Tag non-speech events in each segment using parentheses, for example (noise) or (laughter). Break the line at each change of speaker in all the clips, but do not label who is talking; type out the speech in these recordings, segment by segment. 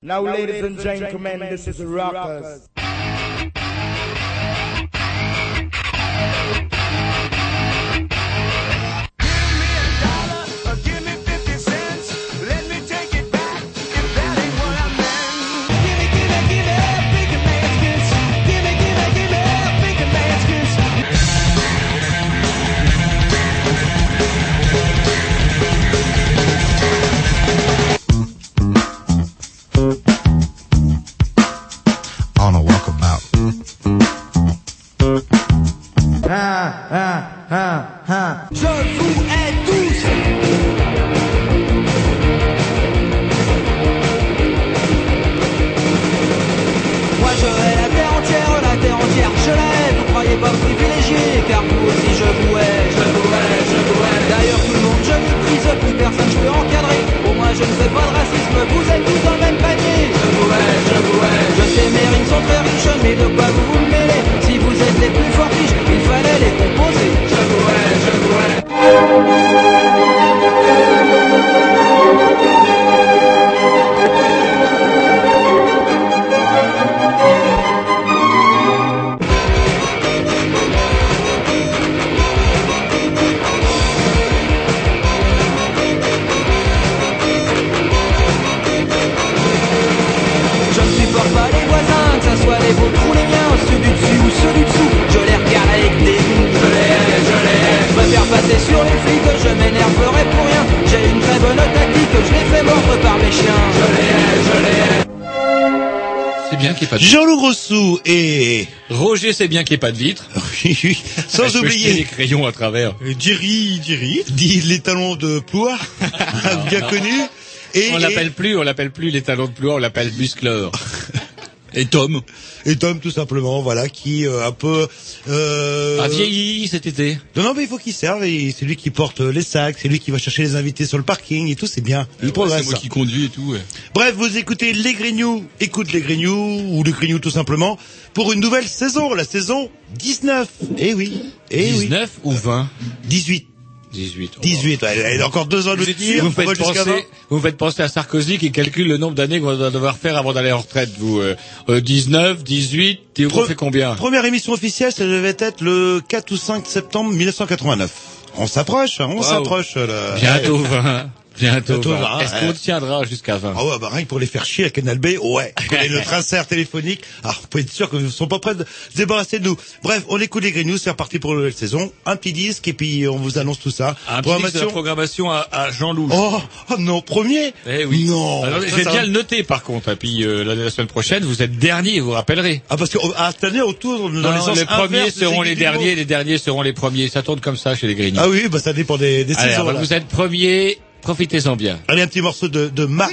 Now, ladies and gentlemen, this is Rockers.
on
c'est bien qu'il n'y ait pas de vitre. (laughs)
oui, sans
jeter les
oublier
crayons à travers.
Jerry, Jerry, dit les talons de ploie, (laughs) bien connu. Et,
On
et-
l'appelle plus, on l'appelle plus les talons de ploie, on l'appelle Musclor. (laughs) Et Tom
et Tom tout simplement, voilà, qui euh, un peu. Euh,
a vieilli cet été.
Non, non, mais il faut qu'il serve. et C'est lui qui porte les sacs, c'est lui qui va chercher les invités sur le parking et tout. C'est bien. Il progresse.
C'est moi qui conduis et tout. ouais.
Bref, vous écoutez les Grignoux, écoute les Grignoux, ou les Grignoux tout simplement, pour une nouvelle saison, la saison 19. Eh oui, eh oui.
19 ou 20
18.
18. oh.
18, ouais, elle a encore deux ans de
Vous,
tir,
vous faites
jusqu'à 20.
penser, vous faites penser à Sarkozy qui calcule le nombre d'années qu'on va devoir faire avant d'aller en retraite. Vous, euh, euh, 19, 18, Théo,
Pre-
on fait combien
Première émission officielle, ça devait être le 4 ou 5 septembre 1989. On s'approche, hein, on
Waouh.
s'approche. là.
Bientôt 20. Bientôt,
Bientôt
20.
20,
Est-ce qu'on tiendra jusqu'à 20
Ah ouais, bah rien que pour les faire chier à Canal B, ouais. (laughs) Et le traceur téléphonique, ah, vous pouvez être sûr qu'ils ne sont pas prêts de se débarrasser de nous. Bref, on écoute les Grignoux, c'est reparti pour la nouvelle saison. Un petit disque et puis on vous annonce tout ça.
Un petit disque de
Programmation.
programmation à, à Jean-Loup.
Oh, oh non, premier
Eh oui.
Non.
Vais
ça
bien le noter par contre. Et puis euh, la, la semaine prochaine, vous êtes dernier, vous rappellerez.
Ah parce que à cette année, on tourne dans
Non,
les sens
les premiers seront les derniers, les derniers seront les premiers. Ça tourne comme ça chez les Grignoux.
Ah oui, bah ça dépend des, des
Allez,
saisons.
alors,
là.
vous êtes premiers, profitez-en bien.
Allez, un petit morceau de, de map.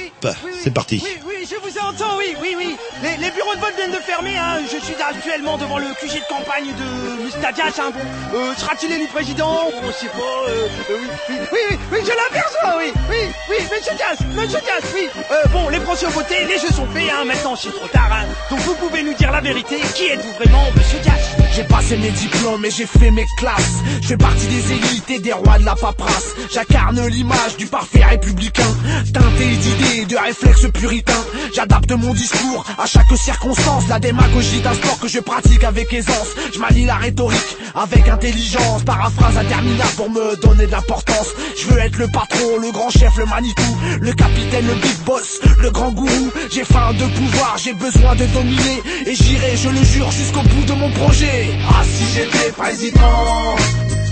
C'est parti.
Oui, oui, je vous entends, oui, oui, oui. Les, les bureaux de vote viennent de fermer, hein. Je suis actuellement devant le QG de campagne de Mustadias, hein. Bon, euh, sera-t-il élu président On sait pas, euh, euh, oui, oui, oui, oui, oui, je l'aperçois, oui, oui, oui, monsieur Dias, monsieur Dias, oui. Euh, bon, les Français ont voté, les jeux sont faits, hein. Maintenant, c'est trop tard, hein. Donc, vous pouvez nous dire la vérité. Qui êtes-vous vraiment, monsieur Dias?
J'ai passé mes diplômes et j'ai fait mes classes. Je fais partie des élites et des rois de la paperasse. J'incarne l'image du parfait républicain. Teinté d'idées et de réflexes puritains. J'adapte mon discours à chaque circonstance. La démagogie d'un sport que je pratique avec aisance. Je manie la rhétorique avec intelligence. Paraphrase interminable pour me donner de l'importance. Je veux être le patron, le grand chef, le Manitou. Le capitaine, le big boss, le grand gourou. J'ai faim de pouvoir, j'ai besoin de dominer. Et j'irai, je le jure, jusqu'au bout de mon projet. Ah si j'étais président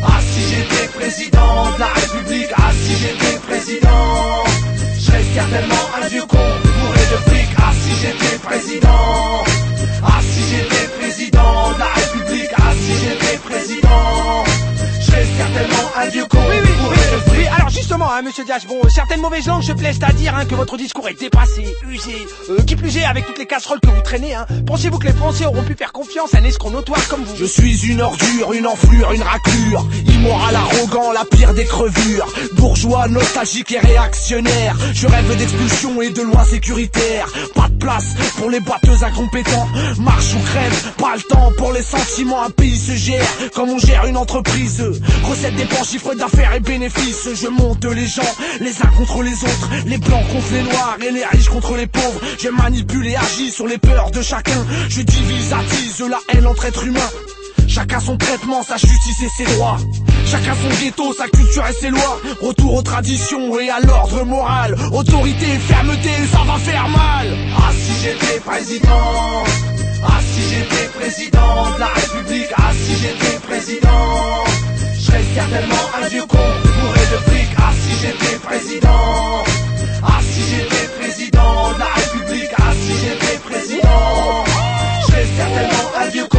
Ah si j'étais président de la République Ah si j'étais président Je serais certainement un vieux con bourré de fric. Ah si j'étais président Ah si j'étais président de la République Ah si j'étais président Certainement un vieux con.
Oui, oui, oui, oui, alors justement, hein, monsieur Dias, bon, certaines mauvaises langues se plaisent à dire hein, que votre discours est dépassé, usé, euh, qui plus est avec toutes les casseroles que vous traînez, hein. Pensez-vous que les Français auront pu faire confiance à un escroc notoire comme vous?
Je suis une ordure, une enflure, une raclure Immoral, arrogant, la pire des crevures Bourgeois, nostalgique et réactionnaire. Je rêve d'expulsion et de lois sécuritaires. Pas de place pour les boiteux incompétents. Marche ou crève, pas le temps pour les sentiments Un pays se gère. Comme on gère une entreprise Recette, dépenses, chiffre d'affaires et bénéfices je monte les gens, les uns contre les autres, les blancs contre les noirs et les riches contre les pauvres. Je manipule et agis sur les peurs de chacun. Je divise, attise la haine entre êtres humains. Chacun son traitement, sa justice et ses droits. Chacun son ghetto, sa culture et ses lois. Retour aux traditions et à l'ordre moral. Autorité et fermeté, ça va faire mal. Ah si j'étais président. Ah si j'étais président de la République. Ah si j'étais président. Serais certainement un vieux con bourré de fric. Ah si j'étais président. Ah si j'étais président de la République. Ah si j'étais président. Je serais certainement un vieux con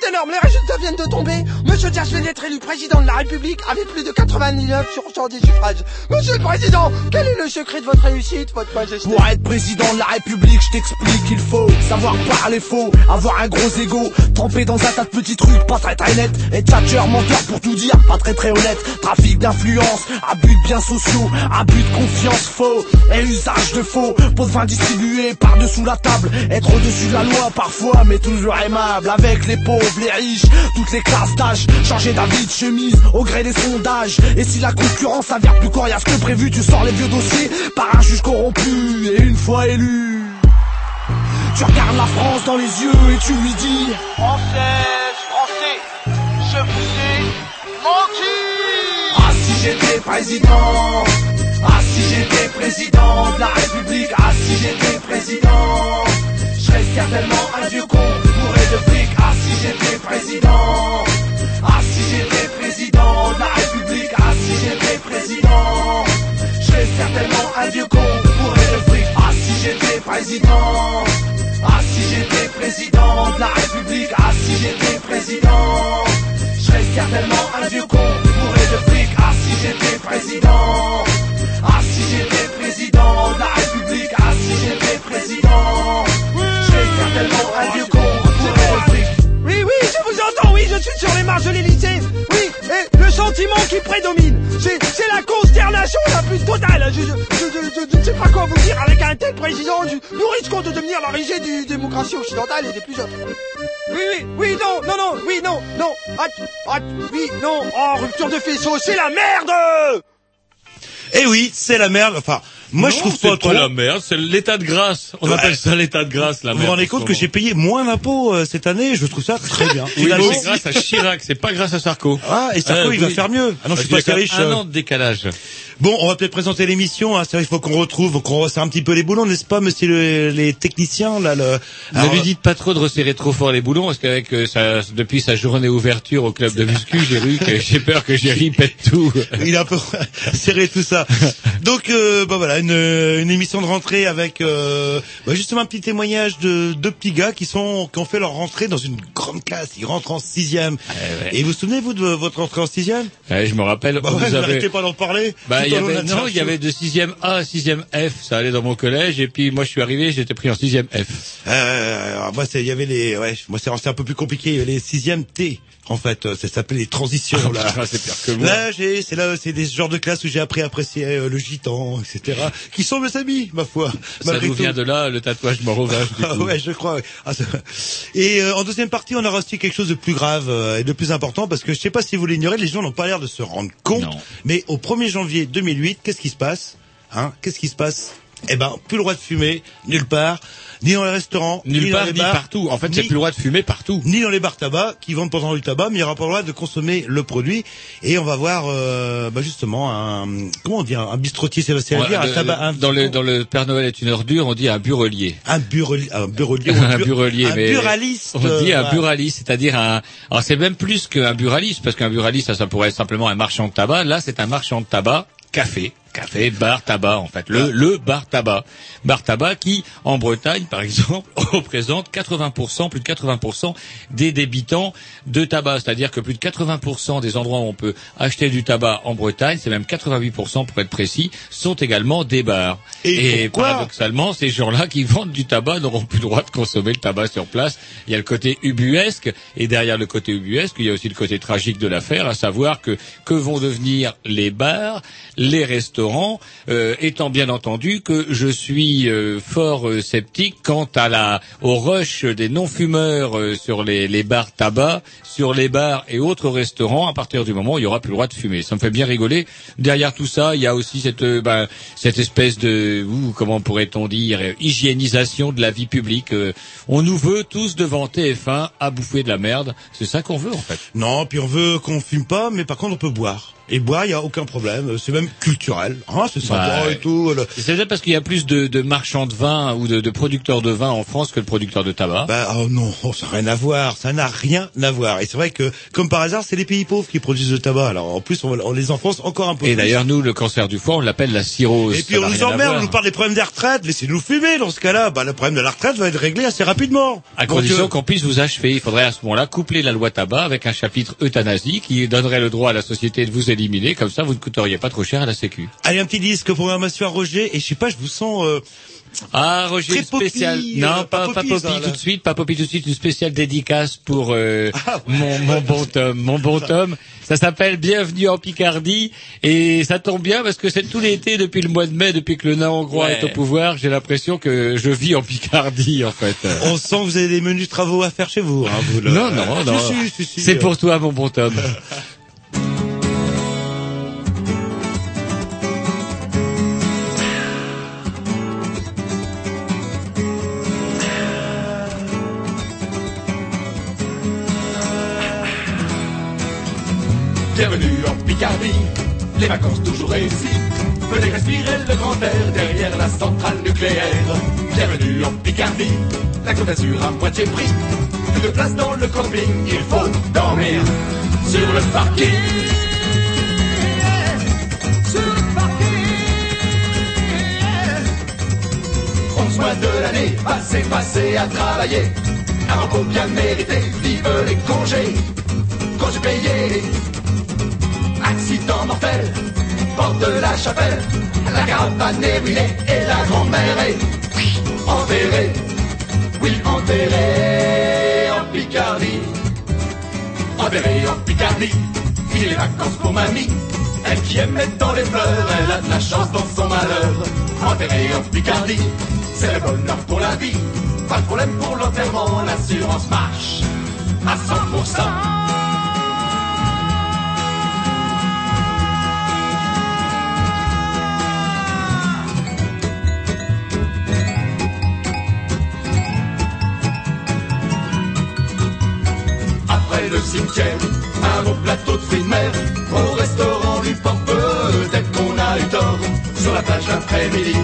c'est énorme, les résultats viennent de tomber. Monsieur Diaz vient d'être élu président de la République avec plus de 89 sur 100 des suffrages. Monsieur le Président, quel est le secret de votre réussite, votre majesté
Pour être président de la République, je t'explique, il faut savoir parler faux, avoir un gros ego, tremper dans un tas de petits trucs, pas très très net, être tchatcheur, menteur pour tout dire, pas très très honnête, trafic d'influence, abus de biens sociaux, abus de confiance faux, et usage de faux, pot de vin distribué par-dessous la table, être au-dessus de la loi parfois, mais toujours aimable, avec les pauvres, les riches, toutes les classes d'âge, changer d'avis de chemise au gré des sondages, et si la concurrence s'avère plus coriace que prévu, tu sors les vieux dossiers par un juge corrompu, et une fois élu. Tu regardes la France dans les yeux et tu lui dis
Française, Français, je vous ai menti
Ah si j'étais président Ah si j'étais président de la République Ah si j'étais président serais certainement un vieux con bourré de fric Ah si j'étais président Ah si j'étais président de la République Ah si j'étais président Je serais certainement un vieux con bourré de fric Ah si j'étais président Ah si j'étais président de la République Ah si j'étais président Je serais certainement un vieux con bourré de fric Ah si j'étais président Ah si j'étais président de la République si j'étais président Je un vieux con
Oui, oui, je vous entends, oui, je suis sur les marges de l'Élysée. Oui, et le sentiment qui prédomine, c'est, la consternation la plus totale. Je, ne sais pas quoi vous dire avec un tel président. Nous risquons de devenir la risée des démocraties occidentales et des plus autres. Oui, oui, oui, non, non, non, oui, non, non. Ah, oui, non. Oh, rupture de faisceau, c'est la merde
Eh oui, c'est la merde. Enfin, moi je trouve
c'est
pas trop.
la merde, c'est l'état de grâce. On
Ouais.
appelle ça l'état de grâce, la
Vous
merde.
vous rendez compte que j'ai payé moins d'impôts euh, cette année Je trouve ça très bien.
Oui, c'est grâce à Chirac, c'est pas grâce à Sarko.
Ah, et Sarko,
Euh,
il va
oui.
faire mieux. Ah non, je suis pas riche.
Un
euh.
an de décalage.
Bon, on va peut-être présenter l'émission. Hein. C'est vrai, il faut qu'on retrouve, qu'on resserre un petit peu les boulons, n'est-ce pas, monsieur le- les techniciens là le...
Ne
Alors,
lui dites pas trop de resserrer trop fort les boulons, parce qu'avec euh, sa, depuis sa journée ouverture au club de muscu, j'ai vu que j'ai peur que Jerry pète tout.
Il a un peu (laughs) serré tout ça. Donc, euh, bah voilà, une, une émission de rentrée avec euh, bah justement un petit témoignage de deux petits gars qui sont qui ont fait leur rentrée dans une grande classe. Ils rentrent en sixième. Et vous vous souvenez-vous de votre rentrée en sixième?
Ouais, je me rappelle,
Bah
vous
ouais, vous
avez...
n'arrêtez pas d'en parler.
Bah, y avait, non, il y avait de 6e A à 6e F, ça allait dans mon collège, et puis moi je suis arrivé, j'étais pris en 6e F.
Euh, alors, moi, c'est- il y avait les, ouais, moi c'est un peu plus compliqué. Il y avait les sixième T. En fait, Euh, ça s'appelait les transitions. là. (laughs)
Ah, c'est pire que moi.
Là, j'ai, c'est là, c'est des genres de classes où j'ai appris à apprécier euh, le gitan, etc. Qui sont mes amis, ma foi.
Ça vient de là, le tatouage
Ah (laughs)
coup.
ouais, je crois. ouais. Ah, Et euh, en deuxième partie, on aura aussi quelque chose de plus grave euh, et de plus important parce que je sais pas si vous l'ignorez, les gens n'ont pas l'air de se rendre compte.
Non.
Mais au 1er janvier 2008, qu'est-ce qui se passe Hein? Qu'est-ce qui se passe? Eh ben, plus le droit de fumer nulle part, ni dans les restaurants,
Nulle
ni dans
part,
les
ni
bars,
partout. En fait, c'est
ni-
plus le droit de fumer partout.
ni dans les bars tabac qui vendent pendant du tabac, mais il n'y aura pas le droit de consommer le produit. Et on va voir, euh, bah justement, un comment on dit, un, bistrotier, c'est c'est à dire, un
Ouais,
tabac, un,
dans le dans le Père Noël est une ordure, on dit un burelier.
un burelier, un burelier,
un (laughs)
bu-
burelier,
un
mais
buraliste.
on dit un buraliste, c'est-à-dire un. Alors c'est même plus qu'un buraliste, parce qu'un buraliste, ça, ça pourrait être simplement un marchand de tabac. Là, c'est un marchand de tabac, café, café, bar tabac en fait, le le bar tabac, bar tabac qui en Bretagne, par exemple, (laughs) représente 80%, plus de 80% des débitants de tabac, c'est-à-dire que plus de 80% des endroits où on peut acheter du tabac en Bretagne, c'est même 88% pour être précis, sont également des bars.
Et pourquoi
paradoxalement, ces gens-là qui vendent du tabac n'auront plus le droit de consommer le tabac sur place. Il y a le côté ubuesque, et derrière le côté ubuesque, il y a aussi le côté tragique de l'affaire, à savoir que que vont devenir les bars, les restaurants euh, étant bien entendu que je suis euh, fort euh, sceptique quant à la au rush des non-fumeurs euh, sur les, les bars tabac, sur les bars et autres restaurants à partir du moment où il y aura plus le droit de fumer. Ça me fait bien rigoler. Derrière tout ça, il y a aussi cette euh, ben, cette espèce de comment pourrait-on dire hygiénisation de la vie publique. Euh, on nous veut tous devant TF1 à bouffer de la merde. C'est ça qu'on veut en fait.
Non, puis on veut qu'on fume pas, mais par contre on peut boire. Et boire, il y a aucun problème. C'est même culturel. Hein, c'est sympa
Bah,
et tout. le-
C'est peut-être parce qu'il y a plus de, de marchands de vin ou de, de producteurs de vin en France que de producteurs de tabac.
Bah oh non, oh, ça n'a rien à voir, ça n'a rien à voir. Et c'est vrai que, comme par hasard, c'est les pays pauvres qui produisent le tabac. Alors en plus, on, on les enfonce encore un peu
et d'ailleurs, nous, le cancer du foie, on l'appelle la cirrhose.
Et puis on nous emmerde, on nous parle des problèmes des retraites, laissez-nous fumer dans ce cas-là. Bah le problème de la retraite va être réglé assez rapidement.
À
Donc,
condition
euh,
qu'on puisse vous achever. Il faudrait à ce moment-là coupler la loi tabac avec un chapitre euthanasie qui donnerait le droit à la société de vous éliminer. Comme ça, vous ne coûteriez pas trop cher à la Sécu.
Allez, un petit disque pour un monsieur à Roger. Et je sais pas, je vous sens... euh,
Ah, Roger, spéciale.
poppy,
non,
euh,
pas,
pas
pas
poppy,
tout de suite, pas poppy tout de suite, une spéciale dédicace pour euh,
Ah, ouais.
mon, mon bon (laughs) Tom, mon bon Tom. Ça s'appelle Bienvenue en Picardie et ça tombe bien parce que c'est tout l'été depuis le mois de mai, depuis que le nain hongrois
Ouais.
est au pouvoir. J'ai l'impression que je vis en Picardie en fait.
on sent que vous avez des menus travaux à faire chez vous. Hein, vous.
Non, non, non.
Si, si, si, si.
C'est pour toi, mon bon Tom. (laughs)
Bienvenue en Picardie, les vacances toujours réussies. Venez respirer le grand air derrière la centrale nucléaire. Bienvenue en Picardie, la Côte à moitié prix. Plus de place dans le camping, il faut dormir sur le parking. Sur le parking. 11 mois de l'année, passez, passez à travailler. Un repos bien mérité, vive les congés, congés payés. Accident mortel, porte de la chapelle, la caravane est ruinée et la grand-mère est enterrée. Oui, enterrée en Picardie. Enterrée en Picardie, il est vacances pour mamie. Elle qui mettre dans les fleurs, elle a de la chance dans son malheur. Enterrée en Picardie, c'est le bonheur pour la vie. Pas de problème pour l'enterrement, l'assurance marche à 100%. Cimetière, un beau plateau de fruits de mer. Au restaurant du port, peut-être qu'on a eu tort. Sur la plage l'après-midi,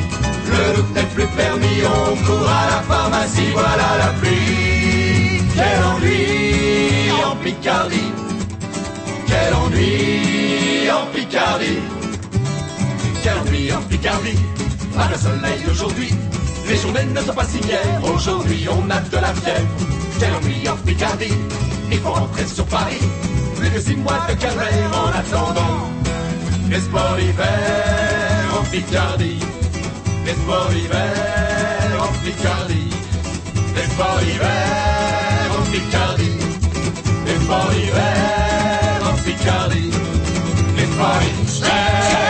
le look n'est plus permis. On court à la pharmacie, voilà la pluie. Quel ennui en Picardie. Quel ennui en Picardie. Quel ennui en Picardie. Pas de soleil aujourd'hui. Les journées ne sont pas si claires. Aujourd'hui, on a de la fièvre. Quel ennui en Picardie. Il faut rentrer sur Paris. Plus de six mois de calvaire en attendant. Espoir d'hiver en Picardie. Espoir d'hiver en Picardie. Espoir d'hiver en Picardie. Espoir d'hiver en Picardie. Espoir d'hiver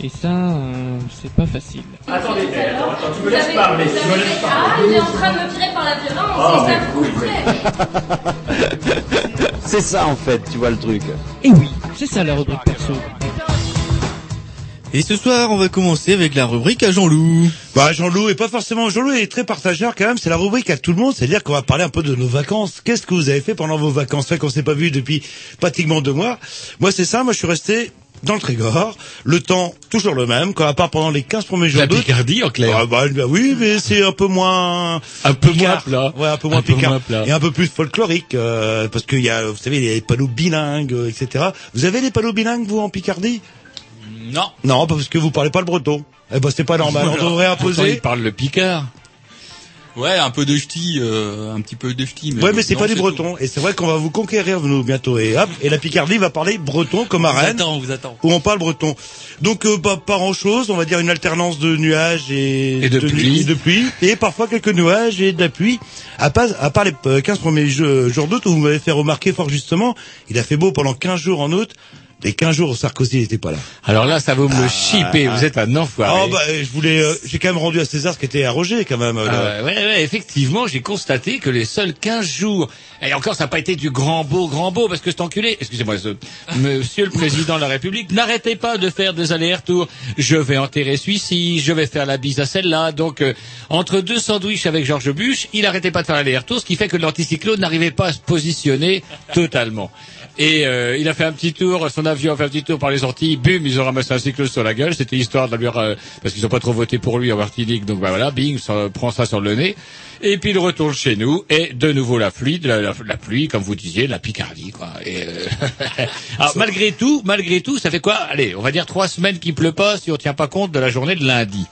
Et ça, euh, c'est pas facile.
Attendez, attends, attends, tu me laisses parler, tu me laisses
Ah,
parler.
il est en train de me tirer par la violence,
Oh,
c'est
mais
ça plaît.
C'est ça en fait, tu vois le truc.
Et oui, c'est ça la rubrique perso.
Et ce soir, on va commencer avec la rubrique à Jean-Loup.
Bah Jean-Loup et pas forcément Jean-Loup est très partageur quand même. C'est la rubrique à tout le monde, c'est-à-dire qu'on va parler un peu de nos vacances. Qu'est-ce que vous avez fait pendant vos vacances? Fait qu'on s'est pas vu depuis pratiquement deux mois. Moi c'est ça. Moi je suis resté dans le Trégor. Le temps, toujours le même, quoi, à part pendant les 15 premiers jours
La. Picardie, en clair.
Ah, bah, bah oui, mais c'est un peu moins...
Un peu moins
Picard.
plat.
Ouais, un peu moins
Un peu
picard.
moins plat.
Et un peu plus folklorique, euh, parce qu'il y a, vous savez, les panneaux bilingues, euh, etc. Vous avez des panneaux bilingues, vous, en Picardie?
Non.
Non, parce que vous parlez pas le breton. Eh ben, c'est pas normal. On devrait
Pourtant,
imposer.
il parle le Picard.
Ouais, un peu de ch'ti, euh, un petit peu de ch'ti.
Ouais, mais c'est pas du
tout.
breton. Et c'est vrai qu'on va vous conquérir, nous, bientôt. Et hop, et la Picardie va parler breton comme à
On vous
Rennes,
attend, on vous attend.
où on parle breton. Donc, euh, pas, pas grand chose. On va dire une alternance de nuages et,
Et de pluie.
et de pluie. Et parfois quelques nuages et de la pluie. À part, à part les euh, 15 premiers jeux- jours d'août où vous m'avez fait remarquer fort justement, il a fait beau pendant 15 jours en août. Les 15 jours Sarkozy n'était pas là.
Alors là, ça va me le chipper. Vous êtes un enfoiré.
Oh, bah, je voulais, euh, j'ai quand même rendu à César ce qui était à Roger, quand même.
Ah ouais, ouais, ouais, effectivement, j'ai constaté que les seuls 15 jours, et encore ça n'a pas été du grand beau, grand beau, parce que cet enculé, excusez-moi, ce, monsieur le président de la République, n'arrêtez pas de faire des allers-retours. Je vais enterrer celui-ci, je vais faire la bise à celle-là. Donc, euh, entre deux sandwichs avec Georges Bush, il n'arrêtait pas de faire l'aller-retour, ce qui fait que l'anticyclone n'arrivait pas à se positionner totalement. Et euh, il a fait un petit tour, son avion a fait un petit tour par les Antilles, bum, ils ont ramassé un cyclone sur la gueule, c'était histoire de lui, euh, parce qu'ils ont pas trop voté pour lui en Martinique, donc bah voilà, bing, ça prend ça sur le nez. Et puis il retourne chez nous, et de nouveau la pluie, la, la- la pluie, comme vous disiez, la Picardie, quoi. Et euh, (laughs) Alors malgré tout, malgré tout, ça fait quoi? Allez, on va dire trois semaines qu'il pleut pas, si on tient pas compte de la journée de lundi.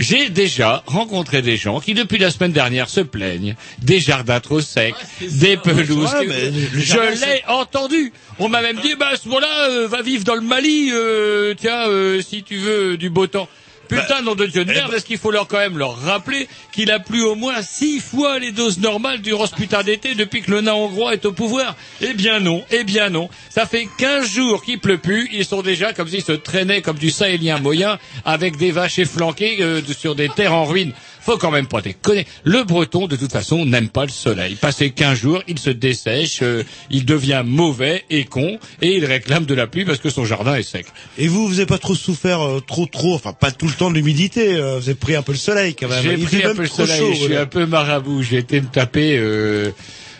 J'ai déjà rencontré des gens qui, depuis la semaine dernière, se plaignent des jardins trop secs, des pelouses.
Ouais,
Je l'ai entendu. On m'a même dit, bah, à ce moment-là, euh, va vivre dans le Mali, euh, tiens, euh, si tu veux du beau temps. Putain, nom de Dieu de merde, est-ce qu'il faut leur quand même leur rappeler qu'il a plu au moins six fois les doses normales durant ce putain d'été depuis que le nain hongrois est au pouvoir? Eh bien non, eh bien non. Ça fait 15 jours qu'il pleut plus, ils sont déjà comme s'ils se traînaient comme du sahélien moyen avec des vaches efflanquées euh, sur des terres en ruine. Faut quand même pas déconner. Le breton, de toute façon, n'aime pas le soleil. Passé 15 jours, il se dessèche, euh, il devient mauvais et con, et il réclame de la pluie parce que son jardin est sec.
Et vous, vous avez pas trop souffert, euh, trop, trop, enfin pas tout le temps de l'humidité. euh, vous avez pris un peu le soleil quand même.
J'ai pris un peu le soleil,
chaud,
je suis un peu marabout. J'ai été me taper euh,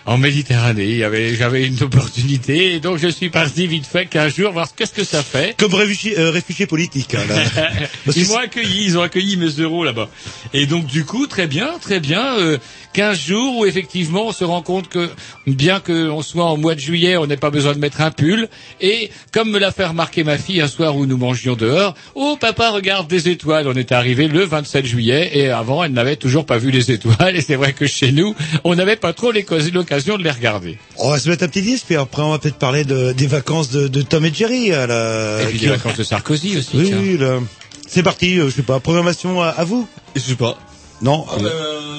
en Méditerranée. J'avais une opportunité, et donc je suis parti vite fait qu'un jour voir qu'est-ce que ça fait.
Comme réfugié, euh, réfugié politique. hein, là. (laughs)
Ils m'ont accueilli, ils ont accueilli mes euros là-bas. Et donc du coup, très bien, très bien. Euh, 15 jours où effectivement on se rend compte que bien qu'on soit en mois de juillet, on n'ait pas besoin de mettre un pull. Et comme me l'a fait remarquer ma fille un soir où nous mangions dehors, oh papa regarde des étoiles. On était arrivé le 27 juillet et avant elle n'avait toujours pas vu les étoiles. Et c'est vrai que chez nous, on n'avait pas trop les- l'occasion de les regarder.
On va se mettre un petit disque, puis après on va peut-être parler de, des vacances de, de Tom et Jerry. à la-
Et puis les vacances de Sarkozy aussi.
Oui, oui, là. C'est parti, euh, je sais pas, programmation à, à vous
Je sais pas.
Non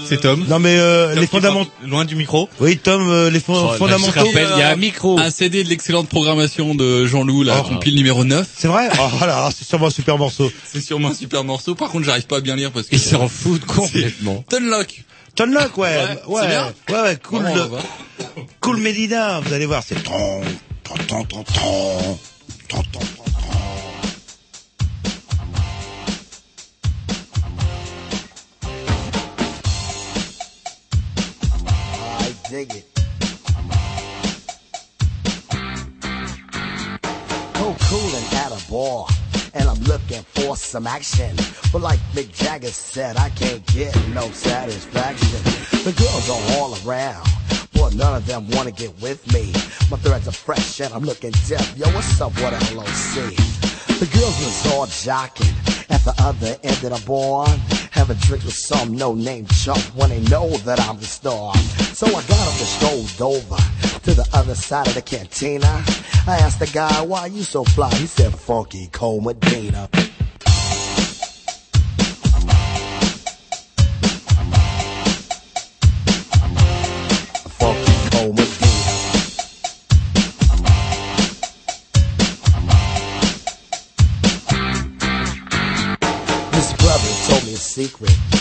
C'est Tom.
Non mais euh,
Tom
les fondamentaux...
Loin du micro.
Oui, Tom, euh, les fon-
Oh,
fondamentaux...
rappelle, il y a un micro.
Un CD de l'excellente programmation de Jean-Loup, la
Oh.
compile numéro 9.
C'est vrai Oh là, c'est sûrement un super morceau.
C'est sûrement un super morceau. Par contre, j'arrive pas à bien lire parce que.
Ils s'en foutent (laughs) complètement.
Tunlock.
Ouais.
Ouais,
ouais, cool. Cool Medina, vous allez voir, c'est tron, tron, tron, tron, tron, tron, tron.
dig it. Oh, Go a. and I'm looking for some action. But like Mick Jagger said, I can't get no satisfaction. The girls are all around, but none of them wanna get with me. My threads are fresh and I'm looking deaf. Yo, what's up with LOC? The girls was all jocking at the other end of the bar, having drinks with some no-name chump when they know that I'm the star. So I got up and strolled over to the other side of the cantina. I asked the guy, why you so fly? He said, Funky Cole. Funky brother told me a secret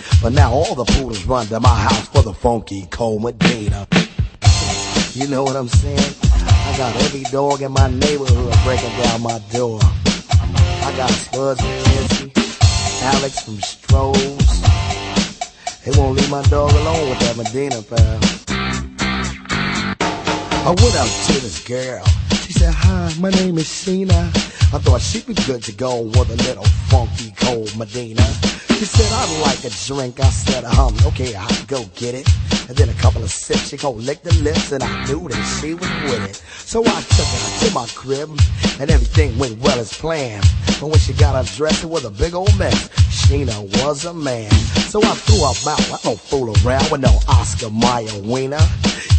But now all the poodles run to my house for the funky cold Medina. You know what I'm saying? I got every dog in my neighborhood breaking down my door. I got Spuds from Kinsey, Alex from Strohs. They won't leave my dog alone with that Medina pal. I went up to this girl. She said, hi, my name is Sheena. I thought she'd be good to go with a little funky cold Medina. She said, I'd like a drink. I said, um, okay, I'll go get it. And then a couple of sips, she go lick the lips, and I knew that she was with it. So I took her to my crib, and everything went well as planned. But when she got undressed, it was a big old mess. Sheena was a man. So I threw her out. I don't fool around with no Oscar Mayer wiener.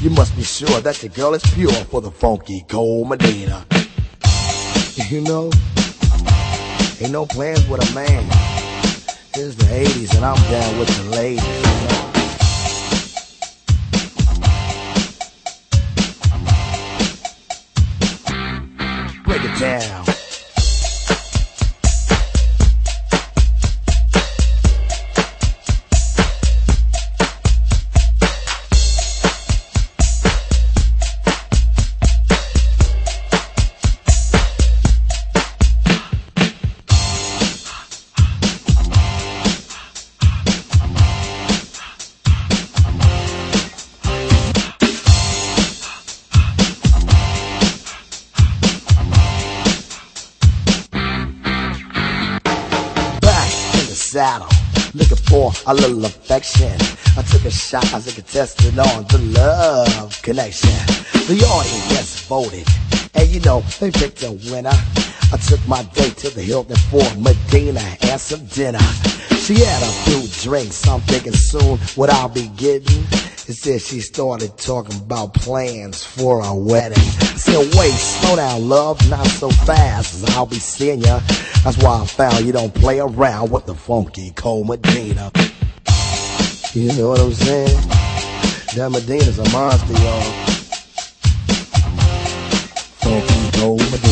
You must be sure that your girl is pure for the funky cold Medina. You know, ain't no plans with a man. It's the 80s and I'm down with the ladies. Break it down. Saddle, looking for a little affection. I took a shot as a contestant on the love connection. The audience voted, and you know they picked a winner. I took my date to the Hilton for Medina and some dinner. She had a few drinks, I'm thinking soon what I'll be getting. Said she started talking about plans for a wedding. I said, wait, slow down, love, not so fast, I'll be seeing ya. That's why I found you don't play around with the funky cold Medina. You know what I'm saying? That Medina's a monster, y'all. Funky cold Medina.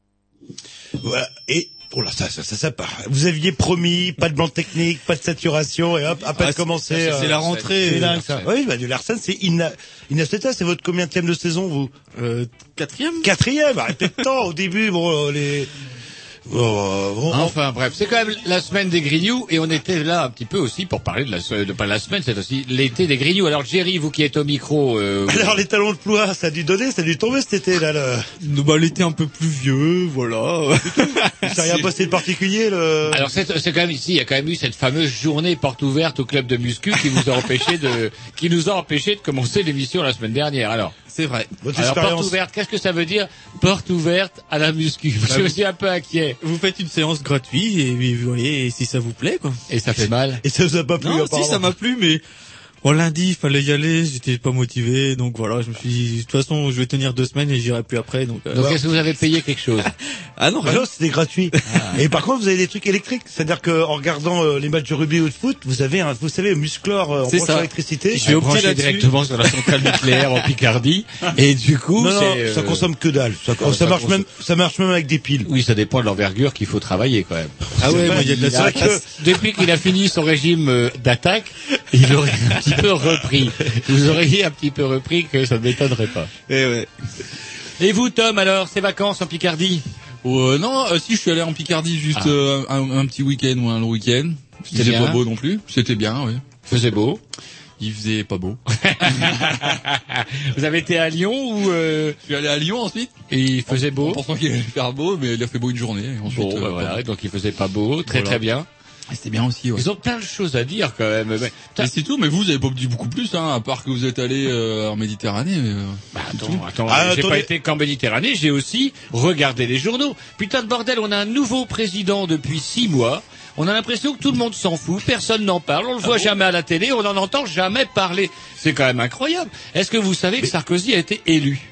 Voilà. Et, oh là, ça, ça, ça, ça part. Vous aviez promis, pas de blanc technique, pas de saturation, et hop, à peine
Ah, c'est-
commencé.
c'est- c'est la rentrée.
C'est dingue,
Larsen.
ça. Oui, bah, du Larsen, c'est Ina, Inasteta, c'est votre combien de saison, vous?
Euh, quatrième?
Quatrième, arrêtez de temps, au début, bon, euh, les, bon, bon,
Enfin bref, c'est quand même la semaine des Grignoux et on était là un petit peu aussi pour parler de la de pas la semaine, c'est aussi l'été des Grignoux. Alors Jerry, vous qui êtes au micro, euh,
Alors les talons de ploie, ça a dû donner, ça a dû tomber cet été là. Le...
Bah, l'été un peu plus vieux, voilà. (laughs)
Ça rien passé de particulier le.
alors c'est c'est quand même ici, il y a quand même eu cette fameuse journée porte ouverte au club de muscu qui nous a empêché de (laughs) qui nous a empêché de commencer l'émission la semaine dernière. Alors
C'est vrai.
Votre
alors porte
expérience.
ouverte, qu'est-ce que ça veut dire porte ouverte à la muscu? Je suis un peu inquiet.
Vous faites une séance gratuite et vous voyez si ça vous plaît, quoi.
Et ça fait mal.
Et ça vous a pas plu
Non, si ça m'a plu, mais bon, lundi, il fallait y aller, j'étais pas motivé, donc voilà, je me suis dit, de toute façon, je vais tenir deux semaines et j'irai plus après, donc. euh,
Donc est-ce que vous avez payé quelque chose (laughs)
Ah non,
Bah non, c'était gratuit. Et par contre, vous avez des trucs électriques, c'est-à-dire que en regardant euh, les matchs de rugby ou de foot, vous avez un, vous savez, un musclore euh, en branche
ça.
électricité.
Je
branché
là-dessus.
directement sur la centrale nucléaire en Picardie (laughs) et du coup
Non, non,
c'est,
ça
euh,
consomme que dalle. Ça, ça
ça
marche
consomme-
même, ça marche même avec des piles.
Oui, ça dépend de l'envergure qu'il faut travailler quand même.
Ah ouais, il y a de la.
Depuis qu'il a fini son régime euh, d'attaque, il aurait un (laughs) petit peu repris. Vous auriez un petit peu repris que ça ne m'étonnerait pas.
Eh ouais.
Et vous, Tom, alors, ces vacances en Picardie
Euh, non, euh, si je suis allé en Picardie juste
Ah.
euh, un, un petit week-end ou un long week-end.
C'était
pas beau non plus. C'était bien, oui.
Faisait beau.
Il faisait pas beau. (laughs)
Vous avez été à Lyon ou euh,
Je suis allé à Lyon ensuite.
et il faisait
En
beau
pensant qu'il allait faire beau, mais il a fait beau une journée. et Ensuite,
Bon,
euh,
bah voilà, donc il faisait pas beau, très
Voilà.
très bien.
C'était bien aussi, ouais.
Ils ont plein de choses à dire quand même. Mais,
Mais c'est tout, mais vous, vous avez pas dit beaucoup plus, hein, à part que vous êtes allé euh, en Méditerranée. Mais, euh,
Bah, attends, attends,
Ah,
j'ai pas été qu'en Méditerranée, j'ai aussi regardé les journaux. Putain de bordel, on a un nouveau président depuis six mois. On a l'impression que tout le monde s'en fout, personne n'en parle, on le voit jamais à la télé, on n'en entend jamais parler. C'est quand même incroyable. Est-ce que vous savez que Sarkozy a été élu?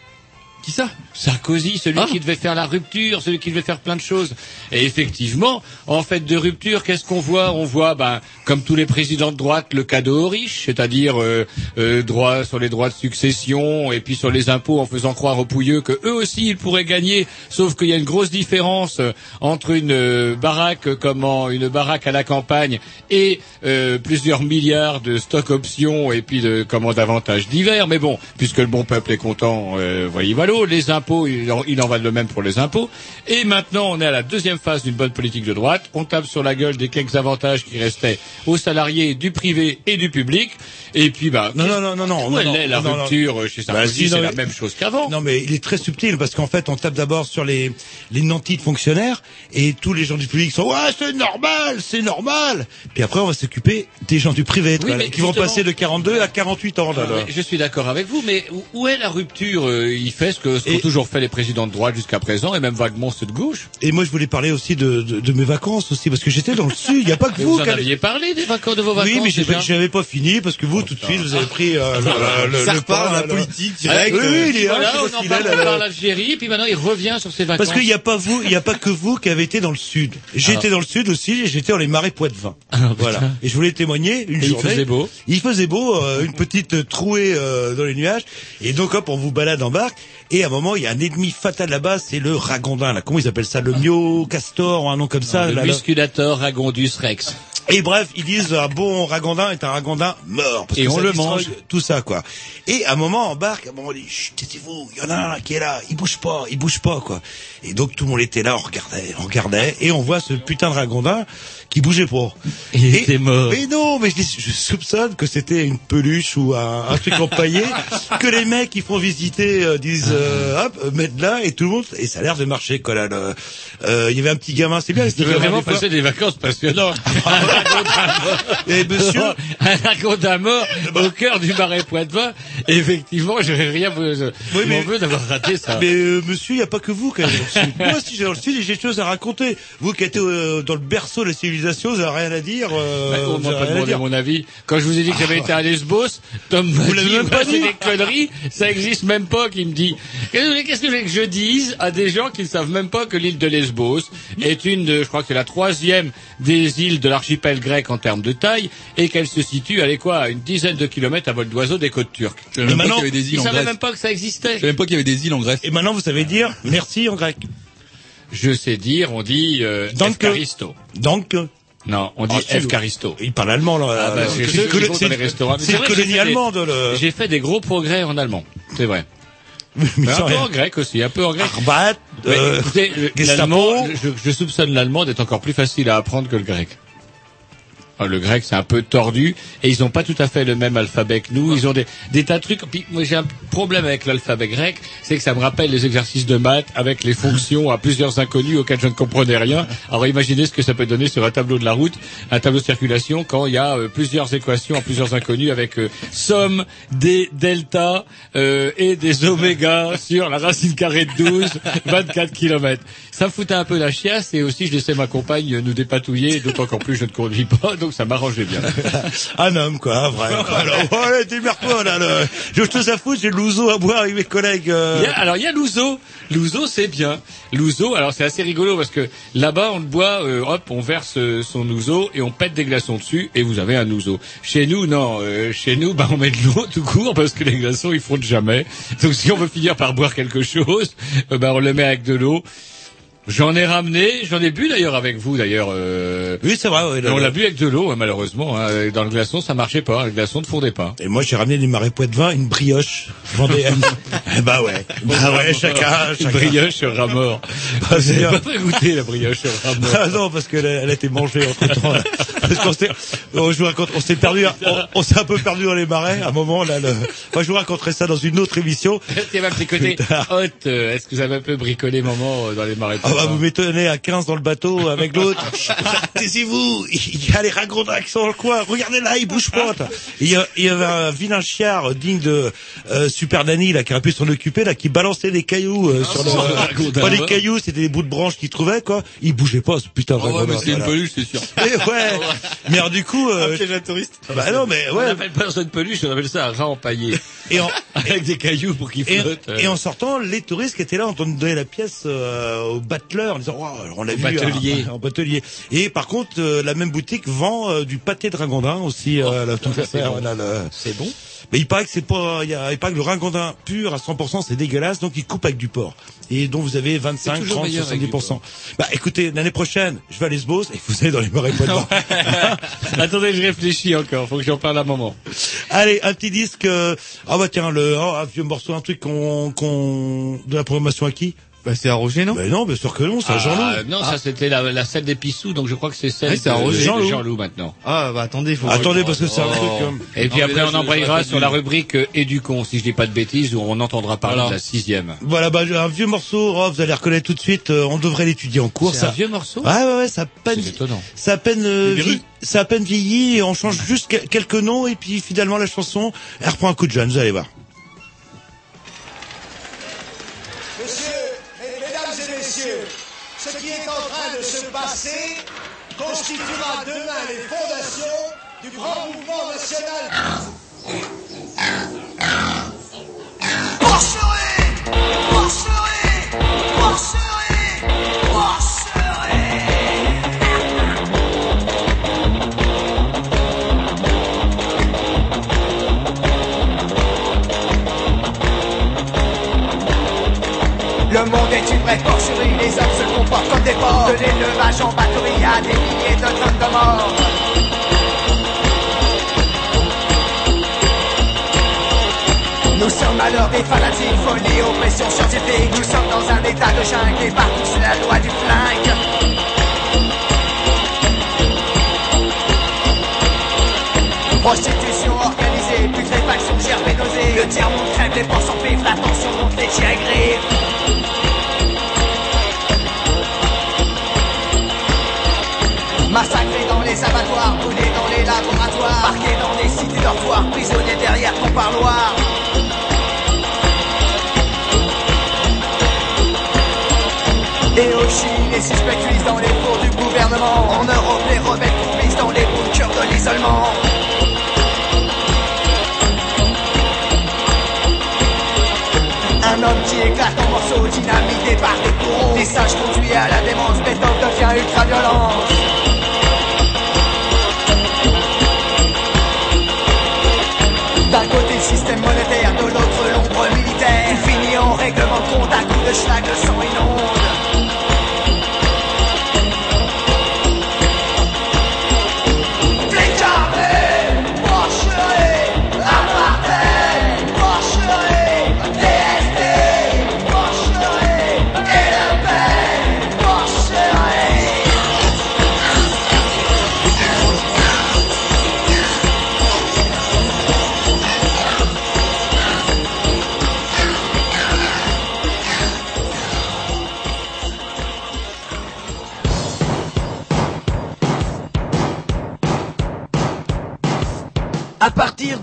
Qui ça?
Sarkozy, celui
Ah.
qui devait faire la rupture, celui qui devait faire plein de choses. Et effectivement, en fait de rupture, qu'est-ce qu'on voit? On voit, ben, comme tous les présidents de droite, le cadeau aux riches, c'est-à-dire euh, euh, droit sur les droits de succession et puis sur les impôts en faisant croire aux pouilleux que eux aussi ils pourraient gagner. Sauf qu'il y a une grosse différence euh, entre une euh, baraque comment une baraque à la campagne et euh, plusieurs milliards de stock options et puis de comment d'avantages divers. Mais bon, puisque le bon peuple est content, euh, voyez voilà, les impôts, il en, il en va de même pour les impôts. Et maintenant, on est à la deuxième phase d'une bonne politique de droite. On tape sur la gueule des quelques avantages qui restaient aux salariés du privé et du public. Et puis, bah,
Non, non, non, non, non.
où
non,
elle
non,
est la
non,
rupture chez
Bah,
Sarkozy
si, non,
C'est la
mais-
même chose qu'avant.
Non, mais il est très subtil parce qu'en fait, on tape d'abord sur les les nantis de fonctionnaires et tous les gens du public sont ouais, c'est normal, c'est normal. Puis après, on va s'occuper des gens du privé
Oui,
qui vont passer de 42 à 48 ans. là,
je suis d'accord avec vous, mais où- est la rupture euh, Il fait que ce qu'ont toujours fait les présidents de droite jusqu'à présent, et même vaguement ceux de gauche.
Et moi, je voulais parler aussi de, de, de mes vacances aussi parce que j'étais dans le sud. Il n'y a pas que
Mais
vous.
vous en aviez parlé des vacances de vos vacances
Oui, mais j'avais pas fini parce que vous, tout de suite, vous avez pris euh, (laughs) le, le, pas,
la
le-
politique
Ah,
directe.
Oui, oui, il est là,
Voilà, on en parle par l'Algérie, puis maintenant il revient sur ses vacances.
Parce qu'il n'y a pas vous, il n'y a pas que vous qui avez été dans le sud. J'étais
Ah.
dans le sud aussi, et j'étais dans les marais Poitevin. voilà. Et je voulais témoigner une
Et il
journée.
faisait beau.
Il faisait beau, euh, une petite euh, trouée euh, dans les nuages. Et donc hop, on vous balade en barque. Et à un moment, il y a un ennemi fatal là-bas, c'est le ragondin. Là, comment ils appellent ça, le mio castor, ou un nom comme ça?
le
là, là.
musculator ragondus rex.
Et bref, ils disent un bon ragondin est un ragondin mort. Parce
Et
que
on le mange.
Tout ça, quoi. Et à un moment, en barque, à un moment, on dit, chut, taisez-vous, il y en a un qui est là, il bouge pas, il bouge pas, quoi. Et donc, tout le monde était là, on regardait, on regardait, et on voit ce putain de ragondin qui bougeait pas.
Il était mort.
Mais non, mais je, dis- je soupçonne que c'était une peluche ou un, un truc empaillé, que les mecs qui font visiter euh, disent, euh, hop, mettent là, et tout le monde, et ça a l'air de marcher, quoi, là. le- euh, Il y avait un petit gamin, c'est bien, gamins,
vraiment passer des vacances passionnantes. (laughs)
Et monsieur,
un mort au cœur du marais Poitevin. Effectivement, je vais rien je
Oui, mais-
m'en veux d'avoir raté ça.
Mais euh, monsieur, il n'y a pas que vous qui allez dans le sud. Moi, si j'ai dans le sud, j'ai des choses à raconter. Vous qui êtes euh, dans le berceau de la civilisation, vous n'avez rien à dire. Euh,
Bah, m'a
avez
pas demandé mon avis. Quand je vous ai dit que j'avais été à Lesbos, Tom m'a dit,
même pas dit.
des conneries, ça existe même pas, qu'il me dit. Qu'est-ce que je voulez que je dise à des gens qui ne savent même pas que l'île de Lesbos est une de, je crois que c'est la troisième des îles de l'archipel grec en termes de taille, et qu'elle se situe, allez quoi, à une dizaine de kilomètres à vol d'oiseau des côtes turques.
Je savais même pas
que ça
Je
existait.
savais même pas qu'il y avait des îles en Grèce.
Et maintenant, vous savez dire merci en grec.
Je sais dire, on dit, euh,
Donc,
Non, on dit
Ah, il parle allemand, là.
Ah bah,
Euh,
c'est
le colonie
fait des-
allemand de le...
J'ai fait des gros progrès en allemand, c'est vrai. (laughs)
Mais
Mais un peu en grec aussi, un peu en grec.
Arbat, euh,
écoutez, je, je soupçonne l'allemand d'être encore plus facile à apprendre que le grec. Ah, Le grec, c'est un peu tordu et ils n'ont pas tout à fait le même alphabet que nous. Ils ont des, tas de trucs. Puis moi, j'ai un problème avec l'alphabet grec, c'est que ça me rappelle les exercices de maths avec les fonctions à plusieurs inconnus auxquels je ne comprenais rien. Alors imaginez ce que ça peut donner sur un tableau de la route, un tableau de circulation, quand il y a euh, plusieurs équations à plusieurs inconnus avec euh, somme des delta euh, et des oméga sur la racine carrée de 12, 24 kilomètres. Ça me foutait un peu la chiasse et aussi je laissais ma compagne nous dépatouiller, d'autant qu'en plus je ne conduis pas, ça m'arrangeait bien. (laughs)
un homme, quoi, un vrai. (laughs) Alors, ouais, démerde-toi, là, le... J'ai autre chose à foutre, j'ai l'ouzo à boire avec mes collègues. euh.
Il y a- alors il y a l'ouzo. L'ouzo c'est bien. L'ouzo, alors c'est assez rigolo parce que là-bas on le boit, euh, hop, on verse euh, son ouzo et on pète des glaçons dessus et vous avez un ouzo. Chez nous non, euh, chez nous bah on met de l'eau tout court parce que les glaçons ils fondent jamais. Donc si on veut finir par boire quelque chose, euh, bah on le met avec de l'eau. J'en ai ramené, j'en ai bu d'ailleurs avec vous d'ailleurs. Euh...
Oui, c'est vrai.
Mais on l'a bu avec de l'eau hein, malheureusement. hein. Dans le glaçon ça marchait pas, le glaçon ne fondait pas.
Et moi, j'ai ramené des marais Poitevin, une brioche vendéenne. (laughs) Bah ouais. (laughs) Bah ouais, chacun,
Une
chacun.
brioche mort. (laughs)
Bah,
Vous
c'est
pas très goûté la brioche au rat mort.
Ah non, parce qu'elle a, elle a été mangée entre temps. Parce qu'on s'est, on, je vous raconte, on s'est perdu, on, on s'est un peu perdu dans les marais. À un moment, là, le, enfin, je vous raconterai ça dans une autre émission.
Avait un petit côté hot. euh, Est-ce que vous avez un peu bricolé moment euh, dans les marais
Ah bah, vous m'étonnez à 15 dans le bateau avec l'autre. (laughs) Taisez-vous, il y a les ragondins qui sont dans le coin. Regardez là, ils bougent pas. Et Il y, a- il y avait un vilain chiard digne de euh, Super Nanny là qui aurait pu s'en occuper là, qui balançait des cailloux euh, sur le.
sur le.
Pas des cailloux, c'était des bouts de branches qu'il trouvait quoi. Il bougeait pas, ce putain de
Ah ouais,
ragondin.
mais c'est une peluche, c'est sûr. (laughs)
Eh ouais. Mais alors du coup, euh,
piège à touriste.
bah non mais
On
ouais.
appelle pas ça une peluche, on appelle ça un rat empaillé.
Et en, (laughs)
Avec des cailloux pour qu'il
et,
flotte. euh.
et en sortant, les touristes qui étaient là entendu donner la pièce euh, au battleur en disant Waouh, on l'a vu
batelier.
hein, (laughs) en batelier. Et par contre, euh, la même boutique vend euh, du pâté de ragondin aussi. euh,
ça, c'est bon.
voilà, le-
bon
Mais il paraît que c'est pas, il, y a, il paraît que le ragondin pur à 100% c'est dégueulasse, donc il coupe avec du porc. Et dont vous avez 25,
C'est toujours
30,
meilleur avec du
70%. Bah écoutez, l'année prochaine, je vais à Lesbos et vous allez dans les marais poids (laughs)
Attendez, je réfléchis encore. Faut que j'en parle un moment.
Allez, un petit disque. euh, Ah bah tiens, le oh, un vieux morceau, un truc qu'on qu'on de la programmation à qui?
Bah, c'est à Roger, non
Bah non, bien sûr que non, c'est à Jean-Loup.
Ah, non, ça c'était la, la scène des Pissous, donc je crois que c'est celle
Ouais, c'est à
de
Roger.
Jean-Loup
Jean-Loup.
maintenant.
Ah, bah, attendez, faut...
Attendez, parce que c'est un
Oh.
truc. euh,
Et puis
Non, mais
après,
là,
on
je-
embrayera sur la rubrique euh, Éducon, si je dis pas de bêtises, où on entendra parler
Voilà.
de la sixième.
Voilà, bah un vieux morceau. Oh, vous allez reconnaître tout de suite. euh, on devrait l'étudier en cours.
C'est
Ça.
un vieux morceau
Ouais, ouais, ouais, ça a peine,
C'est étonnant.
ça a peine, euh, vie- ça a peine vieilli et on change juste que- quelques noms et puis finalement la chanson, elle reprend un coup de jeune. Vous allez voir.
Passer constituera demain les fondations du grand mouvement national. Porcherie Porcherie Porcherie Le monde est une vraie porcherie, De l'élevage en batterie à des milliers de tonnes de morts. Nous sommes à l'heure des fanatiques, folie, oppression scientifique. Nous sommes dans un état de jungle et partout c'est la loi du flingue. Prostitution organisée, putréfaction, gerbe nausée. Le tiers-monde crève, les porcs s'empivent, la tension monte, les tirs griffes. Massacrés dans les abattoirs, brûlés dans les laboratoires, marqués dans les cités dortoirs, prisonniers derrière ton parloir. Et au Chili, les suspects cuisent dans les fours du gouvernement. En Europe, les rebelles courbissent dans les bunkers de l'isolement. Un homme qui éclate en morceaux, dynamité par des bourreaux. Des sages conduits à la démence, Beethoven devient ultra compte à coups de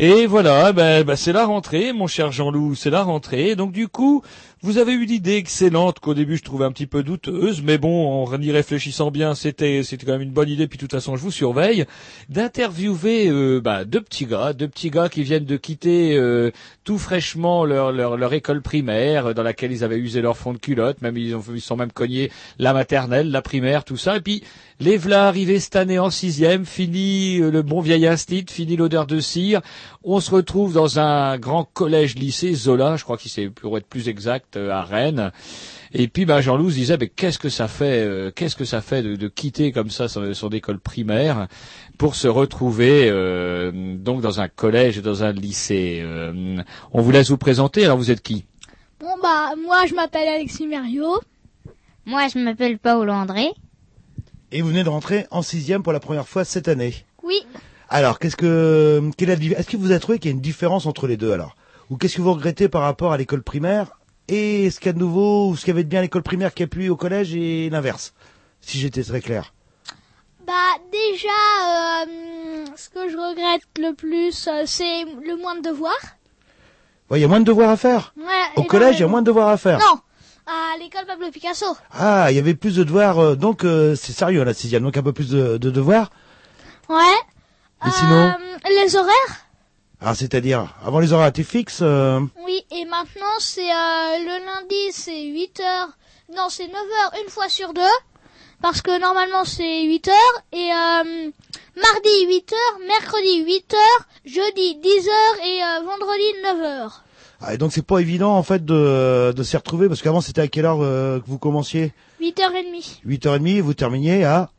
Et voilà, ben, ben, c'est la rentrée, mon cher Jean-Loup, c'est la rentrée. Donc du coup, Vous avez eu l'idée excellente qu'au début je trouvais un petit peu douteuse, mais bon, en y réfléchissant bien, c'était c'était quand même une bonne idée. Puis de toute façon, je vous surveille d'interviewer euh, bah, deux petits gars, deux petits gars qui viennent de quitter euh, tout fraîchement leur, école primaire dans laquelle ils avaient usé leur fond de culotte, même ils ont ils sont même cognés la maternelle, la primaire, tout ça. Et puis les v'là arrivés cette année en sixième, fini euh, le bon vieil instit, fini l'odeur de cire. On se retrouve dans un grand collège-lycée, Zola, je crois qu'il c'est pour être plus exact, euh, à Rennes. Et puis ben, Jean-Loup se disait, mais qu'est-ce que ça fait, euh, qu'est-ce que ça fait de, de quitter comme ça son, son école primaire pour se retrouver euh, donc dans un collège et dans un lycée. Euh, on vous laisse vous présenter. Alors vous êtes qui?
Bon bah moi je m'appelle Alexis Merio.
Moi je m'appelle Paolo André.
Et vous venez de rentrer en sixième pour la première fois cette année?
Oui.
Alors, qu'est-ce que, quelle est-ce que vous avez trouvé qu'il y a une différence entre les deux alors? Ou qu'est-ce que vous regrettez par rapport à l'école primaire et ce qu'il y a de nouveau ou ce qu'il y avait de bien à l'école primaire qui a plu au collège et l'inverse Si j'étais très clair.
Bah déjà euh, ce que je regrette le plus euh, c'est le moins de devoirs.
Ouais, il y a moins de devoirs à faire.
Ouais,
Au collège, il y a moins de devoirs à faire.
Non, à l'école Pablo Picasso.
Ah, il y avait plus de devoirs, euh, donc euh, c'est sérieux la sixième, donc un peu plus de, de devoirs.
Ouais.
Et sinon,
Euh, les horaires?
Ah, c'est-à-dire, avant les horaires étaient fixes. euh,
Oui, et maintenant c'est euh, le lundi c'est 8 heures. Non, c'est 9 heures une fois sur deux. Parce que normalement c'est 8 heures. Et euh, mardi 8 heures, mercredi 8 heures, jeudi 10 heures et euh, vendredi 9 heures.
Ah, et donc c'est pas évident en fait de, de s'y retrouver parce qu'avant c'était à quelle heure euh, que vous commenciez?
8h30.
8h30 et vous terminiez à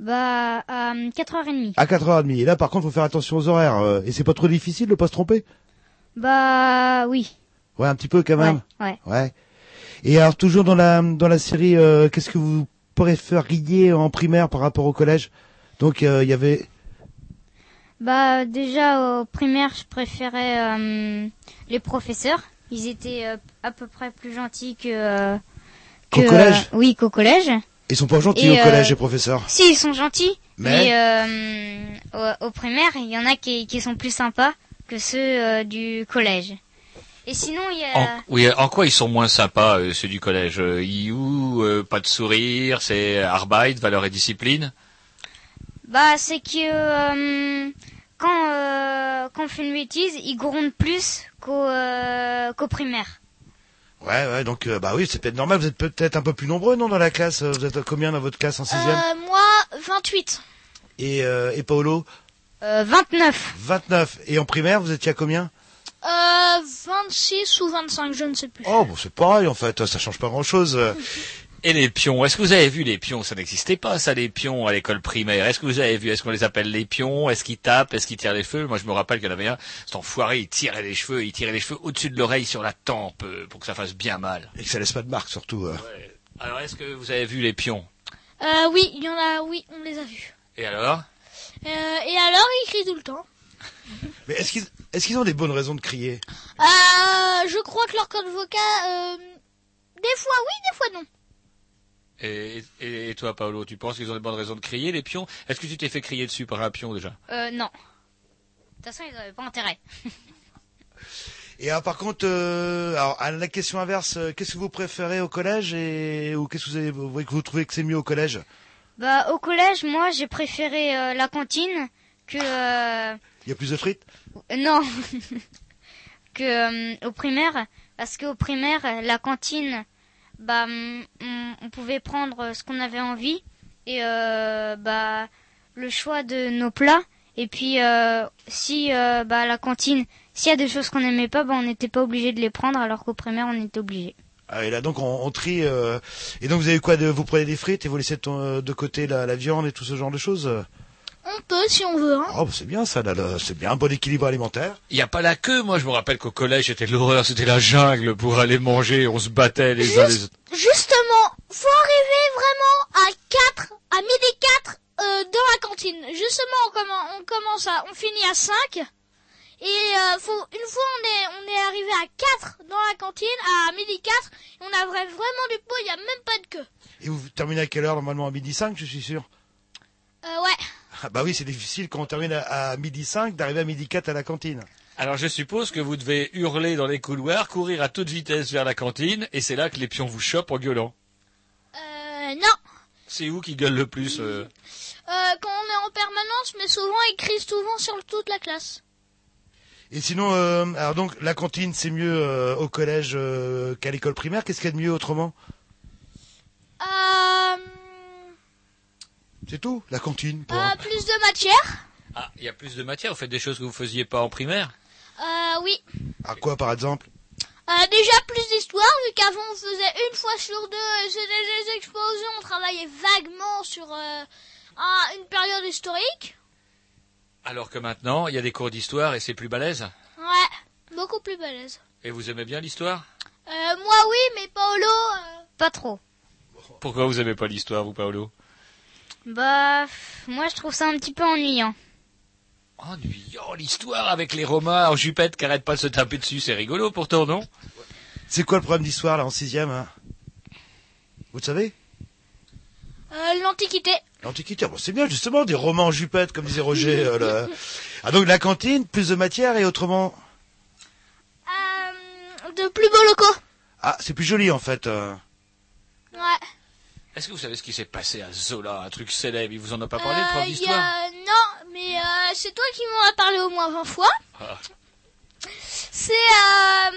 Bah, à 4h30.
à 4h30. Et là par contre faut faire attention aux horaires euh, et c'est pas trop difficile de pas se tromper?
Bah, oui.
Ouais, un petit peu quand même.
Ouais.
Ouais. Et alors toujours dans la dans la série euh, qu'est-ce que vous préfériez en primaire par rapport au collège? Donc euh, il y avait
Bah, déjà, au primaire, je préférais euh, les professeurs. Ils étaient euh, à peu près plus gentils que... euh,
Qu'au
que,
collège?
euh, Oui, qu'au collège.
Ils sont pas gentils
Et,
au collège
euh,
les professeurs.
Si, ils sont gentils.
Mais-
Mais, euh, au, au primaire, il y en a qui, qui sont plus sympas que ceux euh, du collège. Et sinon, il y a...
En, oui, en quoi ils sont moins sympas, euh, ceux du collège? Euh, Ils ou euh, pas de sourire, c'est Arbeit, valeur et discipline?
Bah, c'est que euh, quand, euh, quand on fait une bêtise, ils grondent plus qu'au euh, qu'au primaire.
Ouais ouais donc euh, bah oui c'est peut-être normal vous êtes peut-être un peu plus nombreux non dans la classe vous êtes combien dans votre classe en sixième
Euh, moi 28.
et euh, et Paolo
Euh, 29.
29 et en primaire vous étiez à combien
Euh, 26 ou 25, je ne sais plus.
Oh bon c'est pareil en fait ça change pas grand chose. (laughs)
Et les pions, est-ce que vous avez vu les pions? Ça n'existait pas, ça, les pions à l'école primaire. Est-ce que vous avez vu? Est-ce qu'on les appelle les pions? Est-ce qu'ils tapent? Est-ce qu'ils tirent les cheveux? Moi, je me rappelle qu'il y en avait un, cet enfoiré, il tirait les cheveux, il tirait les cheveux au-dessus de l'oreille sur la tempe euh, pour que ça fasse bien mal.
Et que ça laisse pas de marque surtout. euh.
Alors, est-ce que vous avez vu les pions?
Euh, oui, il y en a, oui, on les a vus.
Et alors?
Euh, et alors, ils crient tout le temps. (laughs)
Mais est-ce qu'ils est-ce qu'ils ont des bonnes raisons de crier?
Euh, je crois que leur code vocal, euh, des fois oui, des fois non.
Et, et, et toi, Paolo, tu penses qu'ils ont des bonnes raisons de crier, les pions? Est-ce que tu t'es fait crier dessus par un pion déjà?
Euh, non. De toute façon, ils n'avaient pas intérêt. (laughs)
Et alors, par contre, euh, alors, à la question inverse, euh, qu'est-ce que vous préférez au collège et ou qu'est-ce que vous, avez, vous, trouvez que c'est mieux au collège?
Bah, au collège, moi, j'ai préféré euh, la cantine que... euh,
Il y a plus de frites?
euh, non. (laughs) que euh, au primaire. Parce qu'au primaire, la cantine, bah, on, pouvait prendre ce qu'on avait envie. Et euh, bah, le choix de nos plats. Et puis, euh, si euh, bah, la cantine, s'il y a des choses qu'on n'aimait pas, bah, on n'était pas obligé de les prendre, alors qu'au primaire, on était obligé.
ah, Et là, donc, on, on trie. et donc, vous avez quoi de, Vous prenez des frites et vous laissez de, côté la viande et tout ce genre de choses?
On peut si on veut, hein.
Oh, bah, c'est bien ça, là, là, c'est bien, un bon équilibre alimentaire.
Il n'y a pas la queue, moi je me rappelle qu'au collège c'était l'horreur, c'était la jungle pour aller manger, on se battait les uns les autres.
Justement, faut arriver vraiment à 4, à midi 4 euh, dans la cantine. Justement, on, commen- on commence à, on finit à 5. Et euh, faut, une fois on est, on est arrivé à 4 dans la cantine, à midi 4, on a vra- vraiment du pot, il n'y a même pas de queue.
Et vous terminez à quelle heure normalement à midi 5, je suis sûr?
Euh, ouais.
Ah bah oui, c'est difficile quand on termine à, à midi 5 d'arriver à midi 4 à la cantine.
Alors je suppose que vous devez hurler dans les couloirs, courir à toute vitesse vers la cantine, et c'est là que les pions vous chopent en gueulant.
Euh, non.
C'est où qui gueule le plus euh
Euh, quand on est en permanence, mais souvent ils crient souvent sur toute la classe.
Et sinon, euh, alors donc la cantine c'est mieux euh, au collège euh, qu'à l'école primaire. Qu'est-ce qu'il y a de mieux autrement
Euh,
C'est tout, la cantine. Pour...
euh, plus de matière.
Ah, il y a plus de matière, vous faites des choses que vous faisiez pas en primaire
Euh, oui.
À quoi par exemple
Euh, déjà plus d'histoire, vu qu'avant on faisait une fois sur deux, euh, c'était des explosions, on travaillait vaguement sur euh, un- une période historique.
Alors que maintenant, il y a des cours d'histoire et c'est plus balèze
Ouais, beaucoup plus balèze.
Et vous aimez bien l'histoire
Euh, moi oui, mais Paolo... euh,
Pas trop.
Pourquoi vous aimez pas l'histoire, vous, Paolo
Bah, moi je trouve ça un petit peu ennuyant.
Ennuyant, l'histoire avec les Romains en jupette qui arrêtent pas de se taper dessus, c'est rigolo pourtant, non?
C'est quoi le problème d'histoire là en sixième hein? Vous le savez?
Euh, L'Antiquité.
L'Antiquité, bon, c'est bien justement des romans en jupette comme disait Roger. euh, le- (laughs) Ah donc la cantine, plus de matière et autrement?
Euh, de plus beaux locaux.
Ah c'est plus joli en fait. euh.
Ouais.
Est-ce que vous savez ce qui s'est passé à Zola, un truc célèbre Il vous en a pas parlé, le
Euh,
prof d'histoire.
Non, mais euh, c'est toi qui m'en as parlé au moins 20 fois.
Ah.
C'est euh,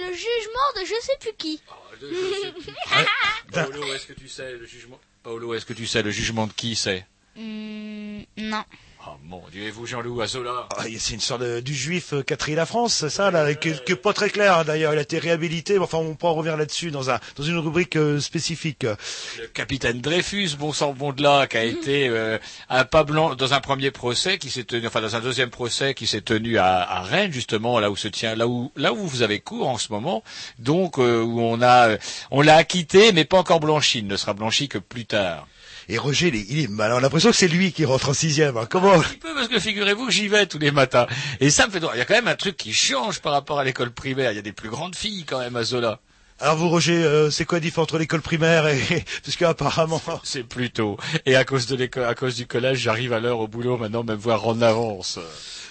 le jugement de je sais plus qui. (laughs)
Paolo, est-ce que tu sais le jugement? Paolo, est-ce que tu sais le jugement de qui c'est?
Hmm, non.
Oh mon Dieu, et vous, Jean-Loup, à Zola?
Ah, c'est une sorte de, du juif euh, qui a trahi la France, c'est ça là, qui, est- qui est pas très clair hein, d'ailleurs. Il a été réhabilité, mais enfin on pourra revenir là-dessus dans un dans une rubrique euh, spécifique.
Le capitaine Dreyfus, bon sang bon de là, qui a été euh, un pas blanc dans un premier procès qui s'est tenu, enfin dans un deuxième procès qui s'est tenu à, à Rennes justement, là où se tient, là où là où vous avez cours en ce moment, donc euh, où on a euh, on l'a acquitté, mais pas encore blanchi, il ne sera blanchi que plus tard.
Et Roger, il est, il. On a l'impression que c'est lui qui rentre en sixième. hein. Comment
Un petit peu parce que figurez-vous que j'y vais tous les matins. Et ça me fait drôle. Il y a quand même un truc qui change par rapport à l'école primaire. Il y a des plus grandes filles quand même à Zola.
Alors vous, Roger, euh, c'est quoi la différence entre l'école primaire et (laughs) parce qu'apparemment
C'est plutôt. Et à cause de l'école, à cause du collège, j'arrive à l'heure au boulot maintenant, même voir en avance.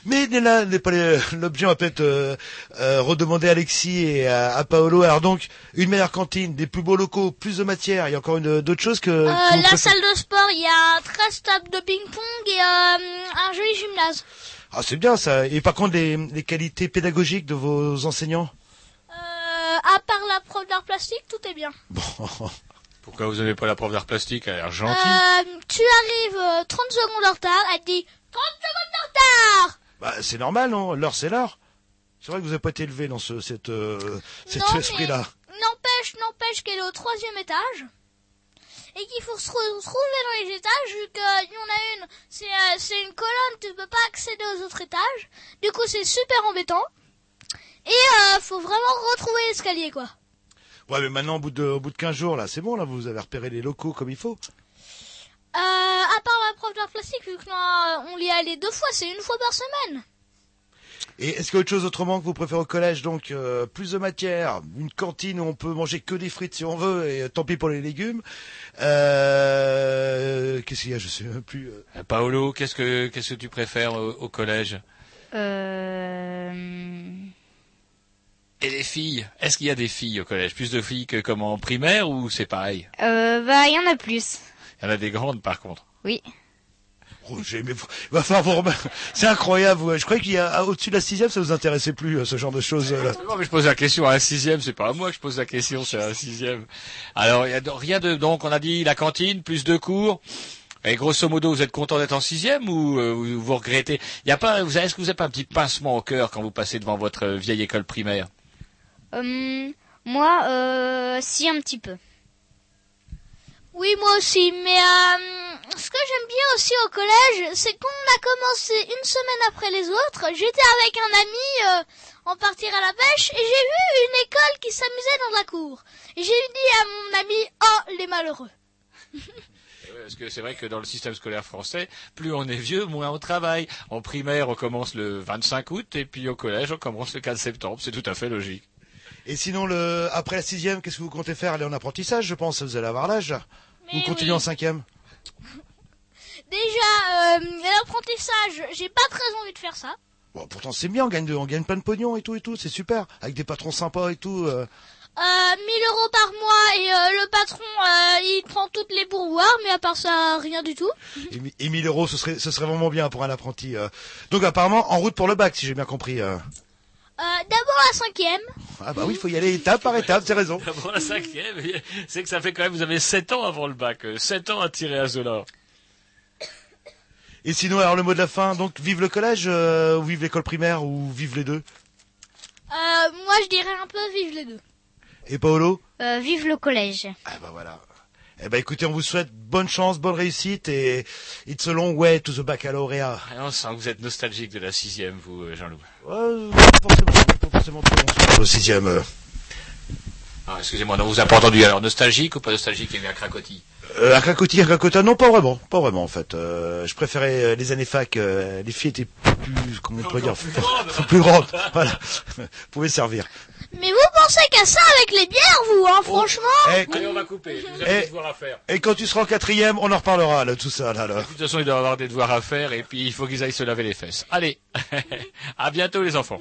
Mais là n'est pas l'objet. On va peut-être euh, euh, redemander à Alexis et à, à Paolo. Alors donc, une meilleure cantine, des plus beaux locaux, plus de matière. Il y a encore une d'autres choses que.
Euh, la salle de sport, il y a 13 tables de ping-pong et euh, un joli gymnase.
Ah, c'est bien ça. Et par contre, les, les qualités pédagogiques de vos enseignants?
Euh, à part la prof d'art plastique, tout est bien.
Bon. (laughs)
Pourquoi vous avez pas la prof d'art plastique? Elle a l'air gentille.
Euh, tu arrives euh, 30 secondes en retard, elle te dit 30 secondes en retard
Bah, c'est normal, non? L'heure, c'est l'heure. C'est vrai que vous n'avez pas été élevé dans ce, cette, euh, cet esprit-là.
N'empêche, n'empêche qu'elle est au troisième étage. Et qu'il faut se re- se trouver dans les étages, vu qu'il y en a une, c'est euh, c'est une colonne, tu peux pas accéder aux autres étages. Du coup, c'est super embêtant. Et euh, faut vraiment retrouver l'escalier, quoi.
Ouais, mais maintenant, au bout de, au bout de 15 jours, là, c'est bon, là, vous avez repéré les locaux comme il faut.
Euh, à part la prof d'art plastique, vu qu'on y est allé deux fois, c'est une fois par semaine.
Et est-ce qu'il y a autre chose autrement que vous préférez au collège Donc, euh, plus de matière, une cantine où on peut manger que des frites si on veut, et euh, tant pis pour les légumes. Euh, Qu'est-ce qu'il y a Je sais même plus. euh.
Euh, Paolo, qu'est-ce que qu'est-ce que tu préfères au, au collège?
Euh...
Et les filles Est-ce qu'il y a des filles au collège? Plus de filles que comme en primaire ou c'est pareil?
Euh, bah, il y en a plus.
Il y en a des grandes par contre.
Oui.
Roger, mais va falloir vous remettre- (laughs) C'est incroyable. Je croyais qu'il y a ah, au-dessus de la sixième, ça vous intéressait plus euh, ce genre de choses. euh, là.
Non, mais je pose la question à un sixième, c'est pas à moi que je pose la question, c'est à un sixième. Alors, il y a rien de, donc on a dit la cantine, plus de cours. Et grosso modo, vous êtes content d'être en sixième ou euh, vous, regrettez? Il y a pas, vous avez, est-ce que vous n'avez pas un petit pincement au cœur quand vous passez devant votre vieille école primaire?
Moi, euh, si un petit peu.
Oui, moi aussi, mais euh, ce que j'aime bien aussi au collège, c'est qu'on a commencé une semaine après les autres. J'étais avec un ami euh, en partir à la pêche et j'ai vu une école qui s'amusait dans la cour. Et j'ai dit à mon ami, oh, les malheureux.
Ouais, (laughs) Parce que c'est vrai que dans le système scolaire français, plus on est vieux, moins on travaille. En primaire, on commence le 25 août et puis au collège, on commence le 4 septembre. C'est tout à fait logique.
Et sinon, le après la sixième, qu'est-ce que vous comptez faire? Aller en apprentissage, je pense. Vous allez avoir l'âge. Vous continuez
oui.
en cinquième? (laughs)
Déjà, euh, l'apprentissage, j'ai pas très envie de faire ça.
Bon, pourtant c'est bien, on gagne, de, on gagne plein de pognon et tout et tout, c'est super, avec des patrons sympas et tout. euh.
Euh, 1000 euros par mois et euh, le patron, euh, il prend toutes les pourvoirs, mais à part ça, rien du tout.
Et, et 1000 euros, ce serait, ce serait vraiment bien pour un apprenti. euh. Donc apparemment en route pour le bac, si j'ai bien compris. Euh.
Euh, D'abord la cinquième.
Ah bah oui, il faut y aller étape par étape, c'est raison.
Pour la cinquième, (laughs) c'est que ça fait quand même, vous avez 7 ans avant le bac, 7 ans à tirer à Zola.
Et sinon, alors le mot de la fin, donc vive le collège, euh, ou vive l'école primaire, ou vive les deux?
Euh, moi je dirais un peu vive les deux.
Et Paolo?
Euh, vive le collège.
Ah bah voilà. Eh ben écoutez, on vous souhaite bonne chance, bonne réussite et it's a long way to the baccalauréat.
Ah, on sent que vous êtes nostalgique de la sixième, vous, euh, Jean-Loup.
Ouais, pas forcément, pas forcément trop long sur le sixième. euh.
Ah, excusez-moi, on vous a pas entendu. Alors, nostalgique ou pas nostalgique, il y a eu un cracotis
Euh, à Cracoti, à Cracota, non, pas vraiment, pas vraiment en fait. Euh, je préférais euh, les années fac. euh, les filles étaient plus, comment on pourrait dire, plus grandes. (laughs) Voilà, (laughs) pouvaient servir.
Mais vous pensez qu'à ça avec les bières, vous, hein, franchement
Eh,
Allez, on va couper. Vous avez des devoirs à faire.
Et quand tu seras en quatrième, on en reparlera là, tout ça là. là.
De toute façon, il doit avoir des devoirs à faire et puis il faut qu'ils aillent se laver les fesses. Allez, (laughs) à bientôt les enfants.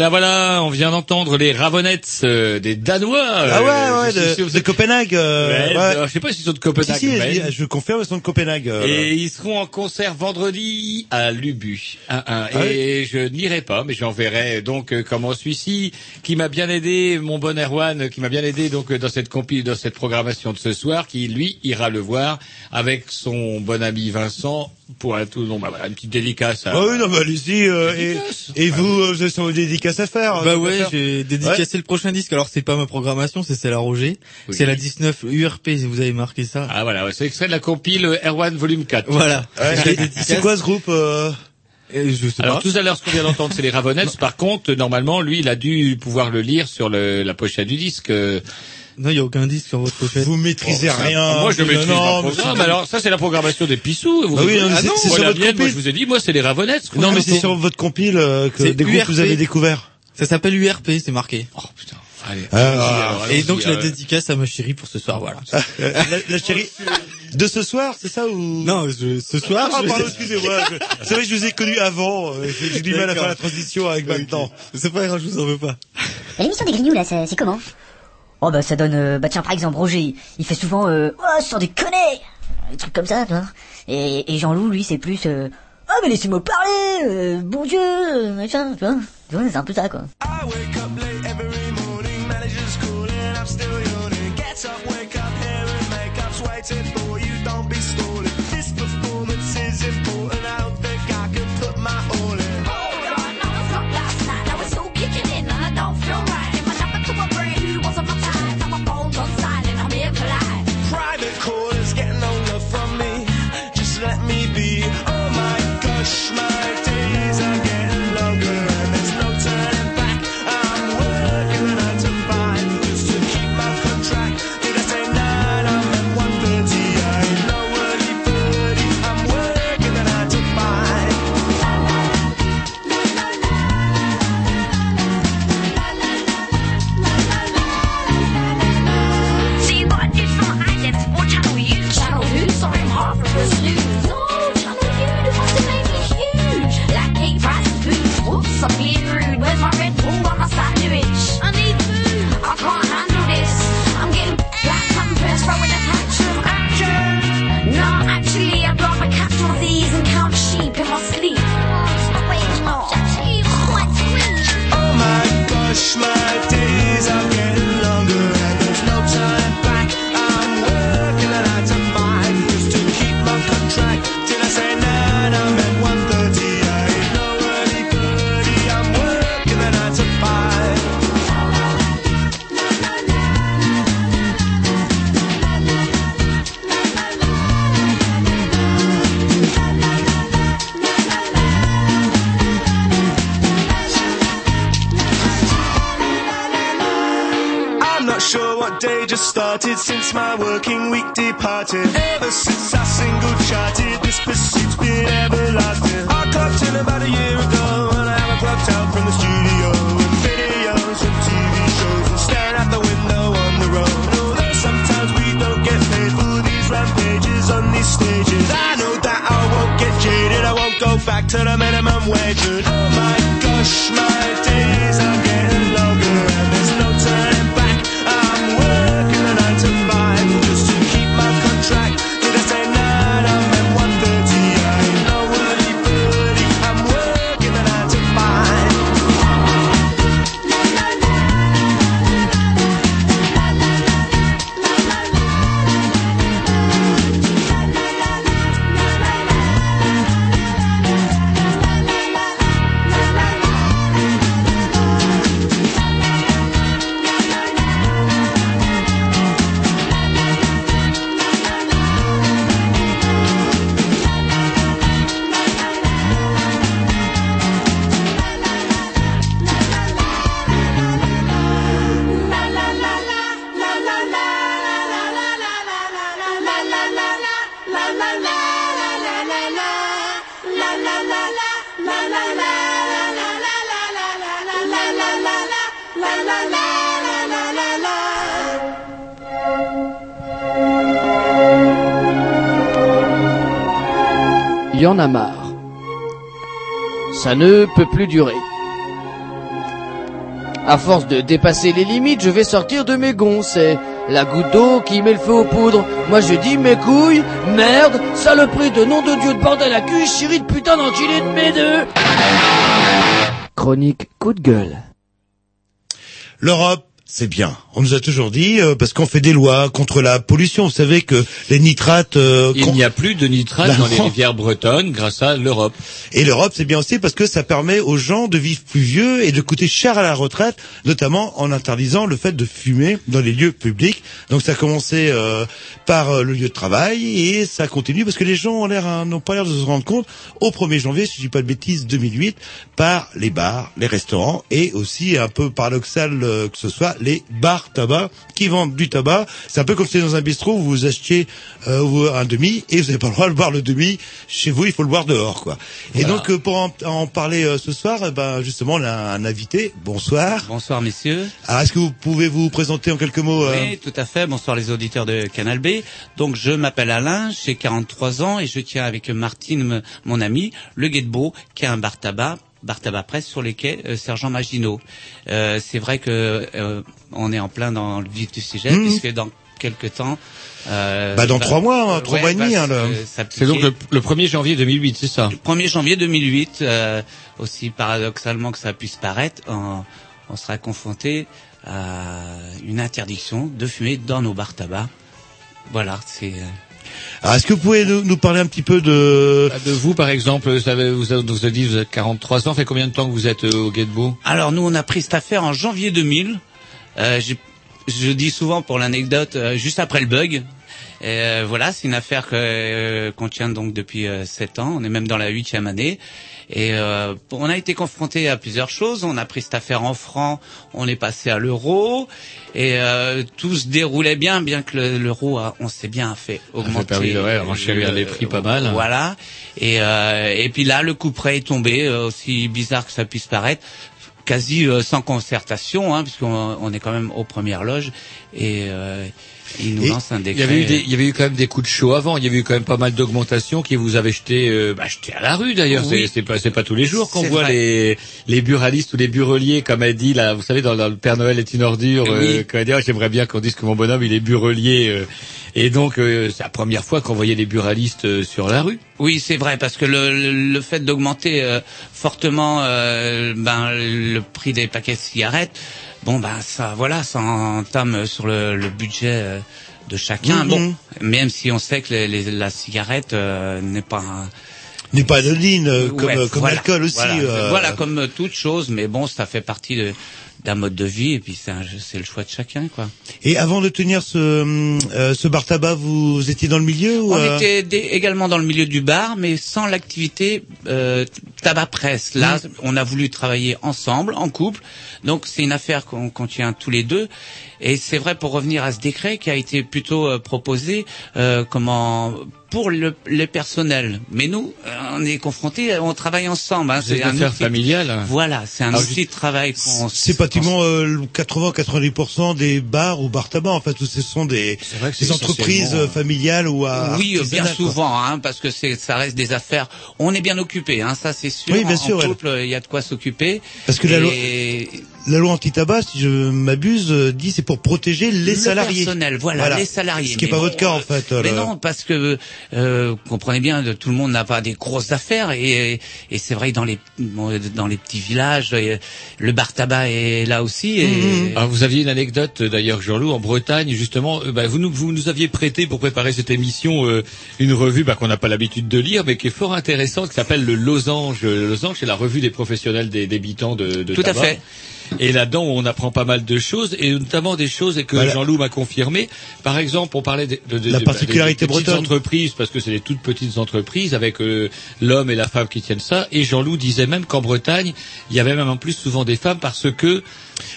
Voilà, voilà, on vient d'entendre les Ravenettes euh, des Danois.
Ah ouais,
euh,
ouais, de, Copenhague. euh,
Ouais, alors, Je sais pas s'ils sont de Copenhague.
Si, si,
mais-
je, je confirme, ils sont de Copenhague. euh.
Et ils seront en concert vendredi à Lubu. Un, un.
Ah
et je n'irai pas, mais j'enverrai donc euh, comment celui-ci qui m'a bien aidé, mon bon Erwan, qui m'a bien aidé donc euh, dans cette compi, dans cette programmation de ce soir, qui lui ira le voir avec son bon ami Vincent pour un tout. Non, bah voilà, une petite dédicace. À...
Ah oui, non, bah allez-y. euh, et, et vous, euh, vous avez sans dédicace à faire. hein,
Bah ouais, j'ai dédicacé le prochain disque. Alors c'est pas ma programmation, c'est celle à Roger.
Oui.
C'est la 19 URP, si vous avez marqué ça.
Ah voilà, ouais, c'est extrait de la compile Erwan volume 4.
Voilà.
Ouais, c'est quoi ce groupe euh
je sais
Alors
pas.
tout à l'heure, ce qu'on vient d'entendre, c'est les Ravenettes. Par contre, normalement, lui, il a dû pouvoir le lire sur le, la pochette du disque. Euh,
Non, il y a aucun disque sur votre pochette.
Vous maîtrisez rien.
Moi, je maîtrise
non,
ma
mais
Alors, ça, c'est la programmation des Pissous. Vous
Bah oui, non,
Ah
c'est-
non,
sur
la
votre
mienne, moi, je vous ai dit, moi, c'est les Ravenettes.
Non, mais c'est sur votre compile euh, que des groupes que vous
URP.
avez découverts.
Ça s'appelle URP, c'est marqué.
Oh putain. Allez.
Ah,
alors,
Et donc je la
euh,
dédicace à ma chérie pour ce soir, voilà.
la, la chérie de ce soir, c'est ça ou?
Non, je- ce soir.
Ah,
je-
pardon, excusez-moi. je- C'est vrai que je vous ai connu avant. euh, J'ai du mal à faire la transition avec maintenant.
C'est pas grave, je vous en veux pas.
L'émission des Grignoux, là, c'est comment? Oh bah ça donne... euh, bah tiens, par exemple, Roger, il, fait souvent... Euh, oh, sans déconner Des trucs comme ça, tu vois. Et, et Jean-Loup, lui, c'est plus... Euh, oh, mais laissez-moi parler euh, Bon Dieu euh, Machin, tu vois. Tu vois, c'est un peu ça, quoi.
Ça ne peut plus durer. À force de dépasser les limites, je vais sortir de mes gonds. C'est la goutte d'eau qui met le feu aux poudres. Moi je dis mes couilles, merde, saloperie de nom de Dieu de bordel à cul, chérie de putain d'enculé de mes deux. Chronique coup de gueule.
L'Europe, c'est bien. On nous a toujours dit euh, parce qu'on fait des lois contre la pollution. Vous savez que les nitrates. euh,
Il n'y a plus de nitrates
Bah
dans les rivières bretonnes grâce à l'Europe.
Et l'Europe, c'est bien aussi parce que ça permet aux gens de vivre plus vieux et de coûter cher à la retraite, notamment en interdisant le fait de fumer dans les lieux publics. Donc ça a commencé euh, par euh, le lieu de travail et ça continue parce que les gens ont l'air hein, n'ont pas l'air de se rendre compte au 1er janvier, si je dis pas de bêtises, 2008, par les bars, les restaurants et aussi un peu paradoxal euh, que ce soit les bars bar tabac qui vendent du tabac. C'est un peu comme si dans un bistrot où vous achetiez euh, vous, un demi et vous n'avez pas le droit de boire le demi chez vous, il faut le boire dehors, quoi. Et donc euh, pour en, en parler euh, ce soir, eh ben justement, on a un invité. Bonsoir.
Bonsoir messieurs.
Alors est-ce que vous pouvez vous présenter en quelques mots euh,
Oui, tout à fait. Bonsoir les auditeurs de Canal B. Donc je m'appelle Alain, j'ai 43 ans et je tiens avec Martine, mon ami, le Guetbeau, qui a un bar tabac, bar tabac presse sur les quais euh, Sergent Maginot. Euh, c'est vrai que euh, on est en plein dans le vif du sujet
Mhm.
puisque dans quelques temps. euh,
Bah, dans trois mois, hein, trois
ouais,
mois et demi, hein, le-.
C'est donc le, le 1er janvier 2008, c'est ça?
1er janvier 2008, euh, aussi paradoxalement que ça puisse paraître, on, on sera confronté à une interdiction de fumer dans nos bars tabac. Voilà, c'est.
Alors, est-ce que vous pouvez nous, nous parler un petit peu de
Bah, De vous, par exemple, vous avez, vous avez, vous avez dit, vous avez 43 ans, fait combien de temps que vous êtes euh, au Guetbeau
Alors nous, on a pris cette affaire en janvier 2000. Euh, j'ai- je dis souvent pour l'anecdote, euh, juste après le bug. Euh, voilà, c'est une affaire euh, qu'on tient donc depuis euh, sept ans. On est même dans la huitième année. Et euh, on a été confronté à plusieurs choses. On a pris cette affaire en francs, on est passé à l'euro, et euh, tout se déroulait bien, bien que le- l'euro, a- on s'est bien fait augmenter.
de, ouais, renchérir
le-
les prix pas mal.
Voilà. Et, euh, et puis là, le coup près est tombé, aussi bizarre que ça puisse paraître quasi euh, sans concertation, hein, puisqu'on on est quand même aux premières loges, et euh, il nous lance un
Il
décret.
y avait eu des, il y avait eu quand même des coups de chaud avant. Il y avait eu quand même pas mal d'augmentations qui vous avaient jeté, euh, bah, jeté à la rue d'ailleurs.
Oui.
C'est, pas, pas tous les jours qu'on voit
vrai.
les, les buralistes ou les bureliers, comme a dit là. Vous savez, dans, dans le Père Noël est une ordure, euh,
Oui.
quand elle dit, Ah, j'aimerais bien qu'on dise que mon bonhomme il est burelier. euh. et donc, euh, c'est la première fois qu'on voyait les buralistes euh, sur la rue.
Oui, c'est vrai, parce que le, le, le fait d'augmenter euh, fortement euh, ben, le prix des paquets de cigarettes, bon ben ça, voilà, ça entame sur le, le budget euh, de chacun.
Mhm.
Bon, même si on sait que les, les- la cigarette euh, n'est pas
n'est pas anodine euh, comme,
Ouais,
euh, comme
voilà,
l'alcool aussi
Voilà,
euh,
Voilà, comme euh, toute chose, mais bon, ça fait partie de- d'un mode de vie et puis c'est le choix de chacun, quoi.
Et avant de tenir ce, euh, ce bar tabac, vous étiez dans le milieu ou
On
euh,
était également dans le milieu du bar, mais sans l'activité euh, tabac presse. Là,
Mm.
on a voulu travailler ensemble, en couple. Donc c'est une affaire qu'on qu'on tient tous les deux. Et c'est vrai pour revenir à ce décret qui a été plutôt euh, proposé, euh, comment pour le, le personnel. Mais nous, euh, on est confrontés, on travaille ensemble. Hein,
C'est une affaire familiale.
Voilà, c'est un
Alors,
outil de travail qu'on
C'est pratiquement euh, 80-90% des bars ou bars tabac en fait où ce sont des, des entreprises euh, familiales ou à
Oui, euh, bien souvent, hein, parce que c'est, ça reste des affaires. On est bien occupé, hein, ça c'est sûr.
Oui, bien
En-
sûr,
En
ouais.
couple, il y a de quoi s'occuper.
Parce que la loi- La loi anti-tabac, si je m'abuse, euh, dit c'est pour protéger les
le
salariés.
personnel, voilà, les salariés.
Ce qui n'est
Mais
pas
bon,
votre cas en fait. euh,
Mais
le-
non, parce que euh, comprenez bien, tout le monde n'a pas des grosses affaires et, et c'est vrai dans les dans les petits villages, euh, le bar tabac est là aussi. Et...
Mhm.
Alors, vous aviez une anecdote d'ailleurs, Jean-Loup, en Bretagne, justement. bah, vous, nous, vous nous aviez prêté pour préparer cette émission euh, une revue bah, qu'on n'a pas l'habitude de lire, mais qui est fort intéressante, qui s'appelle le Losange. Le Losange, c'est la revue des professionnels des débitants de, de
Tout à
tabac.
fait.
Et là-dedans, on apprend pas mal de choses, et notamment des choses et que
Voilà.
Jean-Loup m'a confirmé. Par exemple, on parlait de, de- de-
La
de-
particularité
des petites
bretonne.
entreprises, parce que c'est des toutes petites entreprises avec euh, l'homme et la femme qui tiennent ça. Et Jean-Loup disait même qu'en Bretagne, il y avait même en plus souvent des femmes parce que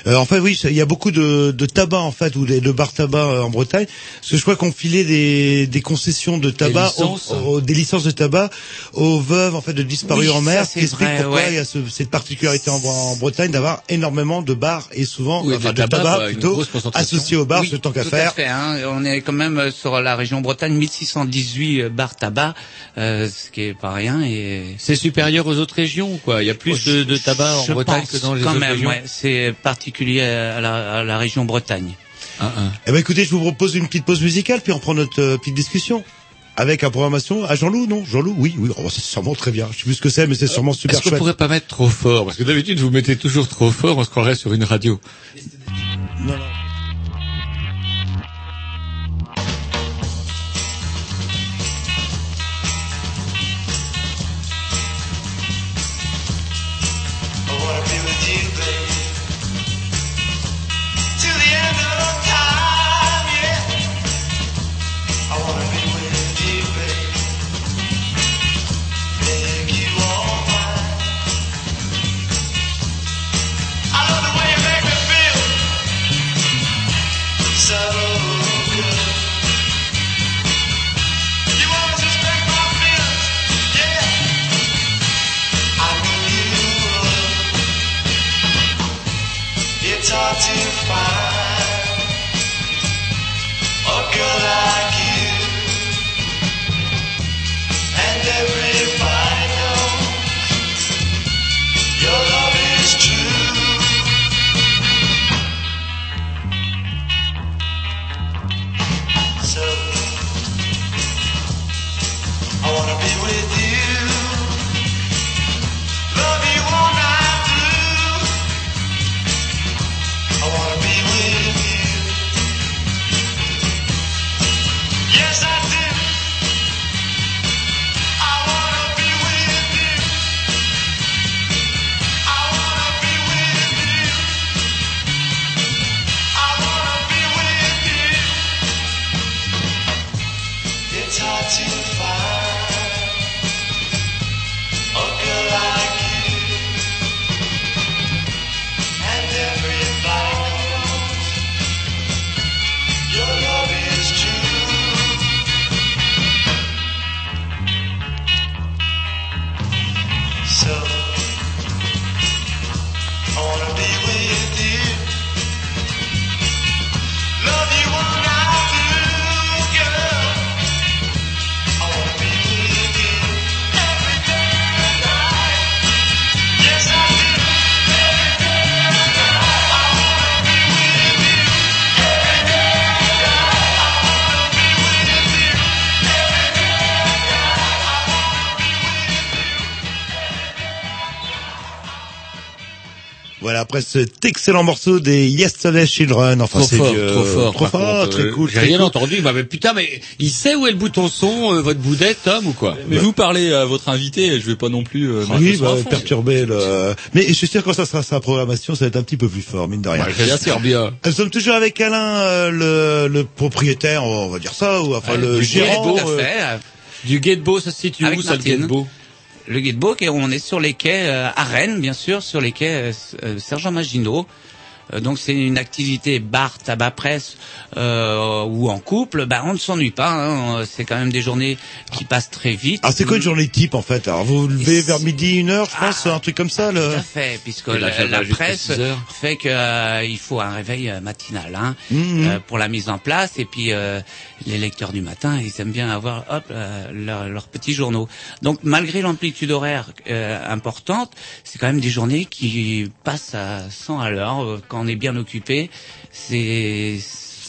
Euh, en fait, oui, il y a beaucoup de, de tabac en fait ou de bars tabac euh, en Bretagne. Parce que je crois qu'on filait des, des concessions de tabac,
Des licences.
aux- aux- des licences de tabac aux veuves en fait de disparus
Oui,
en mer.
c'est
qui explique
vrai,
pourquoi
ouais.
il y a ce- cette particularité en, en Bretagne d'avoir énormément de bars et souvent
Oui,
enfin,
de
de
tabac,
tabac,
quoi, une
plutôt
grosse concentration.
associé aux bars,
Oui,
ce tant qu'à
tout
faire.
À fait, hein. On est quand même euh, sur la région Bretagne, 1618 bars tabac, euh, ce qui est pas rien. Et
c'est supérieur aux autres régions, quoi. Il y a plus de, de tabac en Bretagne
pense
que dans les
quand
autres
même,
régions.
ouais, c'est particulier à la, à la région Bretagne.
Eh ben écoutez, je vous propose une petite pause musicale, puis on prend notre euh, petite discussion. Avec la programmation à Jean-Loup, non? Jean-Loup, oui, oui, oh, c'est sûrement très bien. Je sais plus ce que c'est, mais c'est sûrement super
Est-ce qu'on pourrait pas mettre trop fort? Parce que d'habitude, vous mettez toujours trop fort, on se croirait sur une radio.
Non, non. Après cet excellent morceau des Yesterday Children. Enfin,
Trop
c'est
fort,
vieux.
trop fort.
Trop fort,
contre,
très
euh,
cool.
J'ai
très
rien
cool.
entendu. Bah, mais putain, mais il sait où est le bouton son, euh, votre boudette, Tom, ou quoi
Mais vous parlez à votre invité, je vais pas non plus. euh, mettre
Oui, bah, perturber le... Mais je suis sûr que quand ça sera sa programmation, ça va être un petit peu plus fort, mine de rien.
Bien sûr, bien.
Nous sommes toujours avec Alain, euh, le, le propriétaire, on va dire ça, ou enfin
Ouais,
le
du
gérant. Euh,
tout à fait.
Du Guetbo, ça se situe
Avec
où, ça, le. Guetbo
Le Guetbo, qui- on est sur les quais euh, à Rennes, bien sûr, sur les quais euh, euh, Sergent Maginot. Euh, donc c'est une activité bar, tabac, presse euh, ou en couple. Bah, on ne s'ennuie pas. hein. C'est quand même des journées qui passent très vite.
Ah, c'est quoi une journée type, en fait? Alors, vous vous levez vers midi, une heure, je pense, un truc comme ça, le...
Tout à fait, puisque la, presse
6 heures.
fait que euh, il faut un réveil euh, matinal hein,
Mhm.
euh, pour la mise en place. Et puis euh, les lecteurs du matin, ils aiment bien avoir hop euh, leur- leurs petits journaux. Donc malgré l'amplitude horaire euh, importante, c'est quand même des journées qui passent à 100 à l'heure quand on est bien occupé. C'est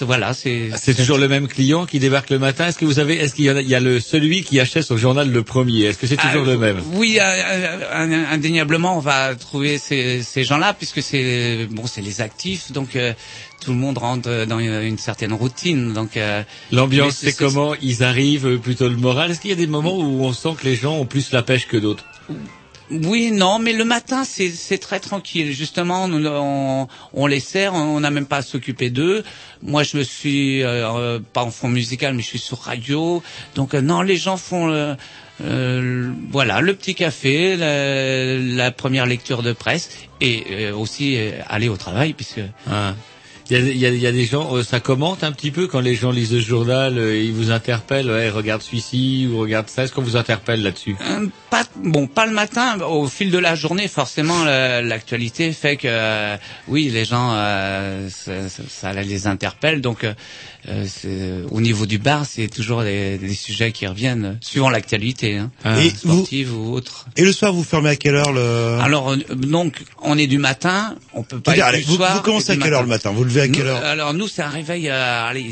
voilà, c'est
C'est toujours le même client qui débarque le matin. Est-ce que vous avez, est-ce qu'il y a, il y a le celui qui achète son journal le premier Est-ce que c'est toujours
Ah,
le même?
Oui, euh, euh, indéniablement, on va trouver ces, ces gens-là puisque c'est bon, c'est les actifs, donc euh, tout le monde rentre dans une, certaine routine. Donc euh,
L'ambiance, c'est comment? Ils arrivent, euh, plutôt le moral. Est-ce qu'il y a des moments où on sent que les gens ont plus la pêche que d'autres?
Oui, non, mais le matin, c'est très tranquille. Justement, nous, on, on les sert, on n'a même pas à s'occuper d'eux. Moi, je me suis euh, euh, pas en fond musical, mais je suis sur radio. Donc, euh, non, les gens font euh, euh, voilà le petit café, la, la première lecture de presse et euh, aussi euh, aller au travail, puisque
Ah. Il y a, il y, a, il y a des gens, ça commente un petit peu quand les gens lisent le journal, ils vous interpellent, ouais, regarde celui-ci ou regarde ça. Est-ce qu'on vous interpelle là-dessus?
Pas bon, pas le matin. Au fil de la journée, forcément, la- l'actualité fait que euh, oui, les gens, euh, ça, ça- ça les interpelle. Donc, euh, euh, c'est- au niveau du bar, c'est toujours des, des sujets qui reviennent euh, suivant l'actualité, hein,
Et vous-
sportive ou autre.
Et le soir, vous fermez à quelle heure le...
Alors, euh, donc, on est du matin. On peut pas
C'est-à-dire,
être
allez,
du
vous,
soir
vous commencez à quelle heure le matin Vous levez à quelle
Nous,
heure?
Alors nous, c'est un réveil à allez,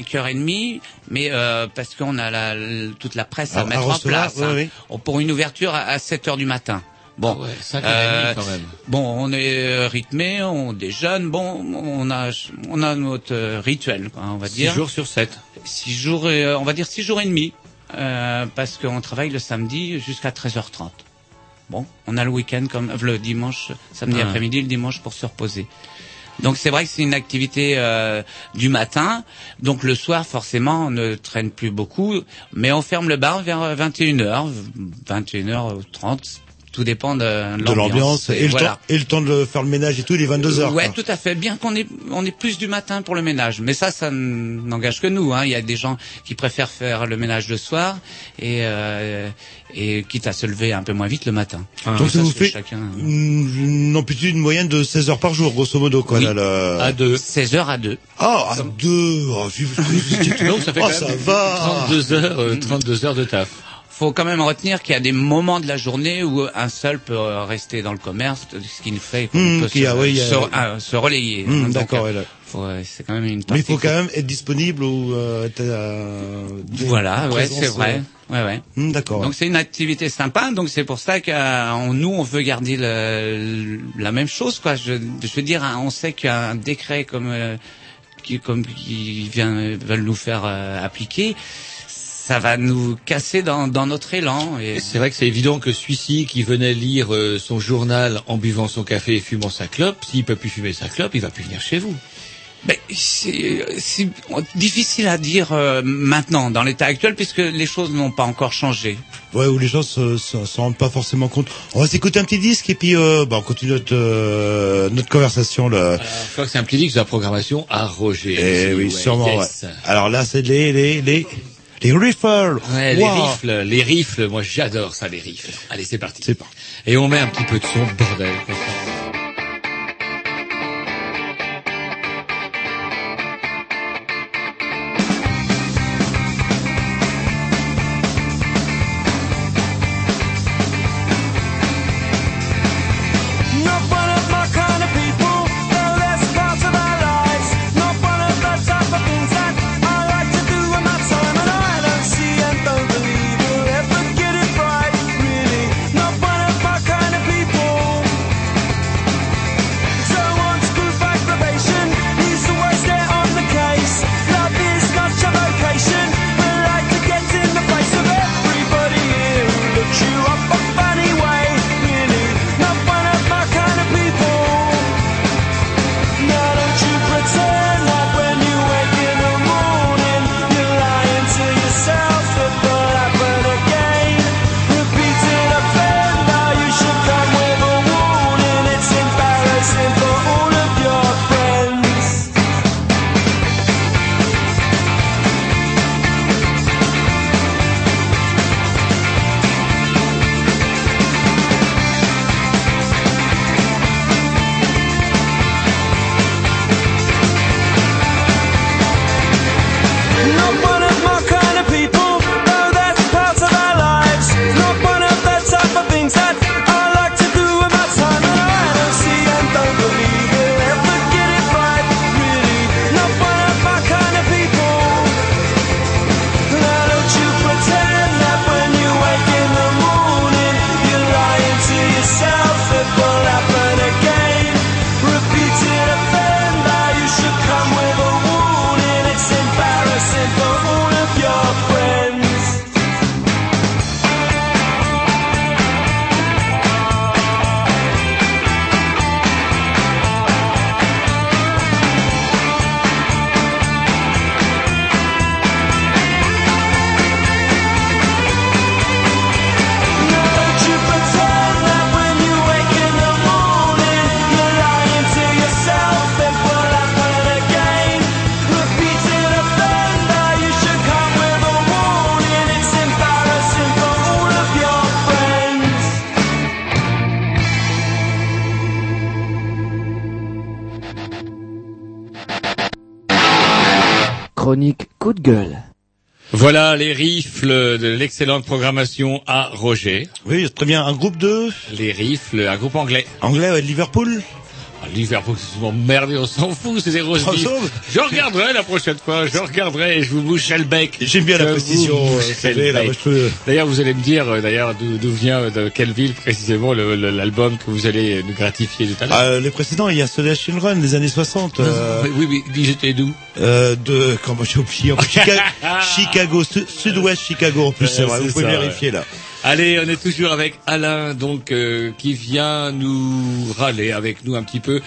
5h30, mais euh, parce qu'on a la, toute la presse à,
À- à
mettre
recevoir,
en place.
oui,
hein.
oui.
Pour une ouverture à, à 7h du matin. Bon,
Ah ouais, 5h30
euh,
quand même.
Bon, on est euh, rythmé, on déjeune. Bon, on a on a notre rituel, quoi, on va
Six
dire.
jours sur 7.
Six jours, et, on va dire six jours et demi, euh, parce qu'on travaille le samedi jusqu'à 13h30. Bon, on a le week-end comme le dimanche, samedi
Ah.
après-midi, le dimanche pour se reposer. Donc c'est vrai que c'est une activité euh, du matin. Donc le soir, forcément, on ne traîne plus beaucoup, mais on ferme le bar vers 21h, 21h30. Tout dépend de,
De l'ambiance et, le
voilà.
temps et le temps de faire le ménage et tout, il est 22 heures.
Ouais,
quoi.
tout à fait. Bien qu'on est, on est plus du matin pour le ménage, mais ça, ça n'engage que nous. Hein. Il y a des gens qui préfèrent faire le ménage le soir et euh, et quitte à se lever un peu moins vite le matin.
Donc
Mais
ça vous fait
chacun.
une, une amplitude moyenne de 16 heures par jour, grosso modo, quoi.
Oui.
là, le-
À deux. 16 heures à deux.
Ah, à deux. Oh, j'ai- j'ai-
Donc ça fait
Oh,
quand
ça
même
va.
32 heures, euh, 32 heures de taf.
Faut quand même retenir qu'il y a des moments de la journée où un seul peut euh, rester dans le commerce, ce qui nous fait qu'on
Hmm,
peut
qu'il y a-
se,
oui, y a-
se- ah, se relayer. Donc,
d'accord,
euh,
ouais,
c'est quand même une
Mais il faut quand même être disponible ou euh, être, euh,
Voilà, ouais, c'est vrai.
euh,
Ouais, ouais.
Hmm, D'accord.
Donc c'est une activité sympa, donc c'est pour ça que nous on veut garder le- la même chose, quoi. Je, je veux dire, on sait qu'un décret comme euh, qui comme qui vient veulent nous faire euh, appliquer, ça va nous casser dans, dans notre élan. Et
C'est vrai que c'est évident que celui-ci qui venait lire euh, son journal en buvant son café et fumant sa clope, s'il peut plus fumer sa clope, il va plus venir chez vous.
Ben, c'est c'est difficile à dire euh, maintenant dans l'état actuel puisque les choses n'ont pas encore changé.
Ouais, où les gens se, se, se rendent pas forcément compte. On va s'écouter un petit disque et puis euh, bah, on continue notre, euh, notre conversation. Là.
Je crois que c'est un petit disque de la programmation à Roger.
Eh oui,
Ouais,
sûrement.
yes.
ouais. Alors là, c'est les les les les riffles.
Ouais, les
Wow.
rifles, les rifles, moi j'adore ça, les rifles. Allez, c'est parti. C'est parti. Et on met un petit peu de son, bordel.
Chronique coup de gueule.
Voilà les rifles de l'excellente programmation à Roger.
Oui, très bien. Un groupe de
Les rifles, un groupe anglais.
anglais ouais, de Liverpool.
Liverpool, c'est souvent merdé, on s'en fout, c'est des roses. Je regarderai la prochaine fois, je regarderai et je vous boucherai le bec.
J'aime bien la
Je
précision. euh,
D'ailleurs, vous allez me dire, euh, d'ailleurs, d'où vient, euh, de quelle ville précisément l'album que vous allez nous gratifier tout à l'heure?
Ah, les précédents, il y a Soda Children des années 60. euh,
Oui, oui, ils étaient d'où?
euh, de comment j'ai oublié (laughs) Chicago, su- Sud-Ouest Chicago en plus, c'est vrai. Vous pouvez vérifier là.
Allez, on est toujours avec Alain, donc euh, qui vient nous râler avec nous un petit peu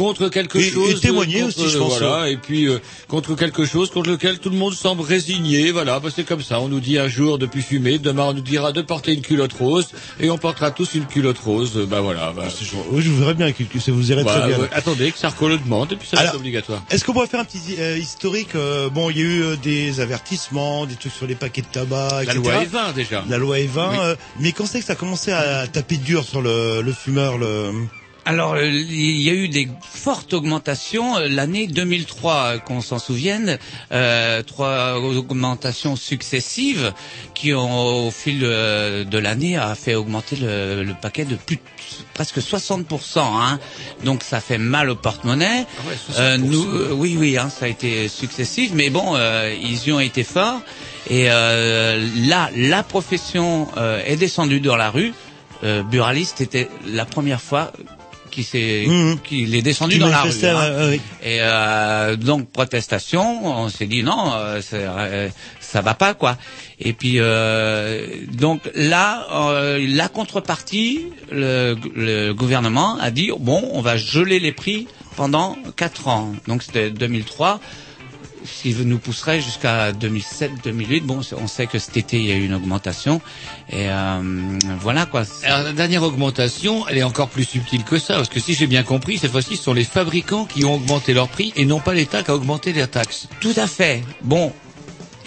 contre quelque
Et- et
chose.
témoigner
contre-
aussi, je pense,
Voilà, et puis euh, contre quelque chose contre lequel tout le monde semble résigné. Voilà, bah, c'est comme ça. On nous dit un jour de plus fumer, demain on nous dira de porter une culotte rose, et on portera tous une culotte rose. Euh, Bah voilà. Bah,
Oui, je voudrais bien que que ça vous irait
bah,
très bien.
ouais, attendez que Sarko le demande, et puis ça va
Alors,
être obligatoire.
Est-ce qu'on pourrait faire un petit euh, historique euh, Bon, il y a eu euh, des avertissements, des trucs sur les paquets de tabac,
La
etc.
loi E20 déjà.
La loi E20.
Oui.
euh, mais quand c'est que ça a commencé à taper dur sur le, le fumeur le...
Alors, euh, il y a eu des fortes augmentations euh, l'année 2003, euh, qu'on s'en souvienne, euh, trois augmentations successives qui ont, au fil euh, de l'année, a fait augmenter le, le paquet de plus de presque 60%. Hein. Donc, ça fait mal au porte-monnaie. Euh, nous, euh, oui, oui, hein, ça a été successif, mais bon, euh, ils y ont été forts. Et euh, là, la profession euh, est descendue dans la rue. Euh, buraliste était la première fois qui s'est, qu'il est descendu
Qui
dans la rue. hein.
ouais.
Et euh, donc protestation, on s'est dit non, euh, euh, ça va pas quoi. Et puis euh, donc là, euh, la contrepartie, le, le gouvernement a dit bon, on va geler les prix pendant quatre ans. Donc c'était 2003 ce qui nous pousserait jusqu'à 2007-2008. Bon, on sait que cet été il y a eu une augmentation et euh, voilà quoi.
Alors, la dernière augmentation, elle est encore plus subtile que ça, parce que si j'ai bien compris, cette fois-ci, ce sont les fabricants qui ont augmenté leur prix et non pas l'État qui a augmenté les taxes.
Tout à fait. Bon,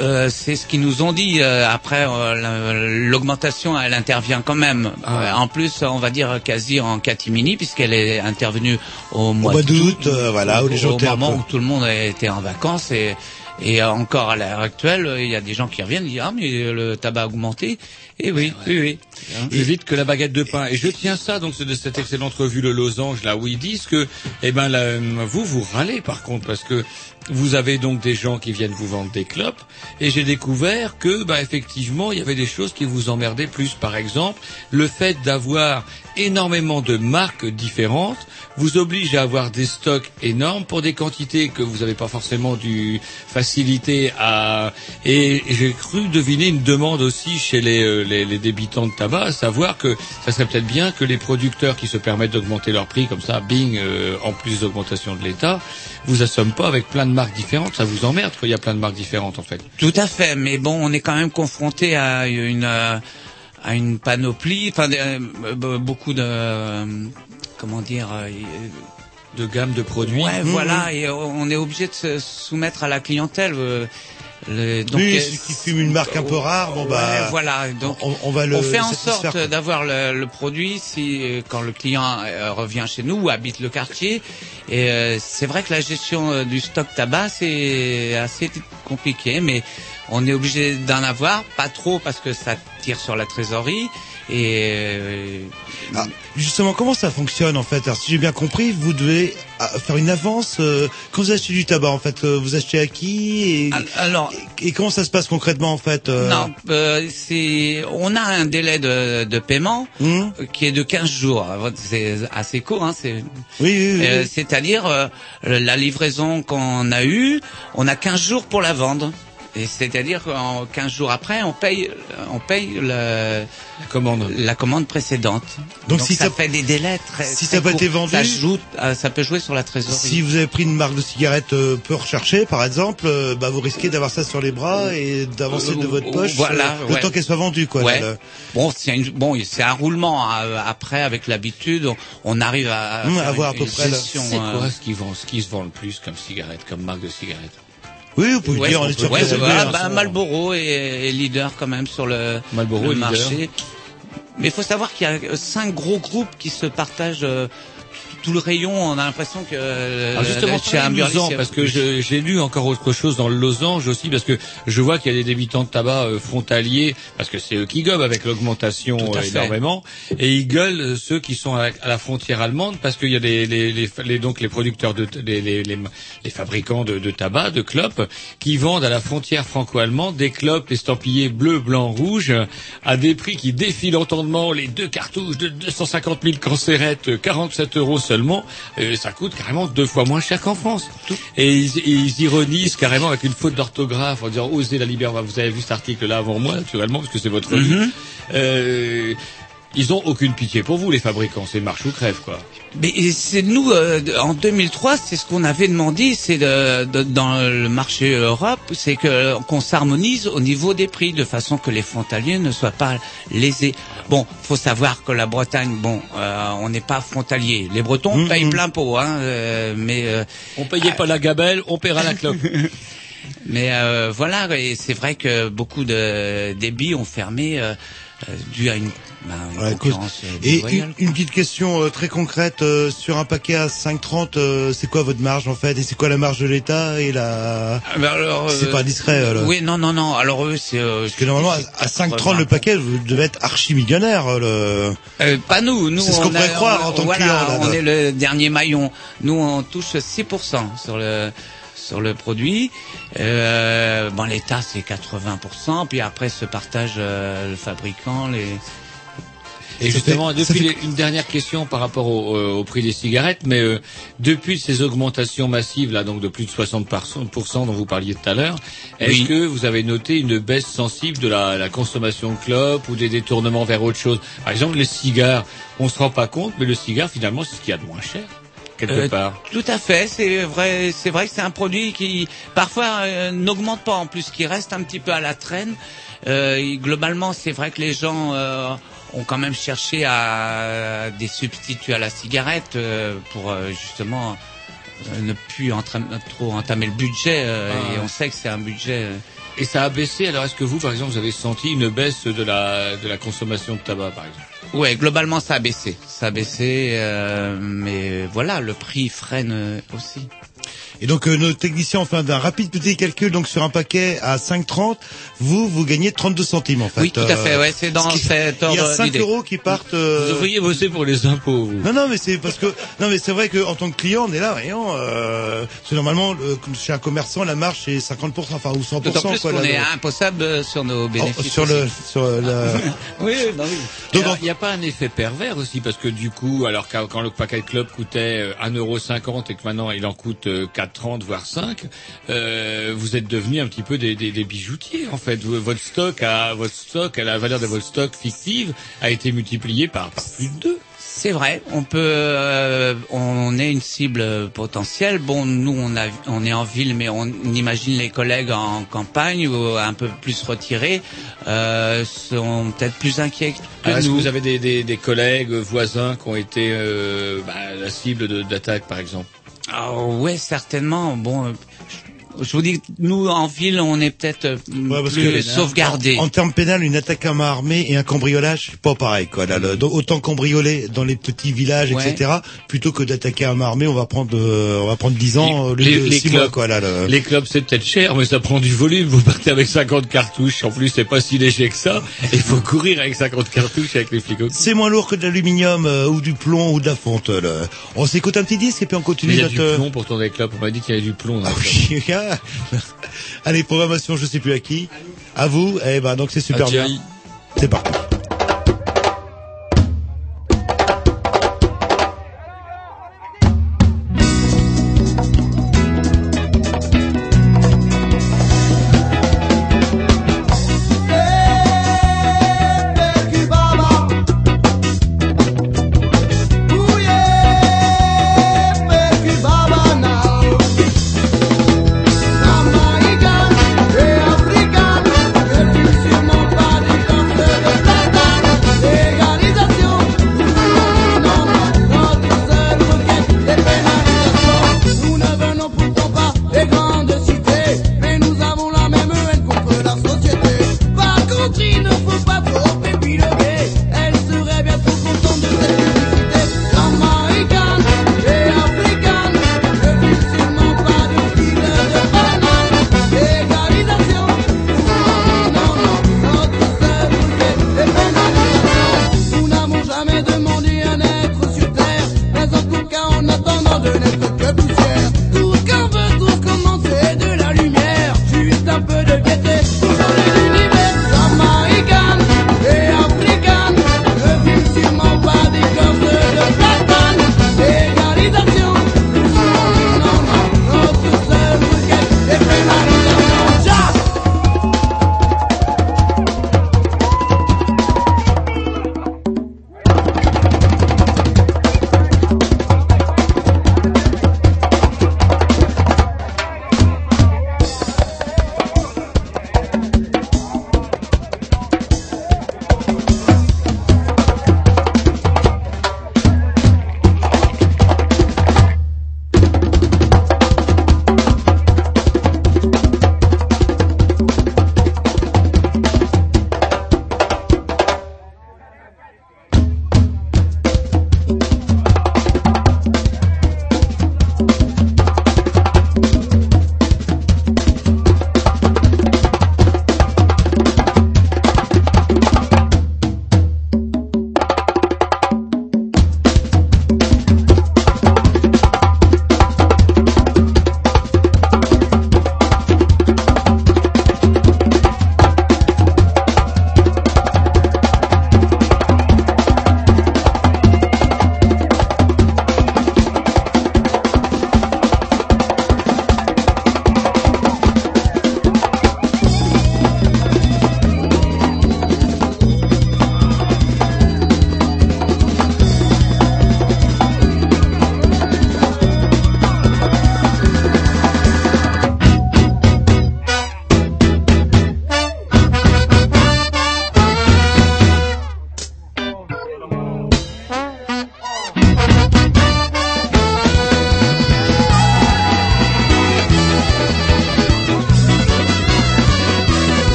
euh, c'est ce qu'ils nous ont dit. euh, après, euh, la- l'augmentation, elle intervient quand même. Euh, en plus, on va dire quasi en catimini, puisqu'elle est intervenue au mois,
mois d'août, voilà, où les gens
au moment où tout le monde était en vacances et et encore à l'heure actuelle, il y a des gens qui reviennent et disent ah mais le tabac a augmenté. Et oui, oui, oui.
Plus vite que la baguette de pain. Et je tiens ça, donc, de cette excellente revue Le Losange, là, où ils disent que, eh ben, là, vous, vous râlez, par contre, parce que vous avez donc des gens qui viennent vous vendre des clopes, et j'ai découvert que, bah, effectivement, il y avait des choses qui vous emmerdaient plus. Par exemple, le fait d'avoir énormément de marques différentes vous oblige à avoir des stocks énormes pour des quantités que vous n'avez pas forcément dû faciliter à... Et j'ai cru deviner une demande aussi chez les, euh, les, les débitants de tabac, à savoir que ça serait peut-être bien que les producteurs qui se permettent d'augmenter leur prix comme ça, bing, euh, en plus d'augmentation de l'État, vous assomment pas avec plein de marques différentes. Ça vous emmerde qu'il y a plein de marques différentes en fait.
Tout à fait, mais bon, on est quand même confronté à une euh, à une panoplie, enfin euh, beaucoup de euh, comment dire euh,
de gamme de produits.
Ouais,
Mhm.
voilà, et on est obligé de se soumettre à la clientèle. Euh, le- donc,
oui,
euh,
celui qui fume une marque un peu rare, bon bah,
Ouais, voilà. Donc,
on, on va le
on fait en sorte d'avoir le, le produit si euh, quand le client euh, revient chez nous ou habite le quartier. Et euh, c'est vrai que la gestion euh, du stock tabac c'est assez compliqué, mais on est obligé d'en avoir, pas trop parce que ça tire sur la trésorerie. Et euh,
Ah, justement, comment ça fonctionne en fait Alors, si j'ai bien compris, vous devez ah, faire une avance euh, quand vous achetez du tabac. En fait, euh, vous achetez à qui et,
alors,
et, comment ça se passe concrètement en fait euh,
Non, euh, c'est on a un délai de, de paiement euh, qui est de 15 jours. C'est assez court, hein. C'est
oui, oui, oui.
Euh, c'est-à-dire euh, la livraison qu'on a eue, on a 15 jours pour la vendre. Et c'est-à-dire qu'en 15 jours après, on paye, on paye le,
la commande,
la commande précédente.
Donc, si
ça,
ça-
fait des délais très.
si
très
ça n'a pas été vendu-
ça, joue, euh, ça peut jouer sur la trésorerie.
Si vous avez pris une marque de cigarette euh, peu recherchée, par exemple, euh, bah, vous risquez d'avoir ça sur les bras et d'avancer de votre poche
Voilà,
le
ouais.
temps qu'elle soit vendue. Quoi,
Ouais.
là, là.
Bon, c'est une- bon, un roulement. euh, Après, avec l'habitude, on, on arrive à,
Mmh,
faire
à voir à
une-
peu
une
près,
C'est
euh,
quoi ce qui, vend, ce qui se vend le plus comme cigarette, comme marque de cigarette?
Oui, vous pouvez
Ouais,
le dire, on est sur
ouais,
hein,
bah,
ça.
Marlboro est, est leader quand même sur le, le
leader.
marché. Mais il faut savoir qu'il y a cinq gros groupes qui se partagent euh, tout le rayon. On a l'impression que euh,
Alors justement,
chez un buraliste,
amusant, parce que j'ai lu encore autre chose dans le losange aussi, parce que je vois qu'il y a des débitants de tabac euh, frontaliers, parce que c'est eux qui gobent avec l'augmentation euh,
fait.
énormément, et ils gueulent euh, ceux qui sont à, la frontière allemande, parce qu'il y a les, les, les, les- donc les producteurs de les, les, les, les fabricants de, de tabac, de clopes, qui vendent à la frontière franco-allemande des clopes estampillées bleu, blanc, rouge, à des prix qui défient l'entendement, les deux cartouches de 250 000 cancérettes, 47 euros seulement, euh, ça coûte carrément deux fois moins cher qu'en France. Et ils, ils ironisent carrément avec une faute d'orthographe en disant osez la liberté. Vous avez vu cet article-là avant moi, naturellement, parce que c'est votre revue.
Mhm.
Euh, Ils ont aucune pitié pour vous, les fabricants. C'est marche ou crève, quoi.
Mais c'est nous euh, en 2003, c'est ce qu'on avait demandé, c'est de, de- dans le marché Europe, c'est que qu'on s'harmonise au niveau des prix de façon que les frontaliers ne soient pas lésés. Bon, faut savoir que la Bretagne, bon, euh, on n'est pas frontalier. Les Bretons
Mmh,
payent plein pot, hein, euh, mais euh,
On payait pas la gabelle, on paiera la clope. (laughs)
mais euh, voilà, et c'est vrai que beaucoup de débits ont fermé euh, dû à une, bah, une
Ouais,
concurrence euh,
Et une, une petite question euh, très concrète euh, sur un paquet à 5,30, euh, c'est quoi votre marge en fait Et c'est quoi la marge de l'État et la
Ah, bah alors,
C'est
euh,
pas discret. alors.
Oui, non, non, non. Alors eux, c'est euh,
Parce que normalement à, à 5,30 le paquet, vous devez être archi millionnaire. Le...
Euh, pas nous, nous
C'est ce qu'on
on
pourrait croire
on-
en tant que
voilà,
client, là,
on
là.
est le dernier maillon. Nous on touche 6% sur le sur le produit. Euh, bon, l'État c'est 80%, puis après se partage euh, le fabricant, les.
Et justement, depuis les- une dernière question par rapport au, euh, au prix des cigarettes, mais euh, depuis ces augmentations massives là, donc de plus de 60% dont vous parliez tout à l'heure, est-ce
Oui.
que vous avez noté une baisse sensible de la, la consommation de clopes ou des détournements vers autre chose? Par exemple, les cigares, on se rend pas compte, mais le cigare finalement c'est ce qu'il y a de moins cher quelque
Euh,
part.
Tout à fait, c'est vrai, c'est vrai que c'est un produit qui parfois euh, n'augmente pas en plus, qui reste un petit peu à la traîne. Euh, globalement, c'est vrai que les gens euh, ont quand même cherché à des substituts à la cigarette euh, pour euh, justement euh, ne plus entra- trop entamer le budget. euh,
Ah.
Et on sait que c'est un budget.
Et ça a baissé. Alors, est-ce que vous, par exemple, vous avez senti une baisse de la de la consommation de tabac, par exemple?
Ouais, globalement, ça a baissé. Ça a baissé, euh, mais voilà, le prix freine euh, aussi.
Et donc euh, nos techniciens ont fait un rapide petit calcul donc sur un paquet à 5,30, vous vous gagnez 32 centimes en fait.
Oui, tout à fait. Ouais, c'est dans
ce qui,
cet ordre
Il y a 5 euros qui partent.
Vous euh, devriez bosser pour les impôts. Vous.
Non, non, mais c'est parce que non, mais c'est vrai qu'en tant que client, on est là, voyons. Euh, parce que normalement, chez un commerçant, la marge est 50% enfin ou 100%.
D'autant plus qu'on
qu
est imposable sur nos
oh,
bénéfices.
Sur le sur la... Ah. (laughs)
oui, non, oui.
Donc il n'y a pas un effet pervers aussi parce que du coup, alors quand le paquet club coûtait euh, 1,50€ et que maintenant il en coûte 4 30 voire 5, euh, vous êtes devenu un petit peu des, des, des bijoutiers en fait. Votre stock, à votre stock, la valeur de votre stock fictive a été multipliée par, plus de deux.
C'est vrai, on peut, euh, on est une cible potentielle. Bon, nous, on, a, on est en ville, mais on imagine les collègues en campagne ou un peu plus retirés euh, sont peut-être plus inquiets que
nous. Est-ce que vous avez des, des, des, collègues voisins qui ont été euh, bah, la cible d'attaque, par exemple?
Ah, ouais, certainement. Bon, euh, je vous dis, que nous en ville, on est peut-être euh,
Ouais,
plus
que
sauvegardés.
En, en termes pénal, une attaque à main armée et un cambriolage, c'est pas pareil quoi. Là, le- autant cambrioler dans les petits villages,
Ouais.
etc. Plutôt que d'attaquer à main armée, on va prendre, euh, on va prendre 10 ans, euh,
les, les
mois,
clubs,
quoi. Là, le-
les clubs c'est peut-être cher, mais ça prend du volume. Vous partez avec 50 cartouches. En plus, c'est pas si léger que ça. Il faut courir avec 50 cartouches avec les flics.
C'est moins lourd que de l'aluminium euh, ou du plomb ou de la fonte. là. On s'écoute un petit disque et puis on continue
il y a
notre.
du plomb pour tourner les clubs. On m'a dit qu'il y avait du plomb. Dans les. (laughs)
Allez, programmation, je sais plus à qui. À vous. Eh ben donc c'est super
À
bien. C'est parti.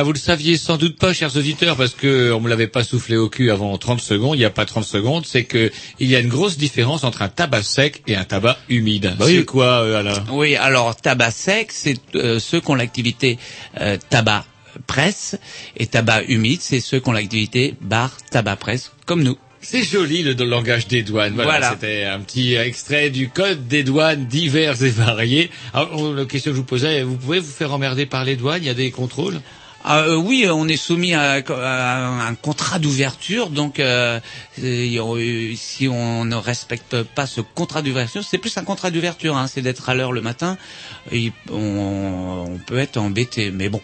Ben vous le saviez sans doute pas, chers auditeurs, parce que on me l'avait pas soufflé au cul avant 30 secondes. Il n'y a pas 30 secondes, c'est que il y a une grosse différence entre un tabac sec et un tabac humide.
Bah oui.
c'est quoi, euh, Alain?
Oui, alors tabac sec, c'est euh, ceux qui ont l'activité euh, tabac presse, et tabac humide, c'est ceux qui ont l'activité bar tabac presse, comme nous.
C'est joli le, langage des douanes. Voilà,
Voilà.
c'était un petit extrait du code des douanes divers et variés. Alors, la question que je vous posais, vous pouvez vous faire emmerder par les douanes? Il y a des contrôles?
Euh, oui, on est soumis à, un contrat d'ouverture, donc euh, euh, si on ne respecte pas ce contrat d'ouverture, c'est plus un contrat d'ouverture, hein, c'est d'être à l'heure le matin, on peut être embêté, mais bon,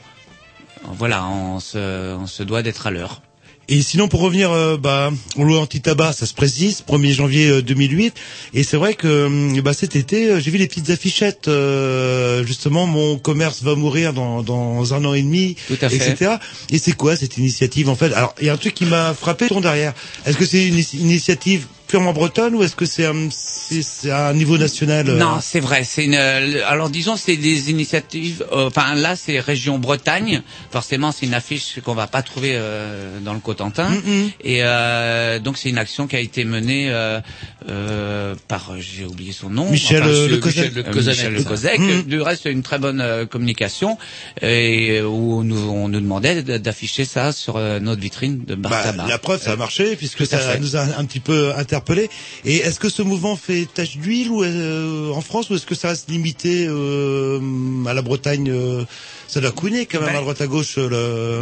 voilà, on se, on se doit d'être à l'heure.
Et sinon, pour revenir, euh, bah, aux lois anti-tabac, ça se précise, 1er janvier euh, 2008. Et c'est vrai que euh, bah, cet été, euh, j'ai vu les petites affichettes. euh, justement, mon commerce va mourir dans, dans un an et demi,
Tout à fait.
etc. Et c'est quoi cette initiative en fait? Alors, il y a un truc qui m'a frappé ton derrière. Est-ce que c'est une ini- initiative purement bretonne ou est-ce que c'est un, c'est, c'est à un niveau national euh,
Non, c'est vrai. C'est une. euh, Alors disons, c'est des initiatives. euh, Enfin là, c'est région Bretagne. Forcément, c'est une affiche qu'on va pas trouver euh, dans le Cotentin.
Mm-mm.
Et euh, donc c'est une action qui a été menée euh, euh, par, j'ai oublié son nom.
Michel,
Enfin,
Le Cozec.
Michel,
Le ça.
Mhm.
Du reste, une très bonne euh, communication et où on nous, on nous demandait d'afficher ça sur euh, notre vitrine de bar
Bah, la preuve, ça a marché puisque ça
fait.
nous a un petit peu interpellé. Et est-ce que ce mouvement fait tache d'huile ou euh, en France ou est-ce que ça reste limité euh, à la Bretagne euh, Ça doit couiner quand même
Ben,
à droite à gauche. euh,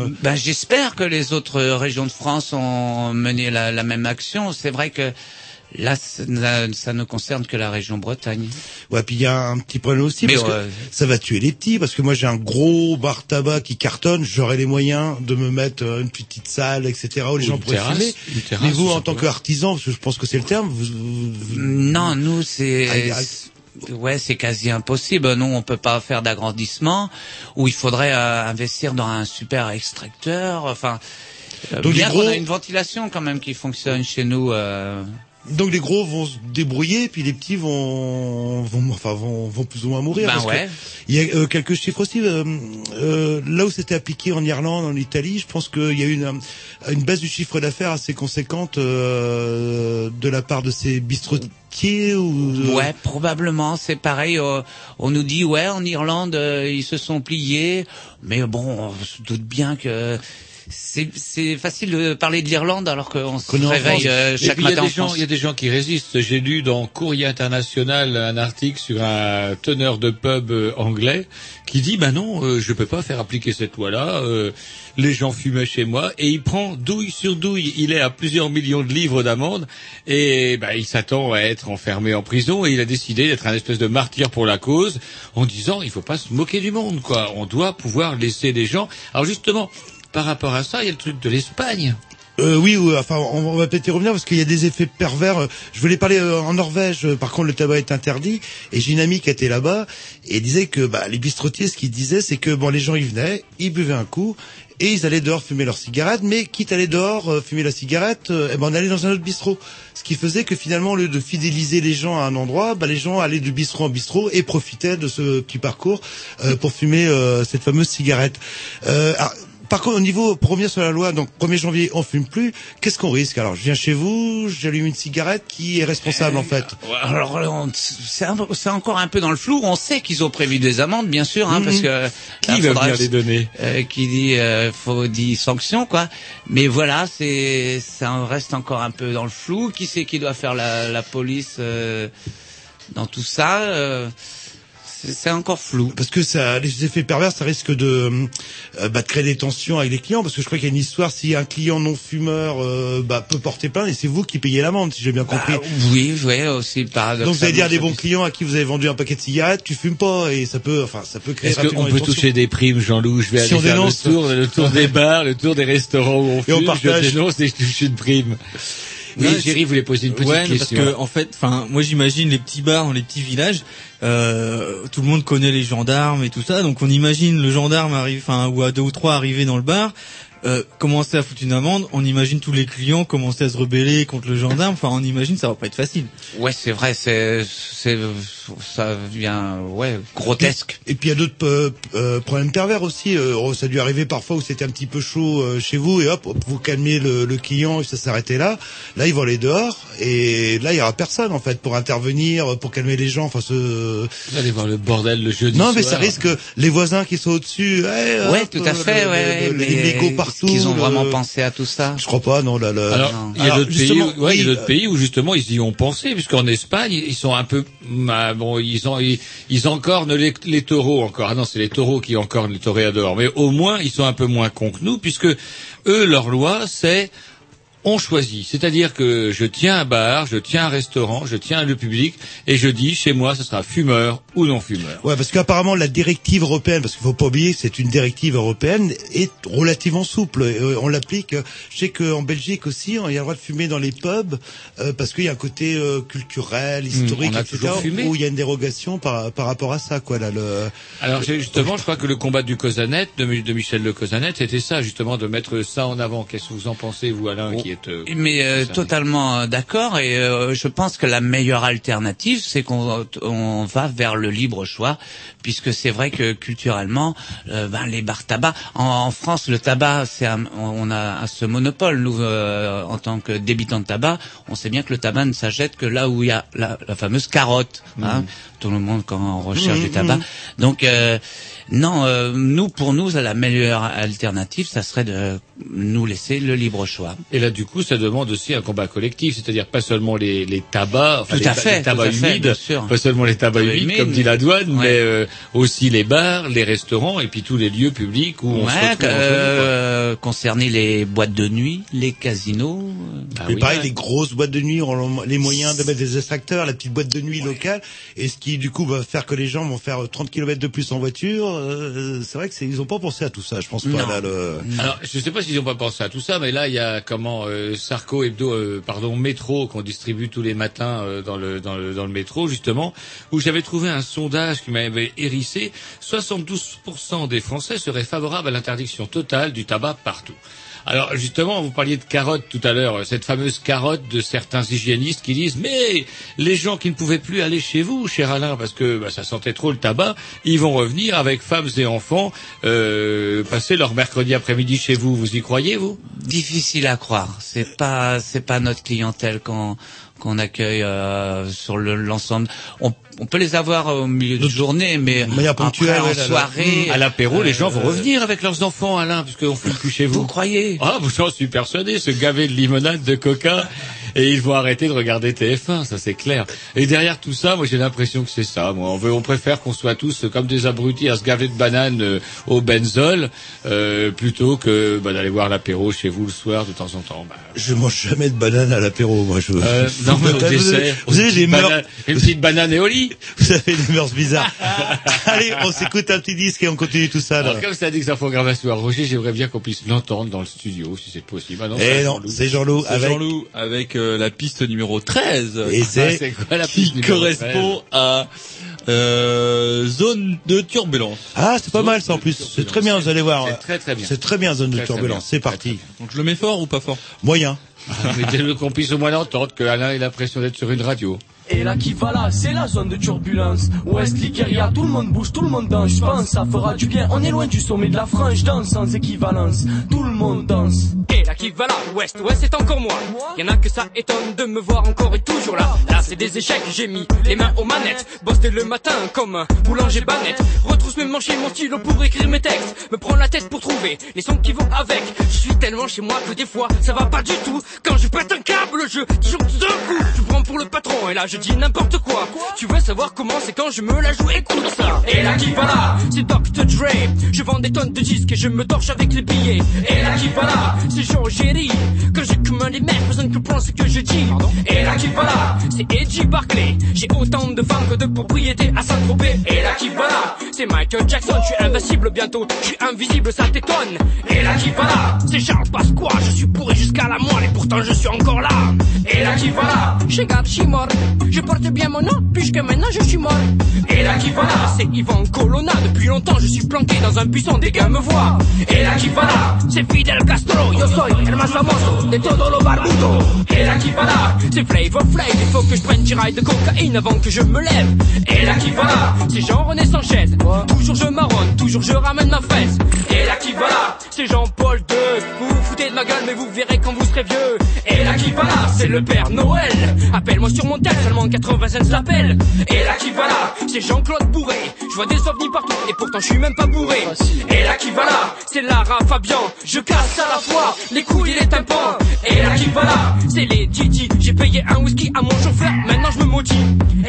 Le...
Ben, j'espère que les autres régions de France ont mené la, la même action. C'est vrai que là, ça, ça ne concerne que la région Bretagne.
Ouais, puis il y a un petit problème aussi
Mais
parce que ça va tuer les petits parce que moi j'ai un gros bar tabac qui cartonne, j'aurais les moyens de me mettre euh, une petite salle, etc. où les
Ou
gens pourraient fumer. Mais vous, en tant qu'artisan, parce que je pense que c'est le terme, vous, vous-
Non, nous, c'est...
Ah,
Ouais, c'est quasi impossible. Nous, on peut pas faire d'agrandissement où il faudrait euh, investir dans un super extracteur. Enfin, euh,
Donc,
bien
gros-
qu'on a une ventilation quand même qui fonctionne chez nous. euh,
Donc les gros vont se débrouiller, puis les petits vont, vont enfin vont, vont plus ou moins mourir.
Ben
parce que
ouais.
il y a euh, quelques chiffres aussi. euh, euh, là où c'était appliqué en Irlande, en Italie, je pense qu'il y a eu une, une baisse du chiffre d'affaires assez conséquente euh, de la part de ces bistrotiers ou.
Ouais, probablement, c'est pareil. euh, on nous dit, ouais, en Irlande, ils se sont pliés. Mais bon, on se doute bien que c'est c'est facile de parler de l'Irlande alors qu'on se réveille euh, chaque
puis, il y a
matin
des
en
gens,
France.
il y a des gens qui résistent. J'ai lu dans Courrier International un article sur un teneur de pub euh, anglais qui dit ben non, euh, je peux pas faire appliquer cette loi-là. euh, les gens fumaient chez moi et il prend douille sur douille. Il est à plusieurs millions de livres d'amende et ben il s'attend à être enfermé en prison et il a décidé d'être un espèce de martyr pour la cause en disant il faut pas se moquer du monde quoi. On doit pouvoir laisser les gens. Alors justement. Par rapport à ça, il y a le truc de l'Espagne.
Euh, oui, oui, enfin, on va peut-être y revenir parce qu'il y a des effets pervers. Euh, Je voulais parler euh, en Norvège. euh, Par contre, le tabac est interdit. Et j'ai une amie qui était là-bas et disait que bah, les bistrotiers, ce qu'ils disaient, c'est que bon, les gens ils venaient, ils buvaient un coup et ils allaient dehors fumer leur cigarette. Mais quitte à aller dehors euh, fumer la cigarette, eh ben, on allait dans un autre bistrot. Ce qui faisait que finalement, au lieu de fidéliser les gens à un endroit, bah, les gens allaient de bistrot en bistrot et profitaient de ce petit parcours pour fumer cette fameuse cigarette. Alors, par contre, au niveau, pour revenir sur la loi, donc 1er janvier, on fume plus. Qu'est-ce qu'on risque? Alors, je viens chez vous, j'allume une cigarette. Qui est responsable, en fait?
Ouais, Alors, on- c'est encore un peu dans le flou. On sait qu'ils ont prévu des amendes, bien sûr, hein,
Mhm.
parce que
Qui va venir les donner?
Euh, Qui dit euh, faut dit sanction, quoi. Mais voilà, c'est ça reste encore un peu dans le flou. Qui c'est qui doit faire la, la police euh, dans tout ça euh, c'est c'est encore flou.
Parce que ça, les effets pervers, ça risque de, euh, bah, de créer des tensions avec les clients. Parce que je crois qu'il y a une histoire, si un client non fumeur euh, bah, peut porter plainte, et c'est vous qui payez l'amende, si j'ai bien compris.
Bah, oui, oui, aussi paradoxalement.
Donc vous allez dire à des bons clients à qui vous avez vendu un paquet de cigarettes, tu fumes pas, et ça peut, enfin, ça peut créer
Est-ce qu'on peut toucher des primes, Jean-Loup Je vais
Si
aller
on
faire
dénonce.
le tour, le tour des bars, le tour des restaurants où on
Et on
fume,
partage.
je dénonce et je touche une prime. Oui, voulait poser une petite
ouais,
question.
parce que en fait, enfin, moi j'imagine les petits bars dans les petits villages. Euh, tout le monde connaît les gendarmes et tout ça, donc on imagine le gendarme arrive, enfin, ou à deux ou trois arriver dans le bar. Euh, commencer à foutre une amende, on imagine tous les clients commencer à se rebeller contre le gendarme. Enfin, on imagine ça va pas être facile.
Ouais, c'est vrai, c'est c'est ça devient ouais grotesque.
Et puis il y a d'autres euh, euh, problèmes pervers aussi. Euh, ça a dû arriver parfois où c'était un petit peu chaud euh, chez vous et hop, vous calmez le, le client et ça s'arrêtait là. Là, ils vont aller dehors et là, il y aura personne en fait pour intervenir, pour calmer les gens. Enfin, ce...
Vous allez voir le bordel le jeudi
Non, mais
soir.
ça risque les voisins qui sont au-dessus. eh,
Ouais,
hop,
tout à fait,
le-
ouais,
le-
mais
les mégots
est-ce
partout.
qu'ils ont
le-
vraiment pensé à tout ça?
Je crois pas, non. Là, là.
Alors, il y a d'autres pays, où, ouais, il y a
oui,
d'autres pays où justement ils y ont pensé, puisqu'en Espagne ils sont un peu, ah, bon, ils ont, ils, ils encornent les, les taureaux encore. Ah non, c'est les taureaux qui encornent les toréadors. Mais au moins ils sont un peu moins cons que nous, puisque eux leur loi c'est on choisit. C'est-à-dire que je tiens un bar, je tiens un restaurant, je tiens le public, et je dis chez moi ce sera fumeur ou non fumeur.
Ouais, parce qu'apparemment la directive européenne, parce qu'il faut pas oublier que c'est une directive européenne, est relativement souple. Et, euh, on l'applique. Je sais qu'en Belgique aussi, on- il y a le droit de fumer dans les pubs euh, parce qu'il y a un côté euh, culturel, historique,
on a
etc.
fumé.
Où il y a une dérogation par, par rapport à ça, quoi. Là, le...
Alors justement, je crois que le combat du Cosanet, de, Mi- de Michel Le Cosanet, c'était ça justement de mettre ça en avant. Qu'est-ce que vous en pensez, vous, Alain, qui est euh,
Mais euh, totalement euh, d'accord et euh, je pense que la meilleure alternative c'est qu'on on va vers le libre choix puisque c'est vrai que culturellement euh, ben, les bars tabac en, en France le tabac c'est un- on a ce monopole nous euh, en tant que débitants de tabac. On sait bien que le tabac ne s'achète que là où il y a la, la fameuse carotte hein,
Mhm.
Tout le monde quand on recherche
Mhm,
du tabac
mhm.
donc euh, non euh, nous pour nous la meilleure alternative ça serait de nous laisser le libre choix
Et là, du coup, ça demande aussi un combat collectif, c'est-à-dire pas seulement les, les tabacs, enfin
Tout
les,
à fait,
les tabacs
tout à fait,
humides,
bien sûr.
pas seulement les tabacs humides,
humides,
comme dit la douane,
ouais.
mais euh, aussi les bars, les restaurants et puis tous les lieux publics où on se
Ouais,
retrouve.
euh, concerner les boîtes de nuit, les casinos.
Ah
Mais pareil, les grosses boîtes de nuit ont les moyens de mettre des extracteurs, la petite boîte de nuit locale, et ce qui du coup va faire que les gens vont faire 30 km de plus en voiture. euh, c'est vrai que c'est, ils ont pas pensé à tout ça, je pense pas.
Non.
Là, le...
Alors, je sais pas s'ils ont pas pensé à tout ça, mais là, il y a comment euh, Sarko Hebdo, euh, pardon, Métro qu'on distribue tous les matins euh, dans le dans le dans le métro justement, où j'avais trouvé un sondage qui m'avait hérissé. 72% des Français seraient favorables à l'interdiction totale du tabac partout. Alors justement, vous parliez de carotte tout à l'heure, cette fameuse carotte de certains hygiénistes qui disent mais les gens qui ne pouvaient plus aller chez vous, cher Alain, parce que bah, ça sentait trop le tabac, ils vont revenir avec femmes et enfants euh, passer leur mercredi après-midi chez vous. Vous y croyez vous?
Difficile à croire. C'est pas, c'est pas notre clientèle qu'on qu'on accueille euh, sur le- l'ensemble. On, on peut les avoir au milieu de journée, mais après, en soirée,
à l'apéro, les gens vont
euh,
revenir avec leurs enfants, Alain, puisqu'on fume plus chez vous. Vous
croyez?
Ah, j'en suis persuadé, se gaver de limonade, de coca, et ils vont arrêter de regarder TF1, ça c'est clair. Et derrière tout ça, moi j'ai l'impression que c'est ça. Moi, on veut, on préfère qu'on soit tous comme des abrutis à se gaver de bananes euh, au benzol, euh, plutôt que bah, d'aller voir l'apéro chez vous le soir de temps en temps. Bah,
Je mange jamais de banane à l'apéro, moi. Je...
euh, (laughs) non, mais au
Vous avez-
dessert,
vous avez
une
des mœurs,
une petite banane et au lit. (laughs)
vous avez des mœurs bizarres. (laughs) Allez, on s'écoute un petit disque et on continue tout ça. Là.
Alors, comme ça dit que ça faut graver à Roger, j'aimerais bien qu'on puisse l'entendre dans le studio, si c'est possible. Ah non,
Eh
c'est
non,
Jean-Loup.
c'est Jean-Loup
C'est
avec-
Jean-Loup avec euh, la piste numéro 13.
Et c'est-
Ah, c'est quoi la
qui
piste numéro
correspond à euh, zone de turbulence.
Ah, c'est pas mal ça en plus. C'est très bien, vous allez voir.
C'est très très bien.
C'est très bien zone de
Très,
turbulence. C'est parti.
Donc je le mets fort ou pas fort?
Moyen. (laughs)
Mais dès qu'on puisse au moins l'entendre, que Alain ait l'impression d'être sur une radio.
Et va là, c'est la zone de turbulence. Ouest Ligueria, tout le monde bouge, tout le monde danse. Je pense ça fera du bien. On est loin du sommet de la frange, danse sans équivalence. Tout le monde danse.
Et va là, ouest, ouest c'est encore moi. Y'en a que ça étonne de me voir encore et toujours là. Là c'est des échecs, j'ai mis les mains aux manettes. Bosse dès le matin comme un boulanger banette. Retrousse mes manches et mon stylo pour écrire mes textes. Me prends la tête pour trouver les sons qui vont avec. Je suis tellement chez moi que des fois ça va pas du tout. Quand je pète un câble, je toujours d'un coup. Je prends pour le patron et là je dis n'importe quoi. Tu veux savoir comment c'est quand je me la joue, écoute ça. Et là qui va là, c'est Dr. Dre. Je vends des tonnes de disques et je me torche avec les billets. Et là qui va là, c'est Jean Géry. Quand je commande les mecs, personne ne comprend ce que je dis. Et là qui va là, c'est Edgy Barclay. J'ai autant de fans que de propriétés à Saint-Tropez. Et là qui va là, c'est Michael Jackson, je suis invincible bientôt, je suis invisible, ça t'étonne. Et là qui va là, c'est Charles Pasqua, je suis pourri jusqu'à la moelle et pourtant je suis encore là. Et là qui va là, je garde, je suis mort, je porte bien mon nom puisque maintenant je suis mort. Et là qui va là, c'est Ivan Colonna, depuis longtemps je suis planqué dans un buisson, des gars me voient. Et là qui va là, c'est Fidel Castro, yo soy el más de todo lo barbudo. Et là qui va là, c'est Flavor Flav, il faut que je prenne 10 rails de cocaïne avant que je me lève. Et là qui va là, c'est Jean-René Sanchez, toujours je marronne, toujours je ramène ma fesse. Et là qui va là, c'est Jean-Paul II, vous vous foutez de ma gueule mais vous verrez quand vous serez vieux. Et là qui va là, c'est le Père Noël, appelle-moi sur mon tel, seulement 80 cents l'appel. Et là qui va là, c'est Jean-Claude Bourré, je vois des ovnis partout et pourtant je suis même pas bourré. Et là qui va là, c'est Lara Fabian, je casse à la fois les couilles et les tympans. Et là qui va là, c'est les Didi, j'ai payé un whisky à mon chauffeur, maintenant je me maudis.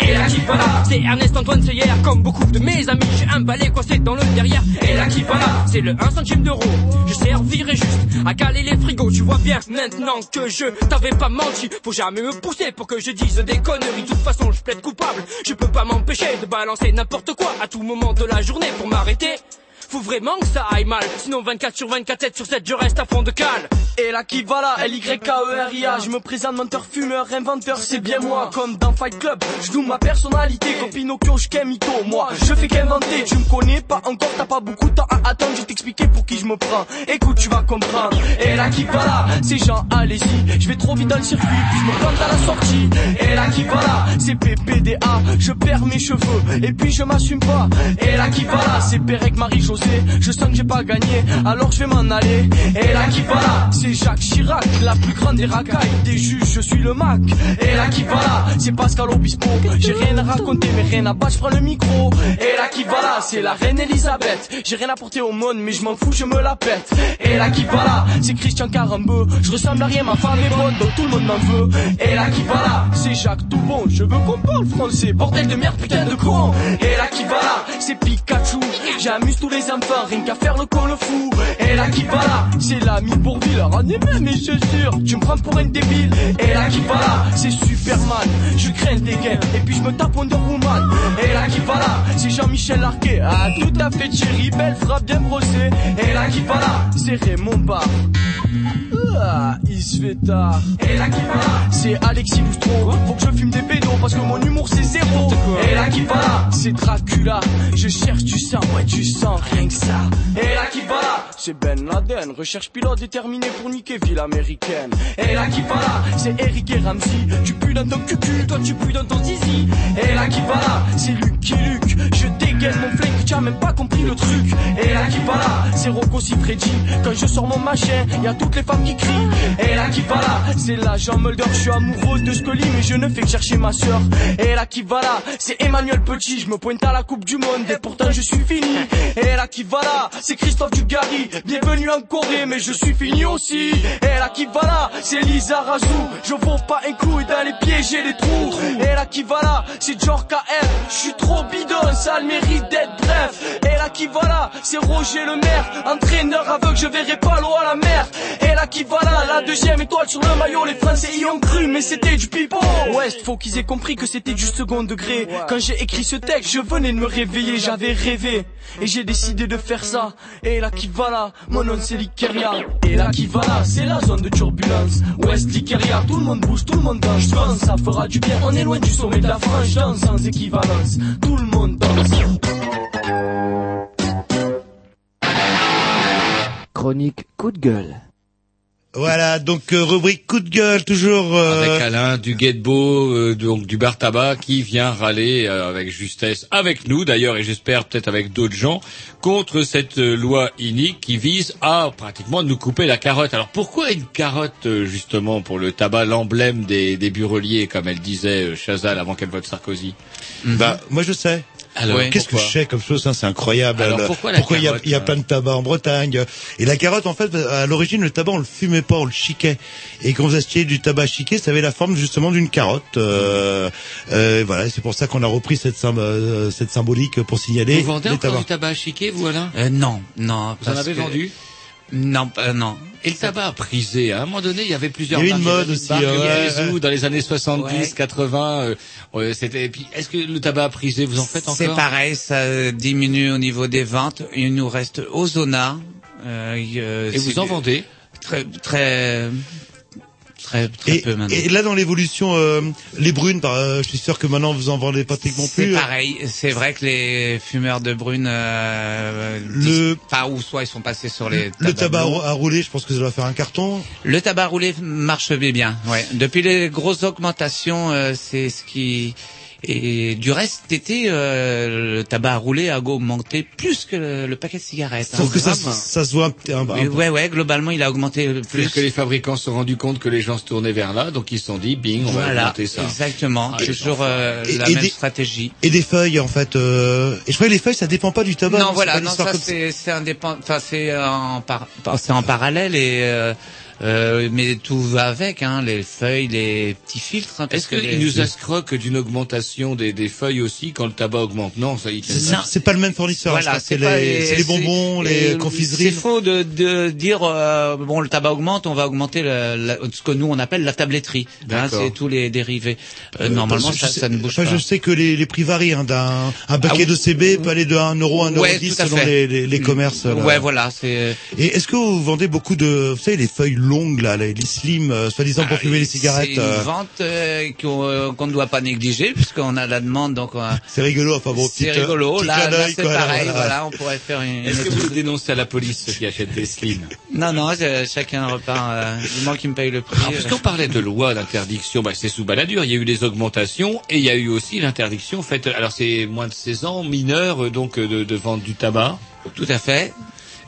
Et là qui va là, c'est Ernest Antoine Seyer, comme beaucoup de mes amis, j'ai un balai coincé dans le derrière. Et là qui va là, c'est le 1 centime d'euro, je servirai juste à caler les frigos, tu vois bien maintenant que je t'avais pas menti, faut jamais me pousser pour que je dise des conneries, de toute façon je plaide coupable, je peux pas m'empêcher de balancer n'importe quoi à tout moment de la journée pour m'arrêter. Faut vraiment que ça aille mal, sinon 24 sur 24, 7 sur 7, je reste à fond de cale.
Et là qui va là, L-Y-K-E-R-I-A Je me présente menteur, fumeur, inventeur, c'est bien moi. Comme dans Fight Club, je loue ma personnalité. Comme Pinocchio, je mytho, moi. Je fais qu'inventer. Tu me connais pas encore, t'as pas beaucoup de temps à attendre. Je vais t'expliquer pour qui je me prends. Écoute, tu vas comprendre. Et là qui va là, c'est Jean, allez-y. Je vais trop vite dans le circuit, puis je me plante à la sortie. Et là qui va là, c'est PPDA Je perds mes cheveux, et puis je m'assume pas. Et là qui va là, c'est Pérec Marie-Josée Je sens que j'ai pas gagné, alors je vais m'en aller Et là qui va là, c'est Jacques Chirac, la plus grande des racailles des juges, je suis le Mac. Et là qui va là, c'est Pascal Obispo. J'ai rien à raconter, mais rien à battre, je prends le micro. Et là qui va là, c'est la reine Elisabeth. J'ai rien à porter au monde, mais je m'en fous, je me la pète. Et là qui va là, c'est Christian Carambeu. Je ressemble à rien, ma femme est bonne, donc tout le monde m'en veut. Et là qui va là, c'est Jacques Toubon. Je veux qu'on parle français, bordel de merde, putain de con. Et là qui va là, c'est Pikachu. J'amuse tous les enfants, rien qu'à faire le con le fou. Et là qui va là, c'est l'ami Bourville. Ramenez même mes chaussures, tu me prends pour un débile. Et là qui va là, c'est Superman. Je crains des gains, et puis je me tape Wonder Woman. Et là qui va là, c'est Jean-Michel Larquet. Ah, tout à fait chéri, belle frappe bien brossée. Et là qui va là, c'est Raymond Barre. Ah, il se fait tard. Et là qui va là, c'est Alexis Boustro. Faut que je fume des pédos parce que mon humour c'est zéro. Et là qui va là, c'est Dracula. Je cherche du sang, ouais du sang, rien que ça. Et là qui va là, c'est Ben Laden. Recherche pilote déterminé pour niquer ville américaine. Et là qui va là, c'est Eric et Ramsey. Tu pues dans ton cucu, toi tu pues dans ton zizi. Et là qui va là, c'est Lucky Luke. Je mon flingue, tu as même pas compris le truc. Et là qui va là, c'est Rocco Siffredi. Quand je sors mon machin, y a toutes les femmes qui crient. Et là qui va là, c'est l'agent Mulder. Je suis amoureux de Scully, mais je ne fais que chercher ma sœur. Et là qui va là, c'est Emmanuel Petit. Je me pointe à la Coupe du Monde et pourtant je suis fini. Et là qui va là, c'est Christophe Dugarry. Bienvenue en Corée, mais je suis fini aussi. Et là qui va là, c'est Lisa Razou. Je vaux pas un coup et dans les pieds j'ai des trous. Et là qui va là, c'est George KF. Je suis trop bidon, ça le mérite Et là qui va là, c'est Roger le maire. Entraîneur aveugle, je verrai pas l'eau à la mer. Et là qui va là, la deuxième étoile sur le maillot. Les Français y ont cru, mais c'était du pipeau. Ouest, faut qu'ils aient compris que c'était du second degré. Quand j'ai écrit ce texte, je venais de me réveiller, j'avais rêvé. Et j'ai décidé de faire ça. Et là qui va là, mon nom c'est Likeria. Et là qui va là, c'est la zone de turbulence. Ouest Likeria, tout le monde bouge, tout le monde danse. Je pense, ça fera du bien. On est loin du sommet de la France, danse sans équivalence. Tout le monde danse.
Chronique coup de gueule.
Voilà, donc euh, rubrique coup de gueule, toujours... euh,
Avec Alain du Guetbo, euh, donc du bar tabac, qui vient râler euh, avec justesse, avec nous d'ailleurs, et j'espère peut-être avec d'autres gens, contre cette euh, loi inique qui vise à pratiquement nous couper la carotte. Alors pourquoi une carotte justement pour le tabac, l'emblème des, des bureliers, comme elle disait Chazal avant qu'elle vote Sarkozy?
Bah, moi je sais.
Alors,
qu'est-ce que je sais comme chose, hein, c'est incroyable.
Alors, pourquoi
il y a, y a
euh
plein de tabac en Bretagne? Et la carotte, en fait, à l'origine, le tabac, on le fumait pas, on le chiquait. Et quand vous achetiez du tabac chiqué, ça avait la forme justement d'une carotte. Euh, euh, voilà, c'est pour ça qu'on a repris cette, euh, cette symbolique pour signaler
Vous vendez encore du tabac chiqué, vous Alain?
Euh, non, non.
Vous en avez
que-
vendu?
Non, euh, non.
Et le tabac prisé, à un moment donné, il y avait plusieurs
Il y a eu une mode aussi.
Zou dans les années 70,
Ouais.
80. euh, ouais, c'était. et puis, est-ce que le tabac prisé, vous en faites encore?
C'est pareil, ça diminue au niveau des ventes. Il nous reste Ozona. Euh, euh,
Et vous en vendez?
Très, très, très, très
Et,
peu maintenant.
et là, dans l'évolution, euh, les brunes, par, euh, je suis sûr que maintenant vous en vendez pratiquement
C'est
plus.
pareil, c'est vrai que les fumeurs de brune, euh,
Le-
pas ou soit ils sont passés sur les
Le tabac à rouler, je pense que ça doit faire un carton.
Le tabac roulé marche bien, ouais. Depuis les grosses augmentations, euh, c'est ce qui et du reste, cet été, euh, le tabac roulé a augmenté plus que le, le paquet de cigarettes. hein.
Sauf que ça, ça se voit un, un- un-
Oui, ouais, ouais, globalement, il a augmenté plus.
Plus que les fabricants se sont rendus compte que les gens se tournaient vers là, donc ils se sont dit, bing, on va
Voilà,
augmenter ça.
exactement.
Ah,
Toujours euh,
Et-
la
et
même
des-
stratégie.
et des feuilles en fait. Euh... Et je crois que les feuilles, ça dépend pas du tabac.
non,
c'est
voilà, non, ça c'est c'est indépendant, enfin c'est en par, par- c'est en parallèle et euh, mais tout va avec, hein, les feuilles, les petits filtres. hein,
Est-ce
que
qu'ils
les-
nous escroquent d'une augmentation des, des feuilles aussi quand le tabac augmente? Non, ça,
C'est- C'est pas le même fournisseur.
Voilà,
c'est les, c'est les bonbons, les confiseries.
C'est faux de, de dire euh, bon le tabac augmente, on va augmenter la- la- ce que nous on appelle la tabletterie. Hein,
D'accord.
c'est tous les dérivés. Euh,
Euh,
normalement ça,
sais-
ça ne bouge pas.
Je sais que les, les prix varient. Hein, d'un un paquet
Ah,
de CB peut aller de 1 euro à 1 euro
Ouais,
10
tout à
selon les, les, les commerces. là.
Ouais, voilà, c'est.
Et est-ce que vous vendez beaucoup de, vous savez, les feuilles longues là, les, les slim, euh, soi-disant pour fumer les cigarettes
C'est une
euh,
vente euh, qu'on euh, ne doit pas négliger puisqu'on a la demande donc. euh,
C'est rigolo, enfin bon,
c'est rigolo.
petit
Là, c'est pareil.
voilà.
Voilà, on pourrait faire une.
Est-ce que vous dénoncez à la police ceux qui achètent des slims
Non, non, chacun repart. Euh, du moment qu'il me paye le prix.
Alors, puisqu'on parlait de loi d'interdiction, bah, c'est sous baladure. Il y a eu des augmentations et il y a eu aussi l'interdiction faite. Alors c'est moins de 16 ans, mineurs, donc de, de vendre du tabac.
Tout à fait.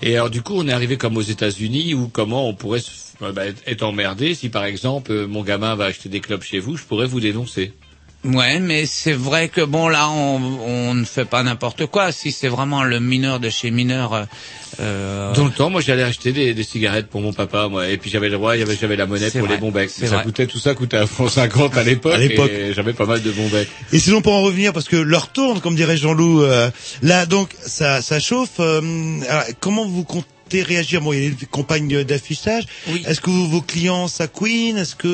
Et alors du coup, on est arrivé comme aux États-Unis où comment on pourrait se- bah, être- être emmerdé si par exemple euh, mon gamin va acheter des clopes chez vous, je pourrais vous dénoncer.
Ouais, mais c'est vrai que bon là, on, on ne fait pas n'importe quoi. Si c'est vraiment le mineur de chez mineur. euh, Euh,
Dans le temps, moi, j'allais acheter des, des cigarettes pour mon papa, moi, et puis j'avais le droit, avait- j'avais la monnaie
C'est
pour
vrai,
les bons becs. Ça
vrai.
coûtait, tout ça coûtait à francs 50 à l'époque,
À l'époque.
et j'avais pas mal de bons becs.
Et sinon pour en revenir, parce que l'heure tourne, comme dirait Jean-Loup, euh, là donc ça, ça chauffe. euh, alors, comment vous comptez réagir Bon, il y a les campagnes d'affichage. Est-ce que vos clients s'acquinent Est-ce que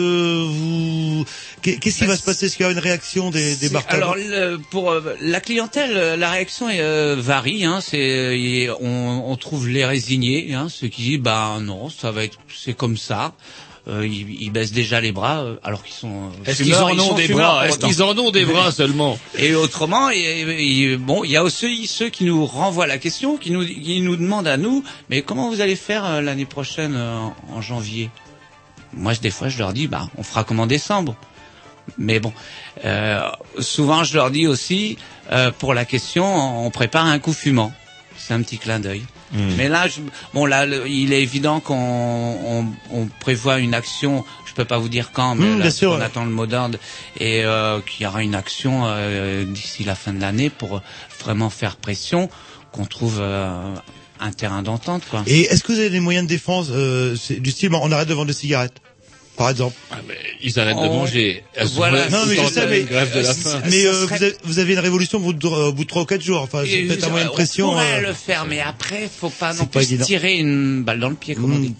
vous Qu'est- Qu'est-ce qui va se passer? Est-ce qu'il y aura une réaction des, des
Alors le- pour euh, la clientèle, euh, la réaction euh, varie. Hein, c'est on, on trouve les résignés, hein, ceux qui disent bah non, ça va être c'est comme ça. Euh, ils, ils baissent déjà les bras euh, alors qu'ils sont. euh,
Est-ce qu'ils en ont des bras Est-ce qu'ils en ont des bras seulement
Et autrement, et, et- bon, il y a aussi ceux qui nous renvoient la question, qui nous qui nous demandent à nous, mais comment vous allez faire euh, l'année prochaine euh, en, janvier? Moi, des fois, je leur dis bah on fera comme en décembre. Mais bon, euh, souvent je leur dis aussi, euh, pour la question, on prépare un coup fumant. C'est un petit clin d'œil. Mais là, je- bon là, le- il est évident qu'on on, on prévoit une action. Je peux pas vous dire quand, mais
Mmh,
là,
sûr,
on attend le mot d'ordre et euh, qu'il y aura une action euh, d'ici la fin de l'année pour vraiment faire pression, qu'on trouve euh, un terrain d'entente, quoi.
Et est-ce que vous avez des moyens de défense euh, du style, on arrête de vendre des cigarettes, par exemple
Ils arrêtent de
On-
manger.
Voilà.
Non mais je sais, mais,
grève de la faim.
mais euh,
serait-
vous, avez, vous avez une révolution au bout de, au bout de 3 ou 4 jours. Enfin, c'est peut-être un moyen de
on
pression.
pourrait
euh.
le faire, mais après, faut pas non
pas
plus se
évident.
tirer une balle dans le pied, comme on dit.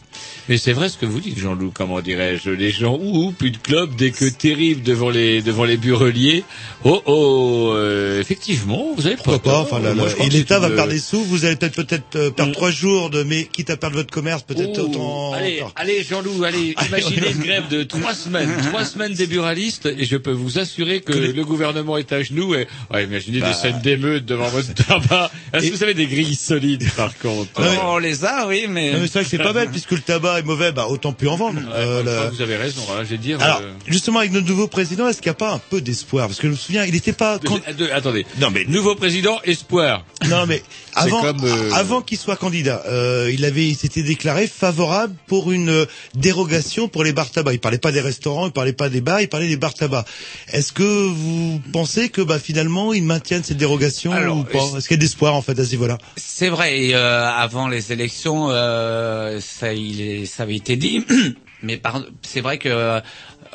Mais c'est vrai ce que vous dites, Jean-Loup, comment dirais-je. Les gens, ouh, plus de club, dès que terrible devant les, devant les bureliers. Oh, oh, euh, effectivement, vous avez
Pourquoi pas enfin,
Moi,
Et l'État va
une-
perdre des sous. Vous allez peut-être peut-être euh, perdre trois jours de, mais quitte à perdre votre commerce, peut-être autant.
Allez, Jean-Loup, allez, (laughs) imaginez une grève de trois semaines, trois semaines des buralistes, et je peux vous assurer que le gouvernement est à genoux, et, ouais, imaginez
Bah.
des scènes d'émeutes devant votre (laughs) tabac. Est-ce que vous avez des grilles solides, par contre?
Non, mais-
On les a, oui, mais...
Non, mais c'est vrai que c'est pas bête puisque le tabac est mauvais, bah autant plus en vendre. Euh, le-
Vous avez raison, hein, je vais dire.
Alors,
euh,
justement, avec notre nouveau président, est-ce qu'il n'y a pas un peu d'espoir? Parce que je me souviens, il n'était pas.
de- attendez.
Non mais
Nouveau président, espoir.
non mais
C'est
avant,
comme, euh,
avant qu'il soit candidat, euh, il avait, il s'était déclaré favorable pour une dérogation pour les bars tabac. Il parlait pas des restaurants, il parlait pas des bars, il parlait des bars tabac. Est-ce que vous pensez que bah finalement ils maintiennent cette dérogation
Alors,
ou pas?
est-ce-
Est-ce qu'il y a d'espoir en fait à ce niveau-là?
C'est vrai, et, euh, avant les élections, euh, ça, il est- ça avait été dit, (clears throat) mais c'est vrai que euh,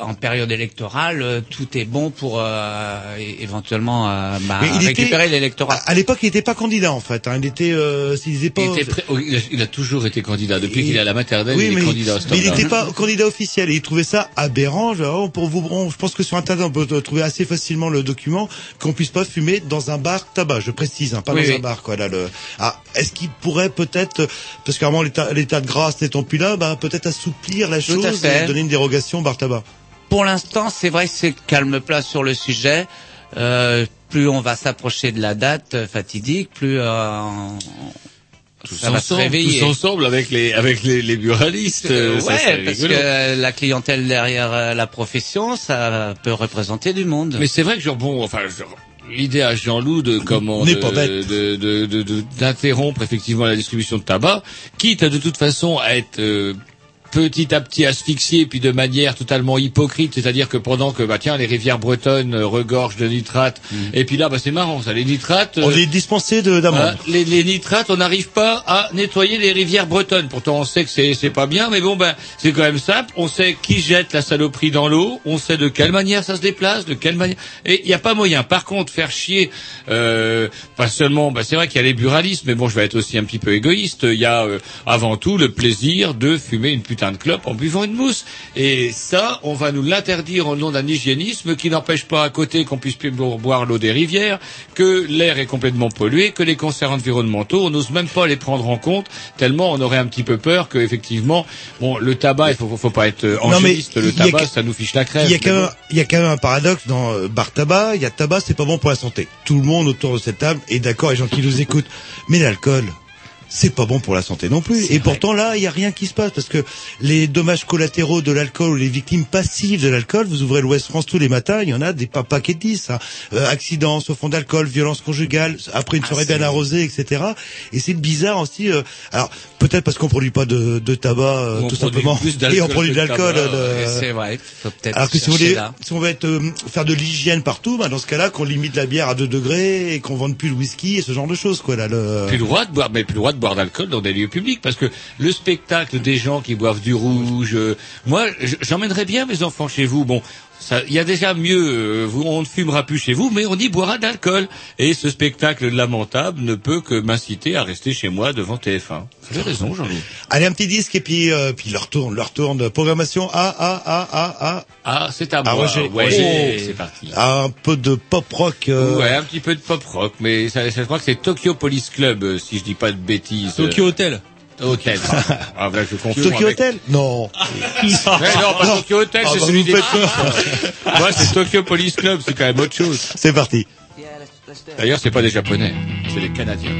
en période électorale, euh, tout est bon pour euh, éventuellement euh, bah,
il était-
récupérer l'électorat.
À l'époque, il n'était pas candidat en fait. Hein. Il était, euh, s'il disait pas.
Il, était oh, il a, il a toujours été candidat. Depuis qu'il est à la maternelle,
Oui,
il
mais,
est candidat
mais il n'était pas candidat officiel et il trouvait ça aberrant. Genre, oh, pour vous, on- je pense que sur internet on peut trouver assez facilement le document qu'on puisse pas fumer dans un bar tabac. Je précise, hein, pas
Oui,
dans
oui.
un bar quoi. Là, le. Ah, est-ce qu'il pourrait peut-être, parce qu'avant l'état, l'état de grâce n'étant plus là, bah, peut-être assouplir la chose et donner une dérogation au bar tabac.
Pour l'instant, c'est vrai que c'est calme plat sur le sujet. Euh, plus on va s'approcher de la date euh, fatidique, plus euh, on-
tous
ça va se
ensemble,
réveiller.
tous ensemble avec les avec les, les buralistes. euh, ça
ouais, parce
rigolo.
que la clientèle derrière euh, la profession, ça peut représenter du monde.
Mais c'est vrai que genre bon, enfin. genre, L'idée à Jean-Loup de comment
N'est
de-
pas bête.
de- de- de- de- d'interrompre effectivement la distribution de tabac, quitte à de toute façon à être euh, petit à petit asphyxié puis de manière totalement hypocrite, c'est-à-dire que pendant que bah tiens les rivières bretonnes euh, regorgent de nitrates et puis là bah c'est marrant ça les nitrates
On
euh,
est dispensé de d'amende.
Hein, les, les nitrates, on n'arrive pas à nettoyer les rivières bretonnes. Pourtant, on sait que c'est c'est pas bien, mais bon, ben c'est quand même simple. On sait qui jette la saloperie dans l'eau. On sait de quelle manière ça se déplace, de quelle manière. Et il n'y a pas moyen. Par contre, faire chier, euh, pas seulement. Ben, c'est vrai qu'il y a les buralistes, mais bon, je vais être aussi un petit peu égoïste. Il y a euh, avant tout le plaisir de fumer une putain de clope en buvant une mousse. Et ça, on va nous l'interdire au nom d'un hygiénisme qui n'empêche pas à côté qu'on puisse plus bo- boire l'eau des rivières, que l'air est complètement pollué, que les concerts environnementaux, on n'ose même pas les prendre en compte, tellement on aurait un petit peu peur que effectivement, bon, le tabac, il faut, faut pas être angéliste, le tabac, ça nous fiche la crève.
Il y a
Mais
quand
bon.
même, il y a quand même un paradoxe dans euh, bar tabac. Il y a tabac, c'est pas bon pour la santé. Tout le monde autour de cette table est d'accord, les gens qui nous écoutent. Mais l'alcool, c'est pas bon pour la santé non plus. Et pourtant là, il y a rien qui se passe parce que les dommages collatéraux de l'alcool ou les victimes passives de l'alcool, vous ouvrez l'Ouest France tous les matins, il y en a des pas paquets de 10. Hein. Euh, accidents au fond d'alcool, violence conjugale, après une soirée bien arrosée, etc. Et c'est bizarre aussi. euh, alors peut-être parce qu'on produit pas de, de tabac euh,
On
tout simplement, et on produit de l'alcool. euh,
c'est vrai, faut
Alors que si voulait,
là.
si on veut être, euh, faire de l'hygiène partout, bah, dans ce cas-là, qu'on limite la bière à 2 degrés et qu'on vende plus le whisky et ce genre de choses, quoi. Là, le...
plus le droit de boire, mais plus le droit de boire d'alcool dans des lieux publics, parce que le spectacle des gens qui boivent du rouge, euh, moi, j'emmènerais bien mes enfants chez vous. Bon, il y a déjà mieux. euh, vous, on ne fumera plus chez vous, mais on y boira d'alcool. Et ce spectacle lamentable ne peut que m'inciter à rester chez moi devant TF1. Vous avez raison, Jean-Louis.
Allez, un petit disque et puis, euh, puis leur tourne, leur tourne. Programmation A, A, A, A, A.
Ah, c'est à
Ah,
moi.
Roger.
Ouais,
Oh.
c'est parti.
Un peu de pop rock. euh,
Ouais, un petit peu de pop rock, mais ça, ça, je crois que c'est Tokyo Police Club, euh, si je dis pas de bêtises.
Tokyo Hotel.
Hôtel. Ah, je confonds
Tokyo
avec-
Hotel? Non. (laughs)
Mais non, pas Tokyo Hotel,
Ah,
c'est
bah,
celui des. (laughs) Moi, c'est Tokyo Police Club, c'est quand même autre chose.
C'est parti.
D'ailleurs, c'est pas des Japonais, c'est des Canadiens.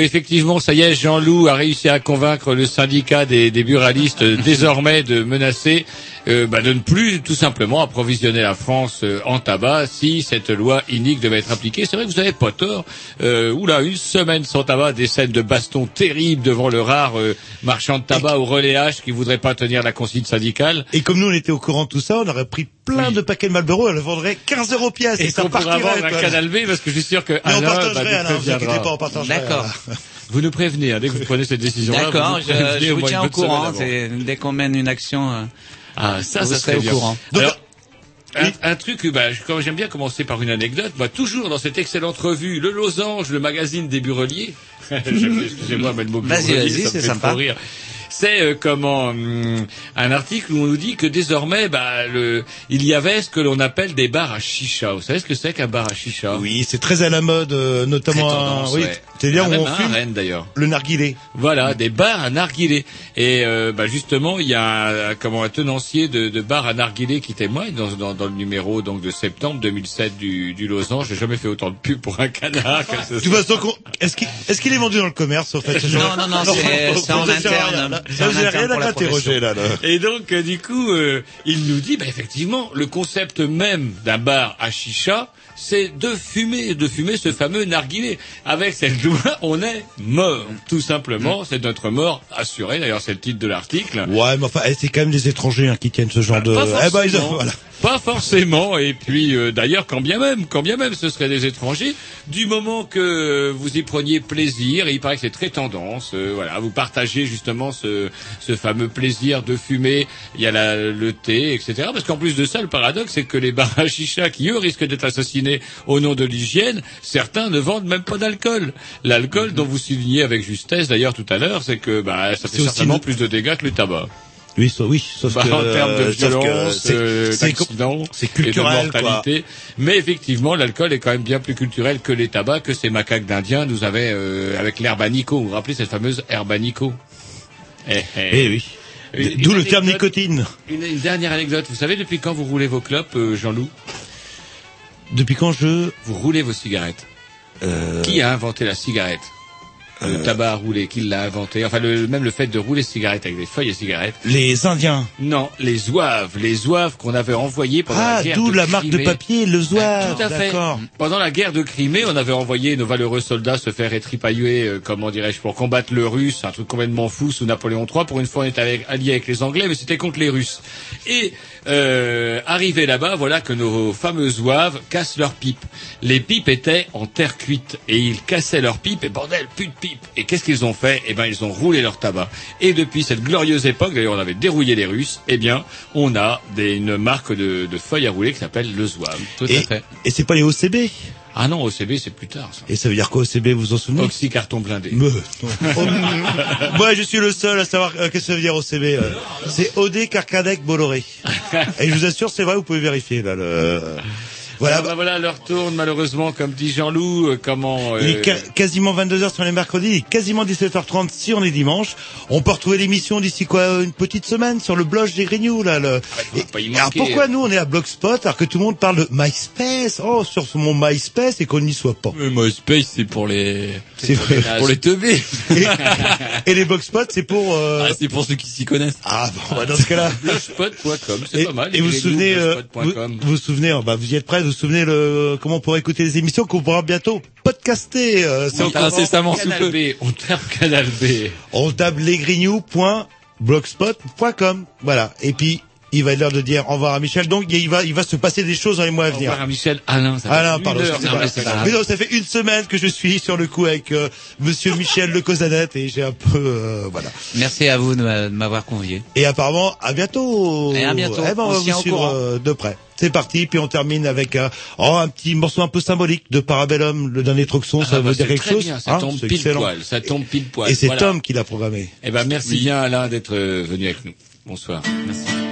Effectivement, ça y est, Jean-Loup a réussi à convaincre le syndicat des, des buralistes euh, (laughs) désormais de menacer euh, bah, de ne plus tout simplement approvisionner la France euh, en tabac si cette loi inique devait être appliquée. C'est vrai que vous n'avez pas tort. Euh, oula, une semaine sans tabac, des scènes de baston terribles devant le rare euh, marchand de tabac au relayage qui voudrait pas tenir la consigne syndicale.
Et comme nous on était au courant de tout ça, on aurait pris plein de paquets de Marlboro, on le vendrait 15 euros pièce.
Et
ça
qu'on pourra
partirait,
vendre un canal B parce que je suis sûr que
Mais on
Alain, bah,
partagerait, Alain, vous inquiétez pas, on partagerait.
D'accord.
Vous nous prévenez, hein, dès que vous prenez cette décision-là.
D'accord, je, vous tiens au courant. Dès qu'on mène une action, euh,
Ah, ça,
vous
ça serait
au
bien.
courant.
Alors, un, un truc, bah, je- comme j'aime bien commencer par une anecdote, bah, toujours dans cette excellente revue, le Losange, le magazine des bureliers. (laughs) Excusez-moi, mais le mot
Vas-y, vas-y,
ça me
c'est
fait
sympa.
trop rire. C'est euh, comment hum, un article où on nous dit que désormais, bah, le, il y avait ce que l'on appelle des bars à chicha. Vous savez ce que c'est qu'un bar à chicha?
Oui, c'est très à la mode, euh, notamment.
Très tendance,
oui,
ouais.
c'est-à-dire
Ah,
où on fume
Rennes, d'ailleurs.
le narguilé.
Voilà, des bars à narguilé. Et euh, bah, justement, il y a un, comment, un tenancier de, de bar à narguilé qui témoigne dans, dans, dans le numéro donc de septembre 2007 du, du Losange. J'ai jamais fait autant de pub pour un canard. ce
De toute façon, est-ce qu'il est, qu'il est vendu dans le commerce, en fait (laughs)
Non, non, non, (laughs) c'est- en interne. Interne
rien à là, là.
Et donc, euh, du coup, euh, il nous dit, bah, effectivement, le concept même d'un bar à chicha, c'est de fumer, de fumer ce fameux narguilé. Avec cette loi, on est mort, tout simplement. C'est notre mort assurée. D'ailleurs, c'est le titre de l'article.
Ouais, mais enfin, eh, c'est quand même des étrangers hein, qui tiennent ce genre de.
Pas
Eh ben, ils- voilà.
Pas forcément. Et puis, euh, d'ailleurs, quand bien même, quand bien même, ce seraient des étrangers, du moment que vous y preniez plaisir, et il paraît que c'est très tendance. euh, voilà, vous partagez justement ce, ce fameux plaisir de fumer. Il y a la, le thé, etc. Parce qu'en plus de ça, le paradoxe, c'est que les bars à chicha, qui eux risquent d'être assassinés au nom de l'hygiène, certains ne vendent même pas d'alcool. L'alcool, dont vous soulignez avec justesse d'ailleurs tout à l'heure, c'est que bah, ça fait certainement plus de dégâts que le tabac.
Oui, so- oui, sauf (laughs)
Bah,
que,
en termes de
euh,
violence,
c'est-
euh, de
culturel, quoi.
Mais effectivement, l'alcool est quand même bien plus culturel que les tabacs que ces macaques d'Indiens nous avaient euh, avec l'herbe. Vous vous rappelez cette fameuse herbe Nico eh,
Eh oui. D'où le terme nicotine.
Une, une dernière anecdote. Vous savez depuis quand vous roulez vos clopes, euh, Jean-Loup?
Depuis quand je...
Vous roulez vos cigarettes.
Euh,
Qui a inventé la cigarette? Le tabac à rouler, qui l'a inventé Enfin, le, même le fait de rouler cigarette avec des feuilles à cigarette.
Les Indiens.
Non, les zouaves, les zouaves qu'on avait envoyés pendant
Ah,
la guerre
d'où
de
la marque de
Crimée.
papier, le zouave.
Tout à fait. Pendant la guerre de Crimée, on avait envoyé nos valeureux soldats se faire étripailler, euh, comment dirais-je, pour combattre le russe, un truc complètement fou sous Napoléon III. Pour une fois, on était avec, alliés avec les Anglais, mais c'était contre les Russes. Et euh, arrivé là-bas, voilà que nos fameux zouaves cassent leurs pipes. Les pipes étaient en terre cuite et ils cassaient leurs pipes et bordel, plus de pipes. Et qu'est-ce qu'ils ont fait? Eh ben, ils ont roulé leur tabac. Et depuis cette glorieuse époque, d'ailleurs, on avait dérouillé les Russes. Eh bien, on a des, une marque de, de feuilles à rouler qui s'appelle le zouave. Tout
Et,
à fait.
et c'est pas les OCB
Ah non, OCB, c'est plus tard, ça.
Et ça veut dire quoi OCB, vous vous en souvenez
Oxy carton blindé. (laughs)
Moi, je suis le seul à savoir euh, qu'est-ce que ça veut dire OCB. euh. C'est OD Carcadec Bolloré. (laughs) Et je vous assure, c'est vrai, vous pouvez vérifier là. Le... Voilà.
Voilà, bah, voilà, l'heure tourne malheureusement, comme dit Jean-Loup, euh, comment...
Il est
euh,
ca- quasiment 22h sur les mercredis, il est quasiment 17h30 si on est dimanche. On peut retrouver l'émission d'ici quoi une petite semaine sur le blog des Grignoux là. Le... Et-
pas y
alors pourquoi nous on est à Blogspot alors que tout le monde parle de MySpace? Oh sur mon MySpace et qu'on n'y soit pas.
Mais MySpace, c'est pour les,
C'est
pour pour les teubés.
Et, et les Blogspot c'est pour. euh,
Ah, c'est pour ceux qui s'y connaissent.
Ah bon, bah, dans ce cas-là.
Blogspot.com, c'est
Et,
pas mal.
et vous vous
les
souvenez, euh, vous,
blogspot.com.
vous vous souvenez, oh, bah, vous y êtes prêts, vous vous souvenez le, comment on pourra écouter les émissions qu'on pourra bientôt podcaster. euh, c'est
On tape Canal B, on tape Canal B.
On tape lesgrignoux.blogspot.com. Voilà. Et puis, Il va être l'heure de dire au revoir à Michel. Donc il va, il va se passer des choses dans les mois à venir.
revoir à Michel. Alain, ça fait
Alain,
une
pardon.
heure.
excusez-moi.
Non, mais
non, ça fait une semaine que je suis sur le coup avec euh, Monsieur Michel Le Cosanette et j'ai un peu, euh, voilà.
Merci à vous de m'a- de m'avoir convié.
Et apparemment, à bientôt.
Et à bientôt.
Eh ben, on,
On
va vous
au
suivre euh, de près. C'est parti, puis on termine avec euh, oh, un petit morceau un peu symbolique de Parabellum, le dernier Troxon, ça
Ah,
veut
bah,
dire
c'est
quelque chose
bien, ça
hein,
tombe pile
excellent.
poil, ça tombe pile poil.
Et c'est
Voilà.
Tom qui l'a programmé.
Eh ben merci bien Alain d'être euh, venu avec nous. Bonsoir. Merci.